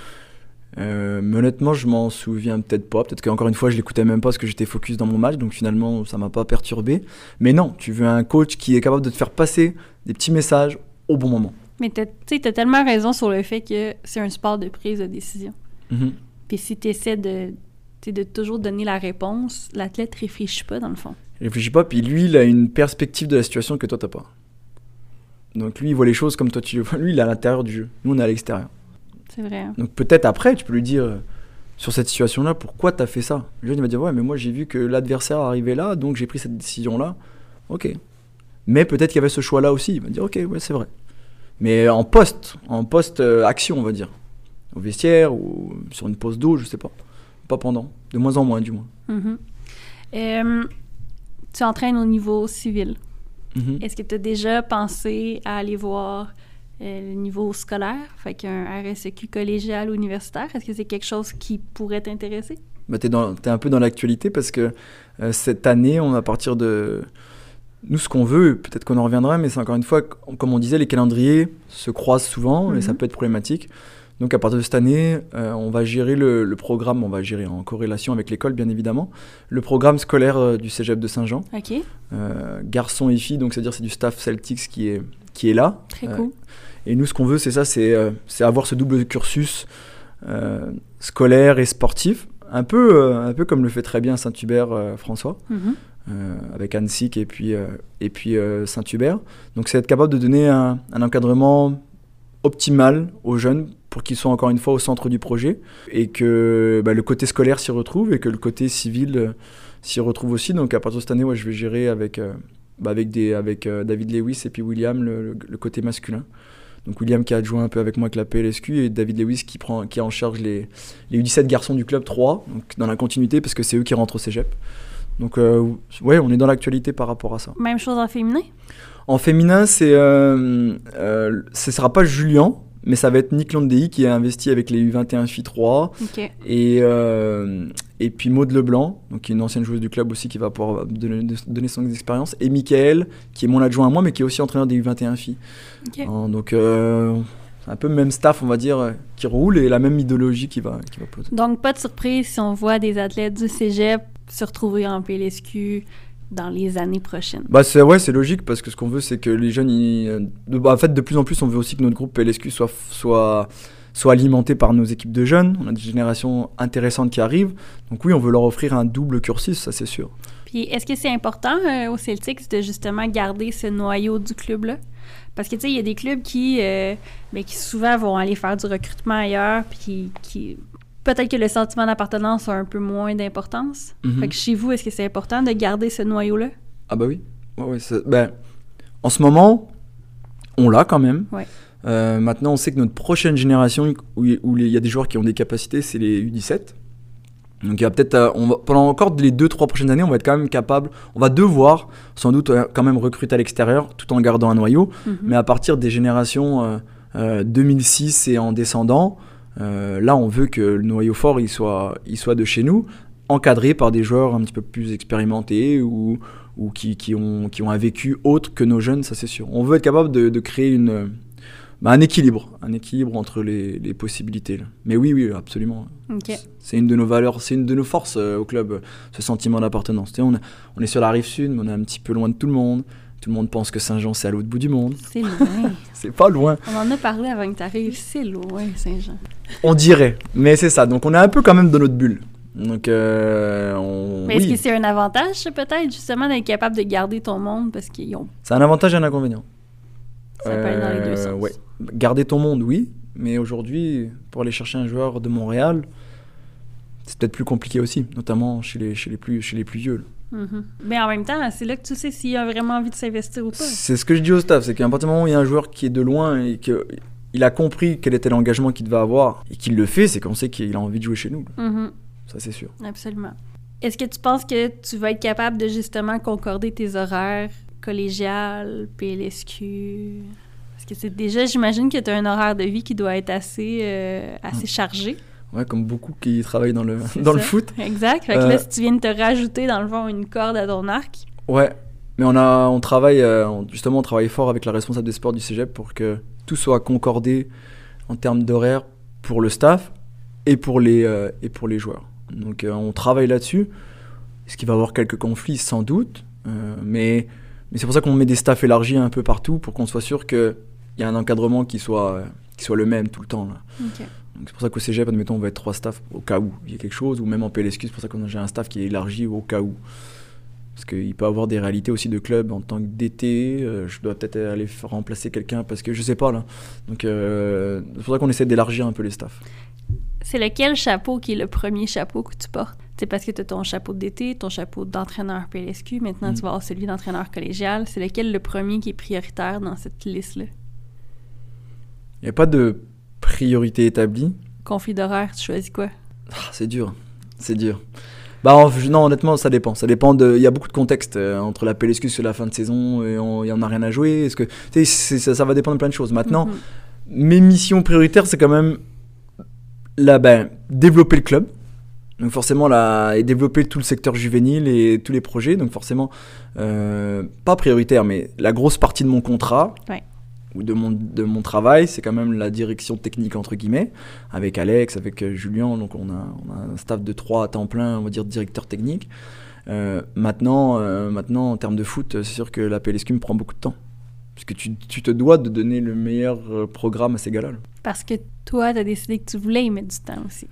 Euh, mais honnêtement, je m'en souviens peut-être pas. Peut-être qu'encore une fois, je l'écoutais même pas parce que j'étais focus dans mon match, donc finalement, ça m'a pas perturbé. Mais non, tu veux un coach qui est capable de te faire passer des petits messages au bon moment. Mais tu as tellement raison sur le fait que c'est un sport de prise de décision. Mm-hmm. Puis si tu essaies de toujours donner la réponse, l'athlète réfléchit pas dans le fond. Il réfléchit pas, puis lui, il a une perspective de la situation que toi, t'as pas. Donc lui, il voit les choses comme toi tu le vois. Lui, il est à l'intérieur du jeu. Nous, on est à l'extérieur. C'est vrai. hein. Donc peut-être après, tu peux lui dire, euh, sur cette situation-là, pourquoi t'as fait ça? Le jeune, il va dire, ouais, mais moi, j'ai vu que l'adversaire arrivait là, donc j'ai pris cette décision-là. Ok. Mais peut-être qu'il y avait ce choix-là aussi. Il va dire, ok, ouais, c'est vrai. Mais en poste, en post-action, on va dire. Au vestiaire ou sur une pause d'eau, je sais pas. Pas pendant. De moins en moins, du moins. Mhm. Euh, tu entraînes au niveau civil. Mhm. Est-ce que tu as déjà pensé à aller voir euh, le niveau scolaire, fait qu'un RSEQ collégial ou universitaire? Est-ce que c'est quelque chose qui pourrait t'intéresser? Bah, dans- t'es un peu dans l'actualité parce que euh, cette année, on à partir de. Nous, ce qu'on veut, peut-être qu'on en reviendra, mais c'est encore une fois, comme on disait, les calendriers se croisent souvent et ça Mhm. peut être problématique. Donc, à partir de cette année, euh, on va gérer le, le programme, on va gérer en corrélation avec l'école, bien évidemment, le programme scolaire euh, du cégep de Saint-Jean, OK, euh, garçons et filles, donc c'est-à-dire c'est du staff Celtics qui est, qui est là. très cool. Et nous, ce qu'on veut, c'est ça, c'est avoir ce double cursus scolaire et sportif, un peu, un peu comme le fait très bien Saint-Hubert François, Mhm. avec Anne Sick et puis, et puis Saint-Hubert. Donc, c'est être capable de donner un, un encadrement optimal aux jeunes pour qu'ils soient encore une fois au centre du projet et que bah, le côté scolaire s'y retrouve et que le côté civil euh, s'y retrouve aussi. Donc, à partir de cette année, ouais, je vais gérer avec, euh, bah, avec, des, avec euh, David Lewis et puis William le- côté masculin. Donc William qui a adjoint un peu avec moi avec la PLSQ et David Lewis qui prend qui est en charge les, les U17 garçons du club 3, donc dans la continuité parce que c'est eux qui rentrent au cégep. Donc euh, ouais, on est dans l'actualité par rapport à ça. Même chose en féminin? En féminin, c'est euh, euh, ce sera pas Julien, mais ça va être Nick Landei qui est investi avec les U21 filles 3 OK. et euh, et puis Maud Leblanc, donc qui est une ancienne joueuse du club aussi qui va pouvoir donner, donner son expérience et Michael qui est mon adjoint à moi mais qui est aussi entraîneur des U21 filles. OK. Hein, donc, euh, un peu le même staff, on va dire, qui roule et la même idéologie qui va, qui va poser. Donc, pas de surprise si on voit des athlètes du cégep se retrouver en PLSQ dans les années prochaines. Bah, c'est, ouais, c'est logique parce que ce qu'on veut, c'est que les jeunes. ils- euh, bah, en fait, de plus en plus, on veut aussi que notre groupe PLSQ soit, soit, soit alimenté par nos équipes de jeunes. On a des générations intéressantes qui arrivent. Donc, oui, on veut leur offrir un double cursus, ça c'est sûr. Puis, est-ce que c'est important euh, aux Celtics de justement garder ce noyau du club-là? Parce que, tu sais, il y a des clubs qui, euh, ben, qui souvent vont aller faire du recrutement ailleurs, puis qui- peut-être que le sentiment d'appartenance a un peu moins d'importance. Mhm. Fait que chez vous, est-ce que c'est important de garder ce noyau-là? Ah, bah oui. Ouais, ouais, ça- ben, en ce moment, on l'a quand même. Ouais. Euh, maintenant, on sait que notre prochaine génération, où il y a des joueurs qui ont des capacités, c'est les U17. Donc il y a peut-être, euh, pendant encore les 2-3 prochaines années, on va être quand même capable, on va devoir sans doute euh, quand même recruter à l'extérieur tout en gardant un noyau. Mhm. Mais à partir des générations euh, euh, 2006 et en descendant, euh, là on veut que le noyau fort il soit, il soit de chez nous, encadré par des joueurs un petit peu plus expérimentés ou, ou qui, qui ont, qui ont un vécu autre que nos jeunes, ça c'est sûr. On veut être capable de, de créer une, bah, un équilibre, un équilibre entre les, les possibilités. là. Mais oui, oui, absolument. OK. C'est une de nos valeurs, c'est une de nos forces euh, au club, euh, ce sentiment d'appartenance. On, on est sur la rive sud, mais on est un petit peu loin de tout le monde. Tout le monde pense que Saint-Jean, c'est à l'autre bout du monde. C'est loin. C'est pas loin. on en a parlé avant que tu arrives. C'est loin, Saint-Jean. On dirait, mais c'est ça. Donc on est un peu quand même dans notre bulle. Donc euh, on... Mais est-ce oui, que c'est un avantage, peut-être, justement, d'être capable de garder ton monde parce qu'ils ont. c'est un avantage et un inconvénient. Ça peut aller dans les deux Euh, sens. ouais. Garder ton monde, oui. Mais aujourd'hui, pour aller chercher un joueur de Montréal, c'est peut-être plus compliqué aussi, notamment chez les, chez les, plus, chez les plus vieux. là. Mhm. Mais en même temps, c'est là que tu sais s'il a vraiment envie de s'investir ou pas. C'est ce que je dis au staff, c'est qu'à partir du moment où il y a un joueur qui est de loin et qu'il a compris quel était l'engagement qu'il devait avoir et qu'il le fait, c'est qu'on sait qu'il a envie de jouer chez nous. Mhm. Ça, c'est sûr. Absolument. Est-ce que tu penses que tu vas être capable de justement concorder tes horaires collégial, PLSQ? Parce que c'est déjà, j'imagine que tu as un horaire de vie qui doit être assez, euh, assez chargé. Ouais, comme beaucoup qui travaillent dans le, dans le foot. Exact. Fait que Euh, là, si tu viens de te rajouter, dans le fond, une corde à ton arc, Ouais, mais on, a, on travaille, euh, justement, on travaille fort avec la responsable des sports du cégep pour que tout soit concordé en termes d'horaire pour le staff et pour les, euh, et pour les joueurs. Donc euh, on travaille là-dessus. Est-ce qu'il va y avoir quelques conflits Sans doute. euh, mais mais c'est pour ça qu'on met des staffs élargis un peu partout pour qu'on soit sûr qu'il y a un encadrement qui soit, euh, qui soit le même tout le temps. là. Donc c'est pour ça qu'au cégep, admettons, on va être trois staffs au cas où il y a quelque chose, ou même en PLSQ, c'est pour ça qu'on j'ai un staff qui est élargi au cas où. Parce qu'il peut avoir des réalités aussi de club en tant que DT. euh, je dois peut-être aller remplacer quelqu'un parce que je sais pas là. Donc euh, c'est pour ça qu'on essaie d'élargir un peu les staffs. C'est lequel chapeau qui est le premier chapeau que tu portes? C'est parce que tu as ton chapeau d'été, ton chapeau d'entraîneur PLSQ, maintenant Mm. tu vas avoir celui d'entraîneur collégial. C'est lequel le premier qui est prioritaire dans cette liste-là? Il n'y a pas de priorité établie. Conflit d'horaire, tu choisis quoi? Ah, c'est dur, c'est dur. Bah en- non, honnêtement, ça dépend. Ça dépend de. Il y a beaucoup de contexte euh, entre la PLSQ sur la fin de saison et on- il y en a rien à jouer. Est-ce que c'est- ça, ça va dépendre de plein de choses. Maintenant, Mhm. mes missions prioritaires, c'est quand même là, ben, développer le club. Donc forcément, là, et développer tout le secteur juvénile et tous les projets. Donc forcément, euh, pas prioritaire, mais la grosse partie de mon contrat Ouais. Ou de mon, de mon travail, c'est quand même la direction technique, entre guillemets, avec Alex, avec euh, Julien. Donc on a, on a un staff de 3 à temps plein, on va dire directeur technique. Euh, maintenant, euh, maintenant, en termes de foot, c'est sûr que la PLSQ me prend beaucoup de temps. Parce que tu, tu te dois de donner le meilleur programme à ces gars-là. là. Parce que toi, tu as décidé que tu voulais y mettre du temps aussi.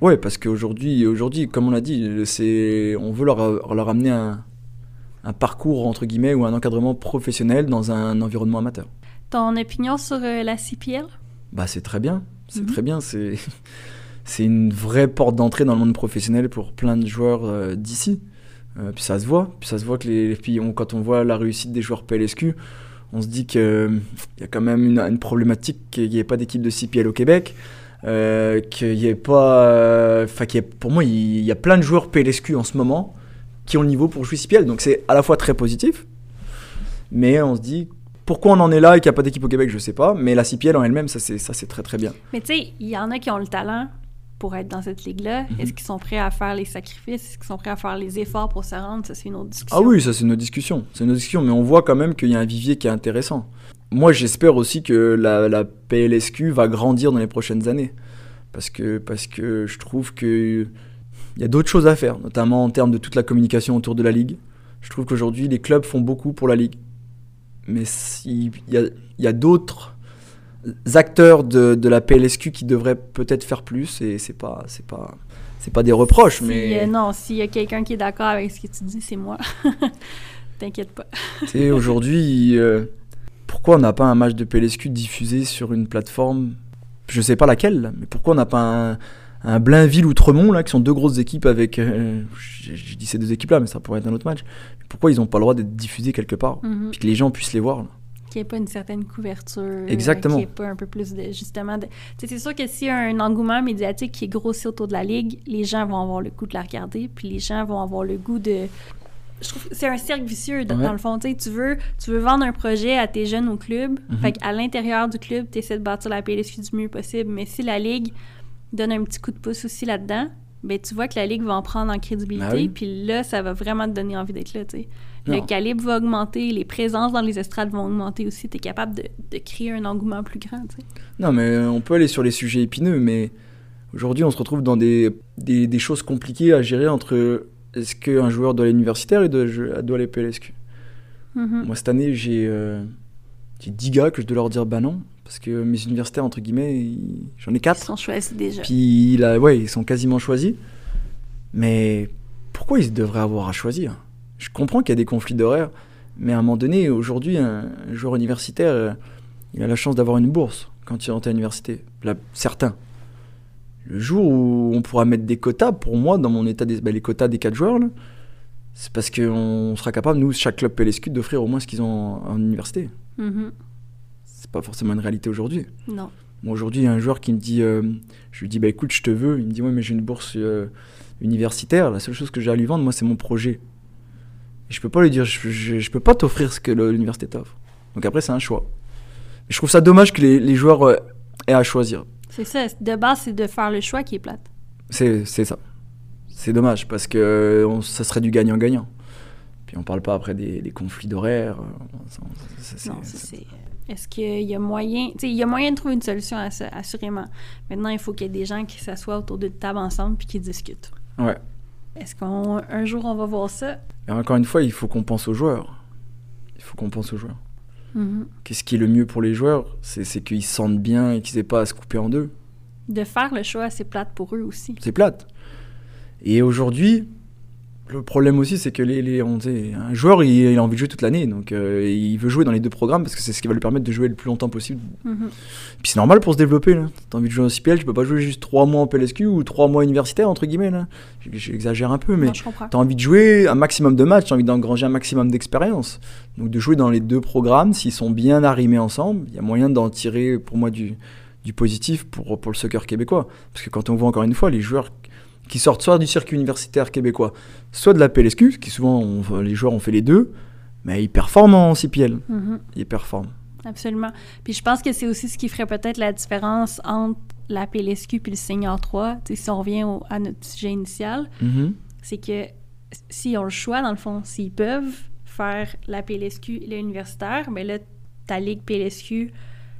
Ouais, parce qu'aujourd'hui, aujourd'hui, comme on l'a dit, c'est, on veut leur, leur amener un, un parcours entre guillemets ou un encadrement professionnel dans un environnement amateur. Ton opinion sur euh, la CPL? Bah, c'est très bien, c'est Mhm. très bien. C'est, c'est une vraie porte d'entrée dans le monde professionnel pour plein de joueurs euh, d'ici. Euh, puis ça se voit, puis ça se voit que les, puis on- quand on voit la réussite des joueurs PLSQ, on se dit qu'il y a quand même une, une problématique qu'il n'y ait pas d'équipe de CPL au Québec. Qu'il y ait pas. Enfin, qu'il y ait- pour moi, il y a plein de joueurs PLSQ en ce moment qui ont le niveau pour jouer CPL. Donc c'est à la fois très positif, mais on se dit pourquoi on en est là et qu'il n'y a pas d'équipe au Québec, je sais pas. Mais la CPL en elle-même, ça c'est très très bien. Mais tu sais, il y en a qui ont le talent pour être dans cette ligue-là. Mhm. Est-ce qu'ils sont prêts à faire les sacrifices? Est-ce qu'ils sont prêts à faire les efforts pour se rendre? Ça, c'est une autre discussion. Ah oui, ça c'est une autre discussion. C'est une autre discussion, mais on voit quand même qu'il y a un vivier qui est intéressant. Moi, j'espère aussi que la, la PLSQ va grandir dans les prochaines années. Parce que, parce que je trouve que il y a d'autres choses à faire, notamment en termes de toute la communication autour de la Ligue. Je trouve qu'aujourd'hui, les clubs font beaucoup pour la Ligue. Mais il y a, d'autres acteurs de, de la PLSQ qui devraient peut-être faire plus, et c'est pas, c'est pas, c'est pas des reproches, Si, mais... euh, non, s'il y a quelqu'un qui est d'accord avec ce que tu dis, c'est moi. T'inquiète pas. Tu sais, aujourd'hui, euh, pourquoi on n'a pas un match de PLSQ diffusé sur une plateforme Je sais pas laquelle, mais pourquoi on n'a pas un, un Blainville Outremont, là, qui sont deux grosses équipes avec. euh, dit ces deux équipes-là, mais ça pourrait être un autre match. Pourquoi ils n'ont pas le droit d'être diffusés quelque part Mhm. Puis que les gens puissent les voir là? Qu'il n'y ait pas une certaine couverture. euh, Exactement. Qu'il n'y ait pas un peu plus de. Justement. De... C'est sûr que s'il y a un engouement médiatique qui est grossi autour de la ligue, les gens vont avoir le goût de la regarder, puis les gens vont avoir le goût de. Je trouve que c'est un cercle vicieux, dans Ouais. dans le fond. Tu veux, tu veux vendre un projet à tes jeunes au club. Mhm. Fait qu'à l'intérieur du club, tu essaies de bâtir la PLSQ du mieux possible. Mais si la ligue donne un petit coup de pouce aussi là-dedans, ben tu vois que la ligue va en prendre en crédibilité. Ah oui. Puis là, ça va vraiment te donner envie d'être là, tu sais. Le calibre va augmenter, les présences dans les estrades vont augmenter aussi. Tu es capable de, de créer un engouement plus grand, tu sais. Non, mais on peut aller sur les sujets épineux, mais aujourd'hui, on se retrouve dans des, des, des choses compliquées à gérer entre est-ce qu'un joueur doit aller universitaire et doit, doit aller PLSQ Mhm. Moi, cette année, j'ai euh, j'ai 10 gars que je dois leur dire bah non, parce que mes universitaires, entre guillemets, ils- j'en ai Ils 4. sont choisis déjà. Puis là, ouais, ils sont quasiment choisis. Mais pourquoi ils devraient avoir à choisir? Je comprends qu'il y a des conflits d'horaires, mais à un moment donné, aujourd'hui, un, joueur universitaire, euh, il a la chance d'avoir une bourse quand il rentre à l'université. Certains. Le jour où on pourra mettre des quotas, pour moi, dans mon état des, bah, les quotas des 4 joueurs, c'est parce qu'on sera capable, nous, chaque club PLSQ, d'offrir au moins ce qu'ils ont en, en université. Mhm. C'est pas forcément une réalité aujourd'hui. Non. Moi, aujourd'hui, il y a un joueur qui me dit, euh, je lui dis, bah écoute, je te veux. Il me dit, ouais, mais j'ai une bourse euh, universitaire. La seule chose que j'ai à lui vendre, moi, c'est mon projet. Et je peux pas lui dire, je, je, je peux pas t'offrir ce que l'université t'offre. Donc après, c'est un choix. Et je trouve ça dommage que les, les joueurs euh, aient à choisir. C'est ça. De base, c'est de faire le choix qui est plate. C'est c'est ça. C'est dommage parce que on- ça serait du gagnant-gagnant. Puis on parle pas après des, des conflits c'est- Non, c'est. Est-ce qu'il y a moyen. Tu sais, il y a moyen de trouver une solution à ça, assurément. Maintenant, il faut qu'il y ait des gens qui s'assoient autour d'une table ensemble puis qui discutent. Ouais. Est-ce qu'un jour on va voir ça? Et encore une fois, il faut qu'on pense aux joueurs. Il faut qu'on pense aux joueurs. Mhm. Qu'est-ce qui est le mieux pour les joueurs? C'est qu'ils se sentent bien et qu'ils aient pas à se couper en deux. De faire le choix, c'est plate pour eux aussi. C'est plate. Et aujourd'hui, le problème aussi, c'est que les, les on, un joueur, il, il, a envie de jouer toute l'année, donc euh, il veut jouer dans les deux programmes parce que c'est ce qui va lui permettre de jouer le plus longtemps possible. Mhm. Puis c'est normal pour se développer. T'as envie de jouer en CPL, tu peux pas jouer juste 3 mois en PLSQ ou 3 mois universitaire, entre guillemets. J'exagère un peu, mais t'as envie de jouer un maximum de matchs, t'as envie d'engranger un maximum d'expérience. Donc de jouer dans les deux programmes, s'ils sont bien arrimés ensemble, il y a moyen d'en tirer pour moi du, du positif pour, pour le soccer québécois. Parce que quand on voit encore une fois les joueurs qui sortent soit du circuit universitaire québécois, soit de la PLSQ, qui souvent on, les joueurs ont fait les deux, mais ils performent en CPL. Mhm. Ils performent. Absolument. Puis je pense que c'est aussi ce qui ferait peut-être la différence entre la PLSQ puis le Senior 3. si on revient au, à notre sujet initial, Mhm. c'est que s'ils ont le choix, dans le fond, s'ils peuvent faire la PLSQ et l'universitaire, mais là, ta ligue PLSQ,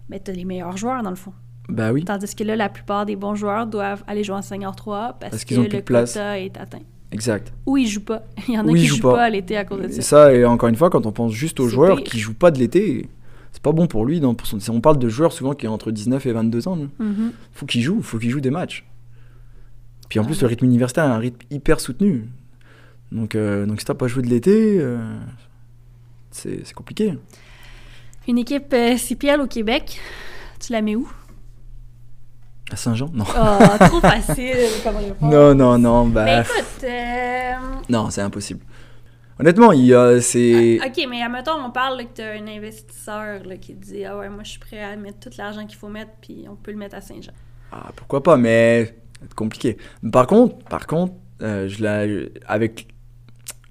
mais tu as les meilleurs joueurs, dans le fond. Oui. Tandis que là, la plupart des bons joueurs doivent aller jouer en Senior 3 parce, Parce que qu'ils le quota est atteint. Exact. Ou ils jouent pas. Il y en a Ou qui jouent jouent pas. pas, à l'été à cause de ça. ça, et encore une fois, quand on pense juste aux joueurs pire. qui jouent pas de l'été, c'est pas bon pour lui. Dans, pour son- on parle de joueurs souvent qui ont entre 19 et 22 ans. Mhm. faut qu'il joue, faut qu'il joue des matchs. Puis en Ah plus, le rythme universitaire est un rythme hyper soutenu. Donc, euh, donc si t'as pas joué de l'été, euh, c'est c'est compliqué. Une équipe euh, CPL au Québec, tu la mets où? À Saint-Jean? Non. Oh, trop facile comme réponse. Non, non, non, bah, Ben écoute, euh, non, c'est impossible. Honnêtement, il y a- c'est. ok, mais admettons, on parle là, que tu as un investisseur là, qui dit Ah ouais, moi je suis prêt à mettre tout l'argent qu'il faut mettre, puis on peut le mettre à Saint-Jean. Ah, pourquoi pas, mais c'est compliqué. Par contre, par contre, euh, je la, avec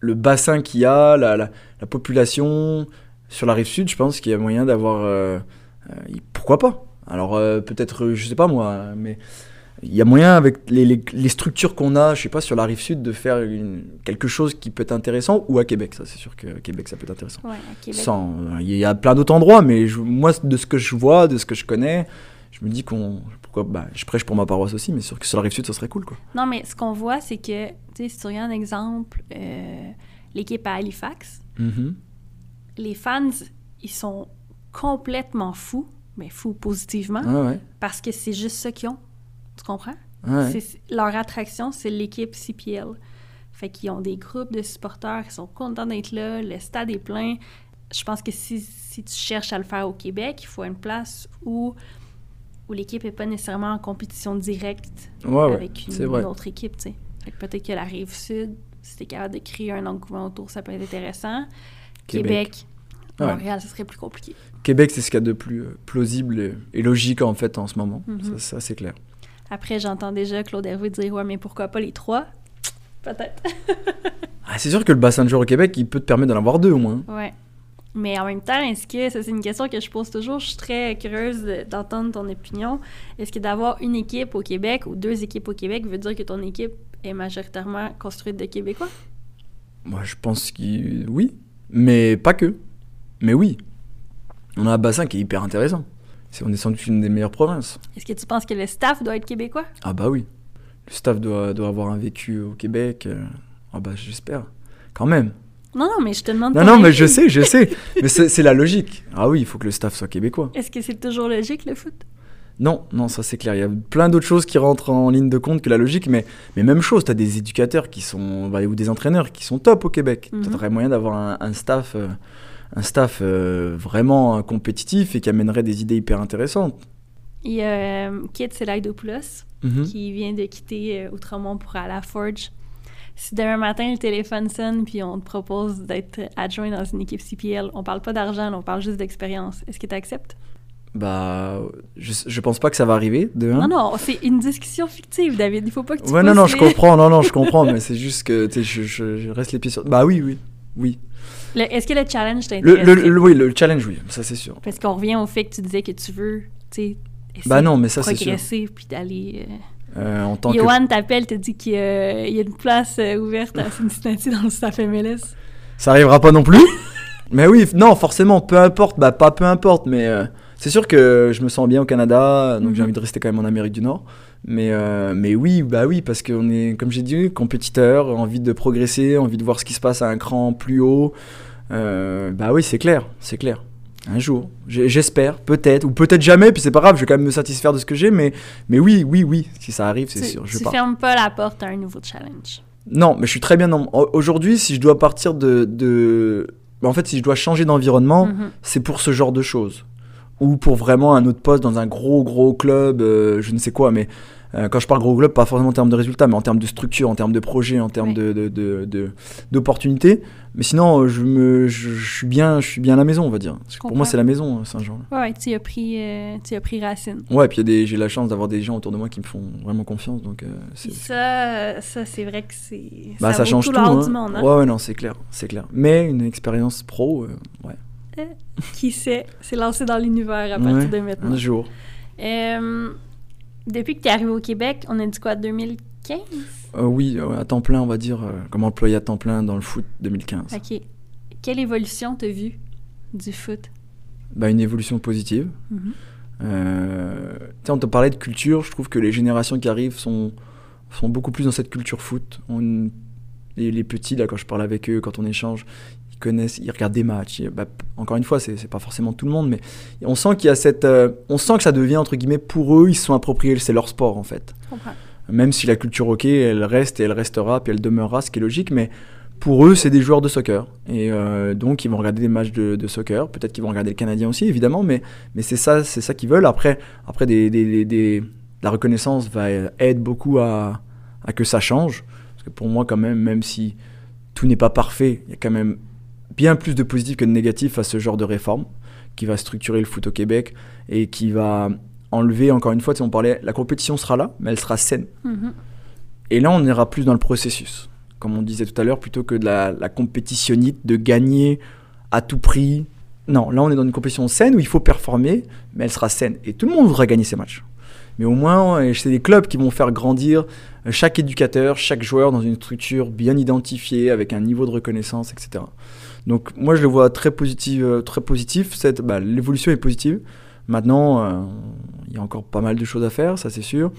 le bassin qu'il y a, la, la, la population sur la rive sud, je pense qu'il y a moyen d'avoir. euh, euh, pourquoi pas? Alors euh, peut-être, euh, je sais pas moi, mais il y a moyen avec les, les- les structures qu'on a, je sais pas, sur la rive sud, de faire une- quelque chose qui peut être intéressant, ou à Québec, ça c'est sûr que Québec ça peut être intéressant. Ouais, à Québec. Sans, il y a plein d'autres endroits, mais je- moi, de ce que je vois, de ce que je connais, je me dis qu'on. Pourquoi bah, Je prêche pour ma paroisse aussi, mais sur, que sur la rive sud, ça serait cool, quoi. Non, mais ce qu'on voit, c'est que, tu sais, si tu regardes un exemple, euh, l'équipe à Halifax, Mhm. les fans, ils sont complètement fous, mais fous positivement, ouais. parce que c'est juste ça qu'ils ont. Tu comprends? ouais. C'est- Leur attraction, c'est l'équipe CPL. Fait qu'ils ont des groupes de supporters qui sont contents d'être là, le stade est plein. Je pense que si, si tu cherches à le faire au Québec, il faut une place où, où l'équipe n'est pas nécessairement en compétition directe Ouais, avec une, autre équipe. tu sais. Fait que peut-être que la rive sud, si tu es capable de créer un engouement autour, ça peut être intéressant. Québec, Ouais. Montréal, ça serait plus compliqué. Québec, c'est ce qu'il y a de plus euh, plausible et, et logique, en fait, en ce moment. Mhm. Ça, ça, c'est clair. Après, j'entends déjà Claude Hervé dire Ouais, mais pourquoi pas les trois? Peut-être. Ah, c'est sûr que le bassin de joueurs au Québec, il peut te permettre d'en avoir deux, au moins. Ouais. Mais en même temps, est-ce que, ça c'est une question que je pose toujours, je suis très curieuse de- d'entendre ton opinion. Est-ce que d'avoir une équipe au Québec ou deux équipes au Québec veut dire que ton équipe est majoritairement construite de Québécois? Moi, je pense que oui, mais pas que. Mais oui. On a un bassin qui est hyper intéressant. On est sans doute une des meilleures provinces. Est-ce que tu penses que le staff doit être québécois? Ah bah oui. Le staff doit, doit avoir un vécu au Québec. euh, Ah bah j'espère. Quand même. Non, non, mais je te demande Non, non, mais je sais, je sais. mais c'est, la logique. Ah oui, il faut que le staff soit québécois. Est-ce que c'est toujours logique, le foot? Non, non, ça c'est clair. Il y a plein d'autres choses qui rentrent en ligne de compte que la logique, mais, mais même chose, tu as des éducateurs qui sont, bah, ou des entraîneurs qui sont top au Québec. Mhm. Tu aurais moyen d'avoir un, un staff, euh, un staff euh, vraiment compétitif et qui amènerait des idées hyper intéressantes. Il y a Kit Selaidopoulos Mhm. qui vient de quitter euh, Outremont pour aller à la Forge. Si demain matin le téléphone sonne puis on te propose d'être adjoint dans une équipe CPL, on parle pas d'argent, on parle juste d'expérience. Est-ce que tu acceptes? Bah, je, je pense pas que ça va arriver, de un. Non, non, c'est une discussion fictive, David. Il faut pas que tu Ouais, non, non, je comprends, non, non, je comprends, mais c'est juste que je, je reste les pieds sur. Bah oui, oui, oui. Est-ce que le challenge Le, t'intéresse? le, le- oui, le challenge, oui, ça c'est sûr. Parce qu'on revient au fait que tu disais que tu veux, tu Bah non, mais de ça c'est sûr. progresser puis d'aller... euh, Euh, en tant que Johan t'appelle, te dit qu'il y, a une place euh, ouverte à Cincinnati dans le staff MLS. Ça arrivera pas non plus. mais oui, non, forcément, peu importe, bah pas peu importe, mais euh, c'est sûr que je me sens bien au Canada, donc j'ai Mhm. envie de rester quand même en Amérique du Nord. Mais, euh, mais oui, bah oui, parce qu'on est, comme j'ai dit, compétiteur, envie de progresser, envie de voir ce qui se passe à un cran plus haut. Euh, bah oui, c'est clair, c'est clair. Un jour, j'espère, peut-être, ou peut-être jamais, puis c'est pas grave, je vais quand même me satisfaire de ce que j'ai, mais, mais oui, oui, oui, si ça arrive, c'est sûr, je tu pars. fermes pas la porte à un nouveau challenge. Non, mais je suis très bien dans... Aujourd'hui, si je dois partir de... de... bah, En fait, si je dois changer d'environnement, Mhm. c'est pour ce genre de choses. Ou pour vraiment un autre poste dans un gros, gros club, euh, je ne sais quoi, mais euh, quand je parle gros club, pas forcément en termes de résultats, mais en termes de structure, en termes de projet, en termes de, d'opportunités. Mais sinon, euh, je, me, je, je suis bien, je suis bien à la maison, on va dire. Parce que Pour moi, c'est la maison, euh, Saint-Jean. Ouais, ouais, tu as pris, euh, tu as pris racine. Ouais, puis il y a des- j'ai la chance d'avoir des gens autour de moi qui me font vraiment confiance, donc euh, ça, ça c'est vrai que c'est. Bah, ça, vaut change tout tout. hein. du monde. hein. Ouais, ouais, non, c'est clair, c'est clair. Mais une expérience pro, ouais. Qui sait, c'est lancé dans l'univers à Ouais, partir de maintenant. un jour. Euh, depuis que tu es arrivé au Québec, on a dit quoi, 2015? Euh, oui, euh, à temps plein, on va dire, euh, comme employé à temps plein dans le foot 2015. OK. Quelle évolution t'as vue du foot? Bah, une évolution positive. Euh, tu sais, on te parlait de culture, je trouve que les générations qui arrivent sont, sont beaucoup plus dans cette culture foot. On- les, les petits, là, quand je parle avec eux, quand on échange, connaissent, ils regardent des matchs. Bah, encore une fois, c'est pas forcément tout le monde, mais on sent qu'il y a cette, euh, on sent que ça devient entre guillemets pour eux, ils se sont appropriés, c'est leur sport en fait. Même si la culture hockey, elle reste et elle restera, puis elle demeurera, ce qui est logique, mais pour eux, c'est des joueurs de soccer. Et euh, donc, ils vont regarder des matchs de, de soccer. Peut-être qu'ils vont regarder le Canadien aussi, évidemment, mais, mais c'est ça, c'est ça qu'ils veulent. Après, après des, des- des- des- la reconnaissance va aide beaucoup à, à que ça change. Parce que pour moi, quand même, même si tout n'est pas parfait, il y a quand même bien plus de positif que de négatif à ce genre de réforme qui va structurer le foot au Québec et qui va enlever, encore une fois, sais, on parlait, la compétition sera là, mais elle sera saine. Mhm. Et là, on ira plus dans le processus, comme on disait tout à l'heure, plutôt que de la, la compétitionnite, de gagner à tout prix. Non, là, on est dans une compétition saine où il faut performer, mais elle sera saine. Et tout le monde voudra gagner ces matchs. Mais au moins, c'est des clubs qui vont faire grandir chaque éducateur, chaque joueur dans une structure bien identifiée, avec un niveau de reconnaissance, etc. Donc, moi, je le vois très positif. euh, Très positif. Bah, L'évolution est positive. Maintenant, euh, il y a encore pas mal de choses à faire, ça c'est sûr.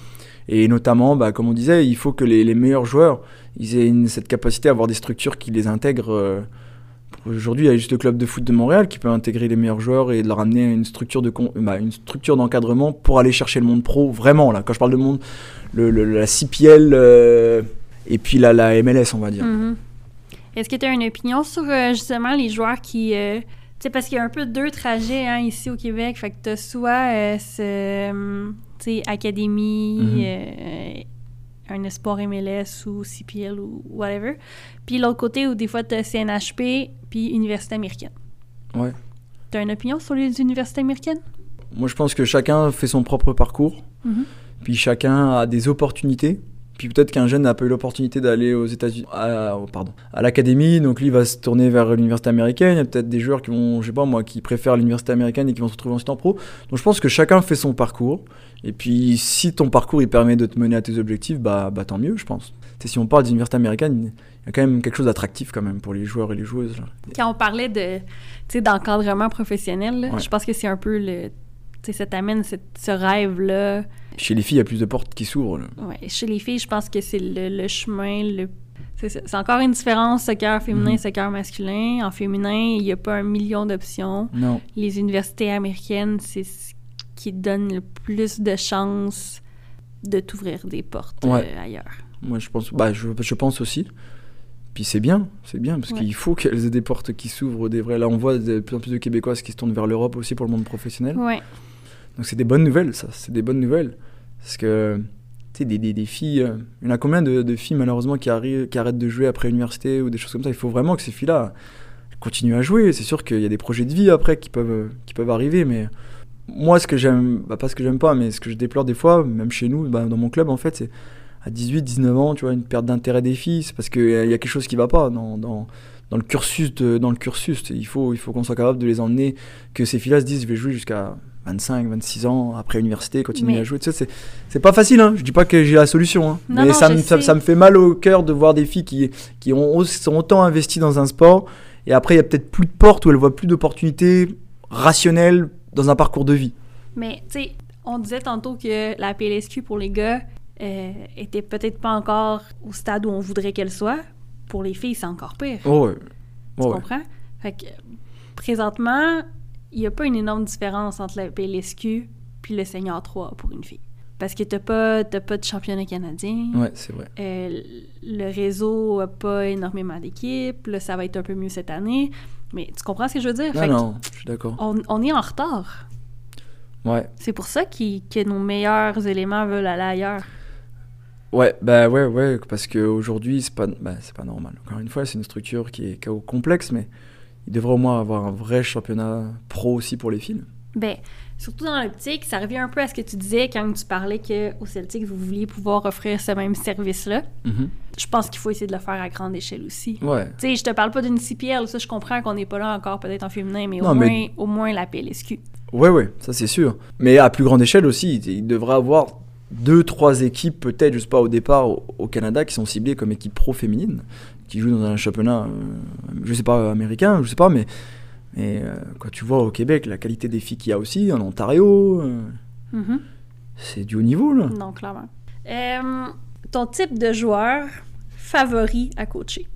Et notamment, bah, comme on disait, il faut que les, meilleurs joueurs ils aient cette capacité à avoir des structures qui les intègrent. euh, Aujourd'hui, il y a juste le club de foot de Montréal qui peut intégrer les meilleurs joueurs et leur amener une structure de bah, une structure d'encadrement pour aller chercher le monde pro. Vraiment, là, quand je parle de monde, le, la CPL et puis la, MLS, on va dire. Mhm. Est-ce que tu as une opinion sur euh, justement les joueurs qui. euh, tu sais, parce qu'il y a un peu deux trajets hein, ici au Québec. Fait que tu as soit euh, ce, hum, tu sais, académie, Mhm. euh, un espoir MLS ou CPL ou whatever. Puis l'autre côté où des fois tu as CNHP puis université américaine. Ouais. Tu as une opinion sur les universités américaines? Moi, je pense que chacun fait son propre parcours. Mhm. Puis chacun a des opportunités. Puis peut-être qu'un jeune n'a pas eu l'opportunité d'aller aux États-Unis, à, oh, pardon, à l'académie, donc lui va se tourner vers l'université américaine. Il y a peut-être des joueurs qui vont, je sais pas moi, qui préfèrent l'université américaine et qui vont se retrouver ensuite en pro. Donc je pense que chacun fait son parcours. Et puis si ton parcours il permet de te mener à tes objectifs, bah, bah tant mieux, je pense. Tu sais, si on parle d'université américaine, il y a quand même quelque chose d'attractif quand même pour les joueurs et les joueuses. là. Quand on parlait de, d'encadrement professionnel, là, Ouais. je pense que c'est un peu le. Sais, ça t'amène ce rêve-là. Chez les filles, il y a plus de portes qui s'ouvrent. Ouais, chez les filles, je pense que c'est le, le chemin. Le... C'est encore une différence, soccer féminin, Mhm. soccer masculin. En féminin, il n'y a pas un million d'options. Non. Les universités américaines, c'est ce qui donne le plus de chances de t'ouvrir des portes euh, ailleurs. Moi, je pense, bah, je, je pense aussi. Puis c'est bien, c'est bien, parce Ouais. qu'il faut qu'elles aient des portes qui s'ouvrent, des vrais. Là, on voit de plus en plus de Québécoises qui se tournent vers l'Europe aussi pour le monde professionnel. Ouais. Donc c'est des bonnes nouvelles, ça, c'est des bonnes nouvelles. Parce que, tu sais, des, des, filles, euh, il y en a combien de, filles malheureusement qui, arrivent, qui arrêtent de jouer après l'université ou des choses comme ça? Il faut vraiment que ces filles-là continuent à jouer. C'est sûr qu'il y a des projets de vie après qui peuvent, euh, qui peuvent arriver, mais moi, ce que j'aime, bah, pas ce que j'aime pas, mais ce que je déplore des fois, même chez nous, bah, dans mon club, en fait, c'est à 18, 19 ans, tu vois, une perte d'intérêt des filles, c'est parce qu'il y a quelque chose qui va pas dans, dans, dans le cursus. De, dans le cursus. Il faut, il faut qu'on soit capable de les emmener, que ces filles-là se disent, je vais jouer jusqu'à 25, 26 ans, après l'université, continuer Mais- à jouer. Tu sais, c'est, pas facile, hein. je dis pas que j'ai la solution, hein. Non, mais non, ça, me, ça, me fait mal au cœur de voir des filles qui, qui ont, sont autant investies dans un sport, et après, il y a peut-être plus de portes où elles voient plus d'opportunités rationnelles dans un parcours de vie. Mais, tu sais, on disait tantôt que la PLSQ pour les gars euh, était peut-être pas encore au stade où on voudrait qu'elle soit. Pour les filles, c'est encore pire. Oh, ouais. Tu Oh, ouais. comprends? Fait que, présentement, il n'y a pas une énorme différence entre la PLSQ puis le Senior 3 pour une fille. Parce que t'as pas, pas de championnat canadien. Ouais, c'est vrai. Euh, le réseau a pas énormément d'équipes. Là, ça va être un peu mieux cette année. Mais tu comprends ce que je veux dire? Non, Fait non, je suis d'accord. on, on est en retard. Ouais. C'est pour ça que nos meilleurs éléments veulent aller ailleurs. Ouais, bah ouais, ouais, parce qu'aujourd'hui, c'est pas, bah, c'est pas normal. Encore une fois, c'est une structure qui est, qui est complexe, mais il devrait au moins avoir un vrai championnat pro aussi pour les filles. Ben, surtout dans l'optique, ça revient un peu à ce que tu disais quand tu parlais qu'au Celtic, vous vouliez pouvoir offrir ce même service-là. Je pense qu'il faut essayer de le faire à grande échelle aussi. Ouais. Tu sais, je te parle pas d'une CPL, ça je comprends qu'on n'est pas là encore peut-être en féminin, mais, au, moins, au moins la PLSQ. Ouais, ouais, ça c'est sûr. Mais à plus grande échelle aussi, il devrait avoir deux, trois équipes peut-être, je sais pas, au départ au, au Canada qui sont ciblées comme équipe pro féminine, qui jouent dans un championnat, euh, je sais pas, américain, je sais pas, mais, mais euh, quand tu vois au Québec la qualité des filles qu'il y a aussi, en Ontario, euh, Mhm. c'est du haut niveau là. Non, clairement. Euh, ton type de joueur favori à coacher?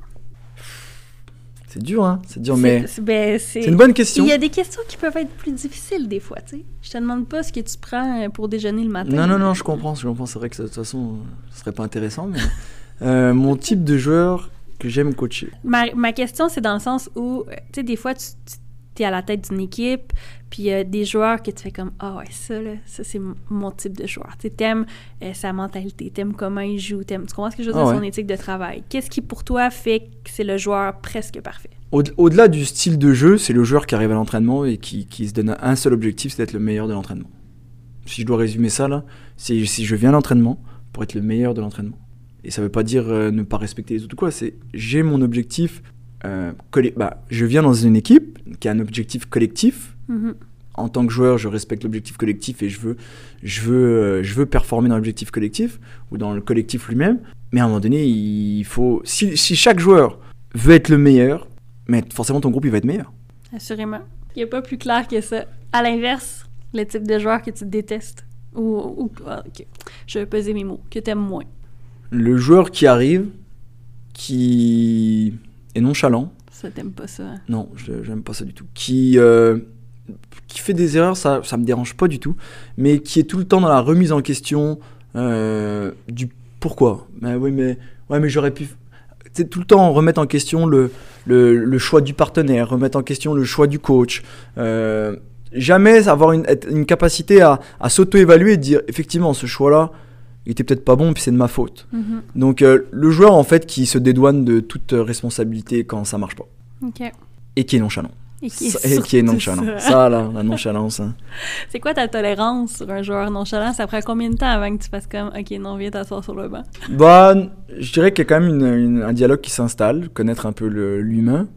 C'est dur, hein, c'est dur, mais c'est- ben, c'est- une bonne question. Il y a des questions qui peuvent être plus difficiles des fois, tu sais. Je te demande pas ce que tu prends pour déjeuner le matin. Non, non, non, je comprends, je comprends. C'est vrai que de toute façon, ce serait pas intéressant, mais euh, mon type de joueur que j'aime coacher. Ma, ma question, c'est dans le sens où, euh, tu sais, des fois, tu, tu es à la tête d'une équipe, puis il y a des joueurs que tu fais comme Ah ouais, ça, là, ça, c'est mon type de joueur. Tu t'aimes euh, sa mentalité, t'aimes comment il joue, t'aimes, tu comprends ce que je veux dire, Ah ouais. son éthique de travail. Qu'est-ce qui, pour toi, fait que c'est le joueur presque parfait? Au- Au-delà du style de jeu, c'est le joueur qui arrive à l'entraînement et qui, qui se donne un seul objectif, c'est d'être le meilleur de l'entraînement. Si je dois résumer ça là, c'est si je viens à l'entraînement pour être le meilleur de l'entraînement. Et ça veut pas dire euh, ne pas respecter les autres ou quoi, c'est j'ai mon objectif. euh, bah, je viens dans une équipe qui a un objectif collectif. Mhm. En tant que joueur, je respecte l'objectif collectif et je veux, je veux, euh, je veux performer dans l'objectif collectif ou dans le collectif lui-même. Mais à un moment donné, il faut. Si, si chaque joueur veut être le meilleur, mais forcément ton groupe il va être meilleur. Assurément. Il n'y a pas plus clair que ça. À l'inverse, le type de joueur que tu détestes. Ou, ou ah. Je vais peser mes mots. Que t'aimes moins. Le joueur qui arrive, qui est nonchalant, Ça, t'aimes pas ça. hein? non, je- j'aime pas ça du tout, qui, euh, qui fait des erreurs, ça, ça me dérange pas du tout, mais qui est tout le temps dans la remise en question euh, du pourquoi. Mais oui, mais, ouais, mais j'aurais pu. C'est tout le temps remettre en question le, le, le choix du partenaire, remettre en question le choix du coach. euh, jamais avoir une, une capacité à, à s'auto-évaluer et dire effectivement ce choix-là, il était peut-être pas bon, puis c'est de ma faute. Mhm. Donc euh, le joueur en fait qui se dédouane de toute responsabilité quand ça marche pas et qui est nonchalant. Et qui est, Ça- et qui est surtout nonchalant. ça. Ça, là, la nonchalance. hein. C'est quoi ta tolérance sur un joueur nonchalant? Ça prend combien de temps avant que tu fasses comme OK, non, viens t'asseoir sur le banc? Bah, je dirais qu'il y a quand même une- une- un dialogue qui s'installe, connaître un peu l'humain.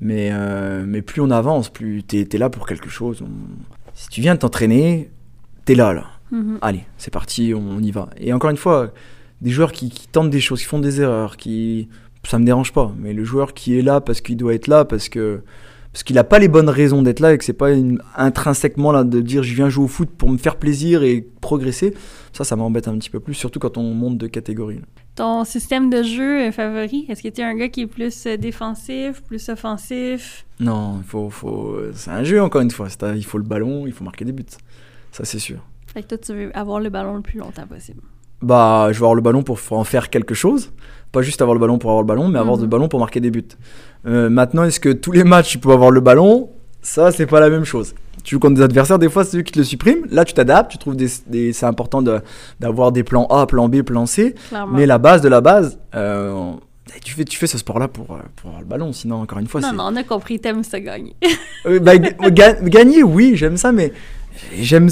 Mais, euh, mais plus on avance, plus t'es es là pour quelque chose. On- Si tu viens de t'entraîner, t'es là, là. Mhm. Allez, c'est parti, on y va. Et encore une fois, des joueurs qui, qui tentent des choses, qui font des erreurs, qui ça me dérange pas. Mais le joueur qui est là parce qu'il doit être là, parce que parce qu'il n'a pas les bonnes raisons d'être là et que c'est pas une- intrinsèquement là de dire je viens jouer au foot pour me faire plaisir et progresser, ça, ça m'embête un petit peu plus, surtout quand on monte de catégorie. là. Ton système de jeu favori, est-ce que tu es un gars qui est plus euh, défensif, plus offensif? Non, faut, faut, c'est un jeu encore une fois. Il faut le ballon, il faut marquer des buts. Ça, c'est sûr. Fait que toi, tu veux avoir le ballon le plus longtemps possible. Bah, je veux avoir le ballon pour en faire quelque chose. Pas juste avoir le ballon pour avoir le ballon, mais avoir Mhm. le ballon pour marquer des buts. Euh, maintenant, est-ce que tous les matchs tu peux avoir le ballon? Ça, c'est pas la même chose. Tu joues contre des adversaires, des fois, c'est eux qui te le suppriment. Là, tu t'adaptes, tu trouves des, des- c'est important de- d'avoir des plans A, plan B, plan C. Clairement. Mais la base de la base, euh, tu, fais, tu fais ce sport-là pour, euh, pour avoir le ballon. Sinon, encore une fois, non, non, on a compris, t'aimes ça gagner. Euh, bah, ga- ga- gagner, oui, j'aime ça, mais j'aime.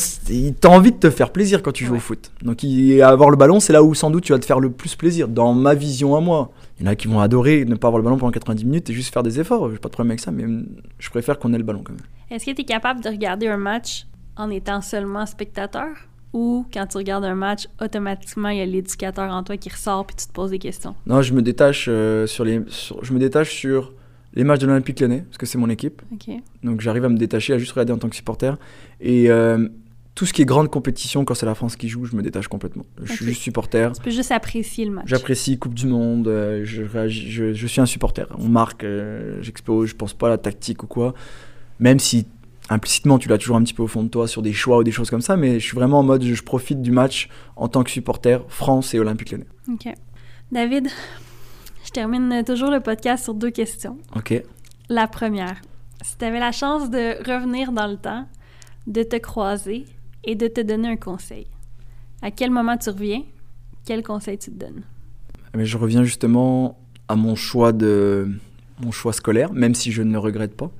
T'as envie de te faire plaisir quand tu joues Ouais. au foot. Donc, avoir le ballon, c'est là où sans doute tu vas te faire le plus plaisir, dans ma vision à moi. Il y en a qui vont adorer ne pas avoir le ballon pendant 90 minutes et juste faire des efforts. J'ai pas de problème avec ça, mais je préfère qu'on ait le ballon quand même. Est-ce que tu es capable de regarder un match en étant seulement spectateur? Ou quand tu regardes un match, automatiquement, il y a l'éducateur en toi qui ressort puis tu te poses des questions? Non, je me détache euh, sur les, sur- je me détache sur les matchs de l'Olympique Lyonnais parce que c'est mon équipe. Donc j'arrive à me détacher, à juste regarder en tant que supporter. Et euh, tout ce qui est grande compétition, quand c'est la France qui joue, je me détache complètement. Je suis juste supporter. Tu peux juste apprécier le match. J'apprécie Coupe du Monde, euh, je, réagis- je, je suis un supporter. On marque, euh, j'explose, je pense pas à la tactique ou quoi. Même si, implicitement, tu l'as toujours un petit peu au fond de toi sur des choix ou des choses comme ça, mais je suis vraiment en mode, je profite du match en tant que supporter France et Olympique Lyonnais. OK. David, je termine toujours le podcast sur deux questions. Ok. La première, si tu avais la chance de revenir dans le temps, de te croiser et de te donner un conseil, à quel moment tu reviens? Quel conseil tu te donnes? Mais je reviens justement à mon choix de mon choix scolaire, même si je ne le regrette pas.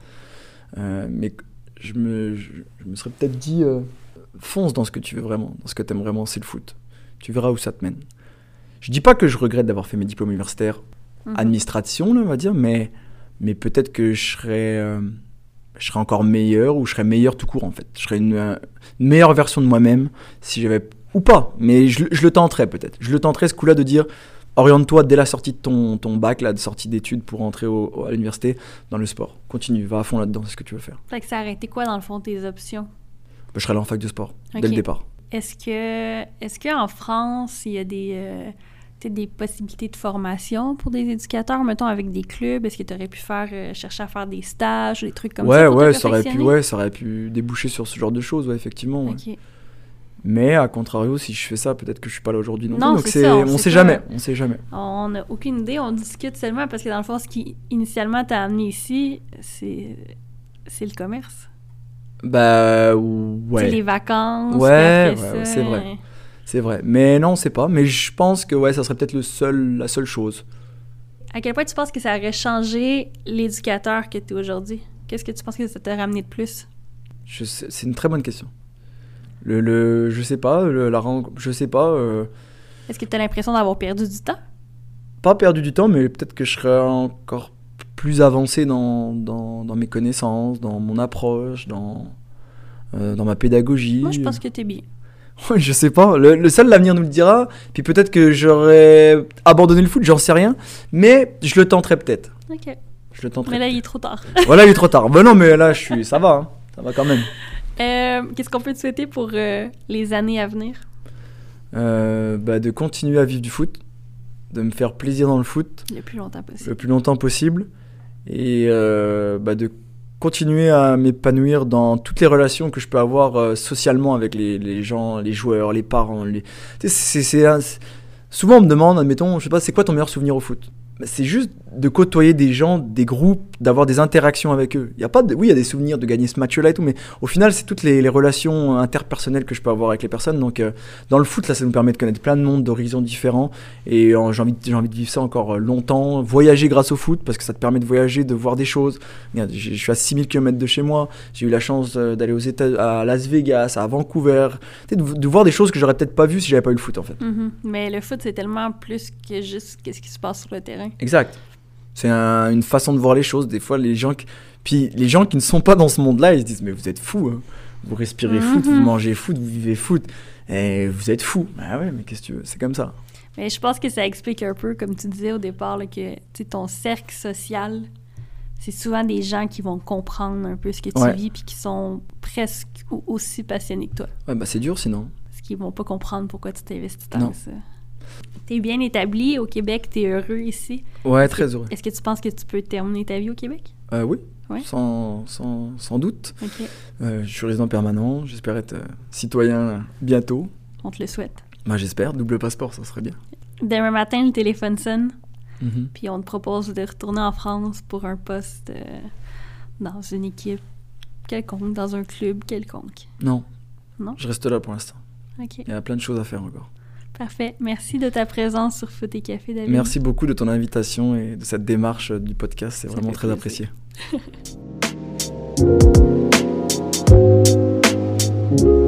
Euh, mais je me, je, me serais peut-être dit euh, fonce dans ce que tu veux vraiment, dans ce que tu aimes vraiment, c'est le foot. Tu verras où ça te mène. Je dis pas que je regrette d'avoir fait mes diplômes universitaires, Mhm. administration, là, on va dire, mais, mais peut-être que je serais, euh, je serais encore meilleur ou je serais meilleur tout court en fait. Je serais une, euh, une meilleure version de moi-même si j'avais. Ou pas, mais je, je le tenterais peut-être. Je le tenterais ce coup-là de dire oriente-toi dès la sortie de ton, ton bac, de sortie d'études pour entrer au- au- à l'université dans le sport. Continue, va à fond là-dedans, c'est ce que tu veux faire. Fait que ça été quoi, dans le fond, tes options? Bah, je serais allé en fac de sport dès le départ. Est-ce que est-ce qu'en France, il y a des, euh, des possibilités de formation pour des éducateurs, mettons avec des clubs? Est-ce que tu aurais pu faire euh, chercher à faire des stages, des trucs comme ouais, ça? ouais, ça aurait pu, ouais, ça aurait pu déboucher sur ce genre de choses, ouais, effectivement. ouais. Mais à contrario, si je fais ça, peut-être que je suis pas là aujourd'hui non, Non, plus. Donc c'est on on, sait jamais, on sait jamais. On n'a aucune idée, on discute seulement parce que dans le fond, ce qui initialement t'a amené ici, c'est c'est le commerce. Bah C'est les ouais, vacances. Ouais, ouais, ouais, c'est vrai. C'est vrai. Mais non, c'est pas. Mais je pense que ouais, ça serait peut-être le seul, la seule chose. À quel point tu penses que ça aurait changé l'éducateur que tu es aujourd'hui? Qu'est-ce que tu penses que ça t'a ramené de plus? C'est une très bonne question. Le, le je sais pas, le- la je sais pas. euh, Est-ce que tu as l'impression d'avoir perdu du temps? pas perdu du temps, mais peut-être que je serais encore plus avancé dans, dans, dans mes connaissances, dans mon approche, dans, euh, dans ma pédagogie. Moi, je pense que tu es bien. Je sais pas. Le, le seul l'avenir nous le dira. Puis peut-être que j'aurais abandonné le foot, j'en sais rien. Mais je le tenterai peut-être. OK. Je le tenterai. Mais là, il est trop tard. Voilà, il est trop tard. Ben non, mais là, je suis. Ça va. hein. Ça va quand même. Euh, Qu'est-ce qu'on peut te souhaiter pour euh, les années à venir? Euh, bah, de continuer à vivre du foot, de me faire plaisir dans le foot Le plus longtemps possible. le plus longtemps possible et bah, de continuer à m'épanouir dans toutes les relations que je peux avoir euh, socialement avec les, les gens, les joueurs, les parents. Les... C'est- Souvent on me demande, admettons, je sais pas, c'est quoi ton meilleur souvenir au foot? C'est juste de côtoyer des gens, des groupes, d'avoir des interactions avec eux. Y a pas. Oui, il y a des souvenirs de gagner ce match-là et tout, mais au final, c'est toutes les, relations interpersonnelles que je peux avoir avec les personnes. Donc, euh, dans le foot, là, ça nous permet de connaître plein de mondes, d'horizons différents. Et euh, j'ai envie, envie de vivre ça encore euh, longtemps. Voyager grâce au foot, parce que ça te permet de voyager, de voir des choses. Je suis à 6000 km de chez moi. J'ai eu la chance d'aller aux États, à Las Vegas, à Vancouver. De, de voir des choses que j'aurais peut-être pas vues si j'avais pas eu le foot, en fait. Mhm. Mais le foot, c'est tellement plus que juste qu'est-ce qui se passe sur le terrain. Exact. C'est un- une façon de voir les choses. Des fois, les gens, qui... puis les gens qui ne sont pas dans ce monde-là, ils se disent mais vous êtes fous. hein. Vous respirez foot, Mhm. vous mangez foot, vous vivez foot. Et vous êtes fous. Ah ouais, mais qu'est-ce que tu veux C'est comme ça. Mais je pense que ça explique un peu, comme tu disais au départ, là, que ton cercle social, c'est souvent des gens qui vont comprendre un peu ce que tu Ouais. vis puis qui sont presque au- aussi passionnés que toi. Ouais, bah c'est dur sinon. Parce qu'ils vont pas comprendre pourquoi tu t'investis que ça. T'es bien établi au Québec, t'es heureux ici. Ouais, très heureux. Est-ce que tu penses que tu peux terminer ta vie au Québec? Euh, oui, Ouais. sans, sans, sans doute. Ok, Euh, je suis résident permanent. J'espère être euh, citoyen bientôt. on te le souhaite. Bah j'espère. Double passeport, ça serait bien. Demain matin, le téléphone sonne, Mhm. puis on te propose de retourner en France pour un poste euh, dans une équipe quelconque, dans un club quelconque. Non. Non? Je reste là pour l'instant. Ok, Il y a plein de choses à faire encore. Parfait. Merci de ta présence sur Foot et Café, David. Merci beaucoup de ton invitation et de cette démarche euh, du podcast. C'est vraiment très apprécié.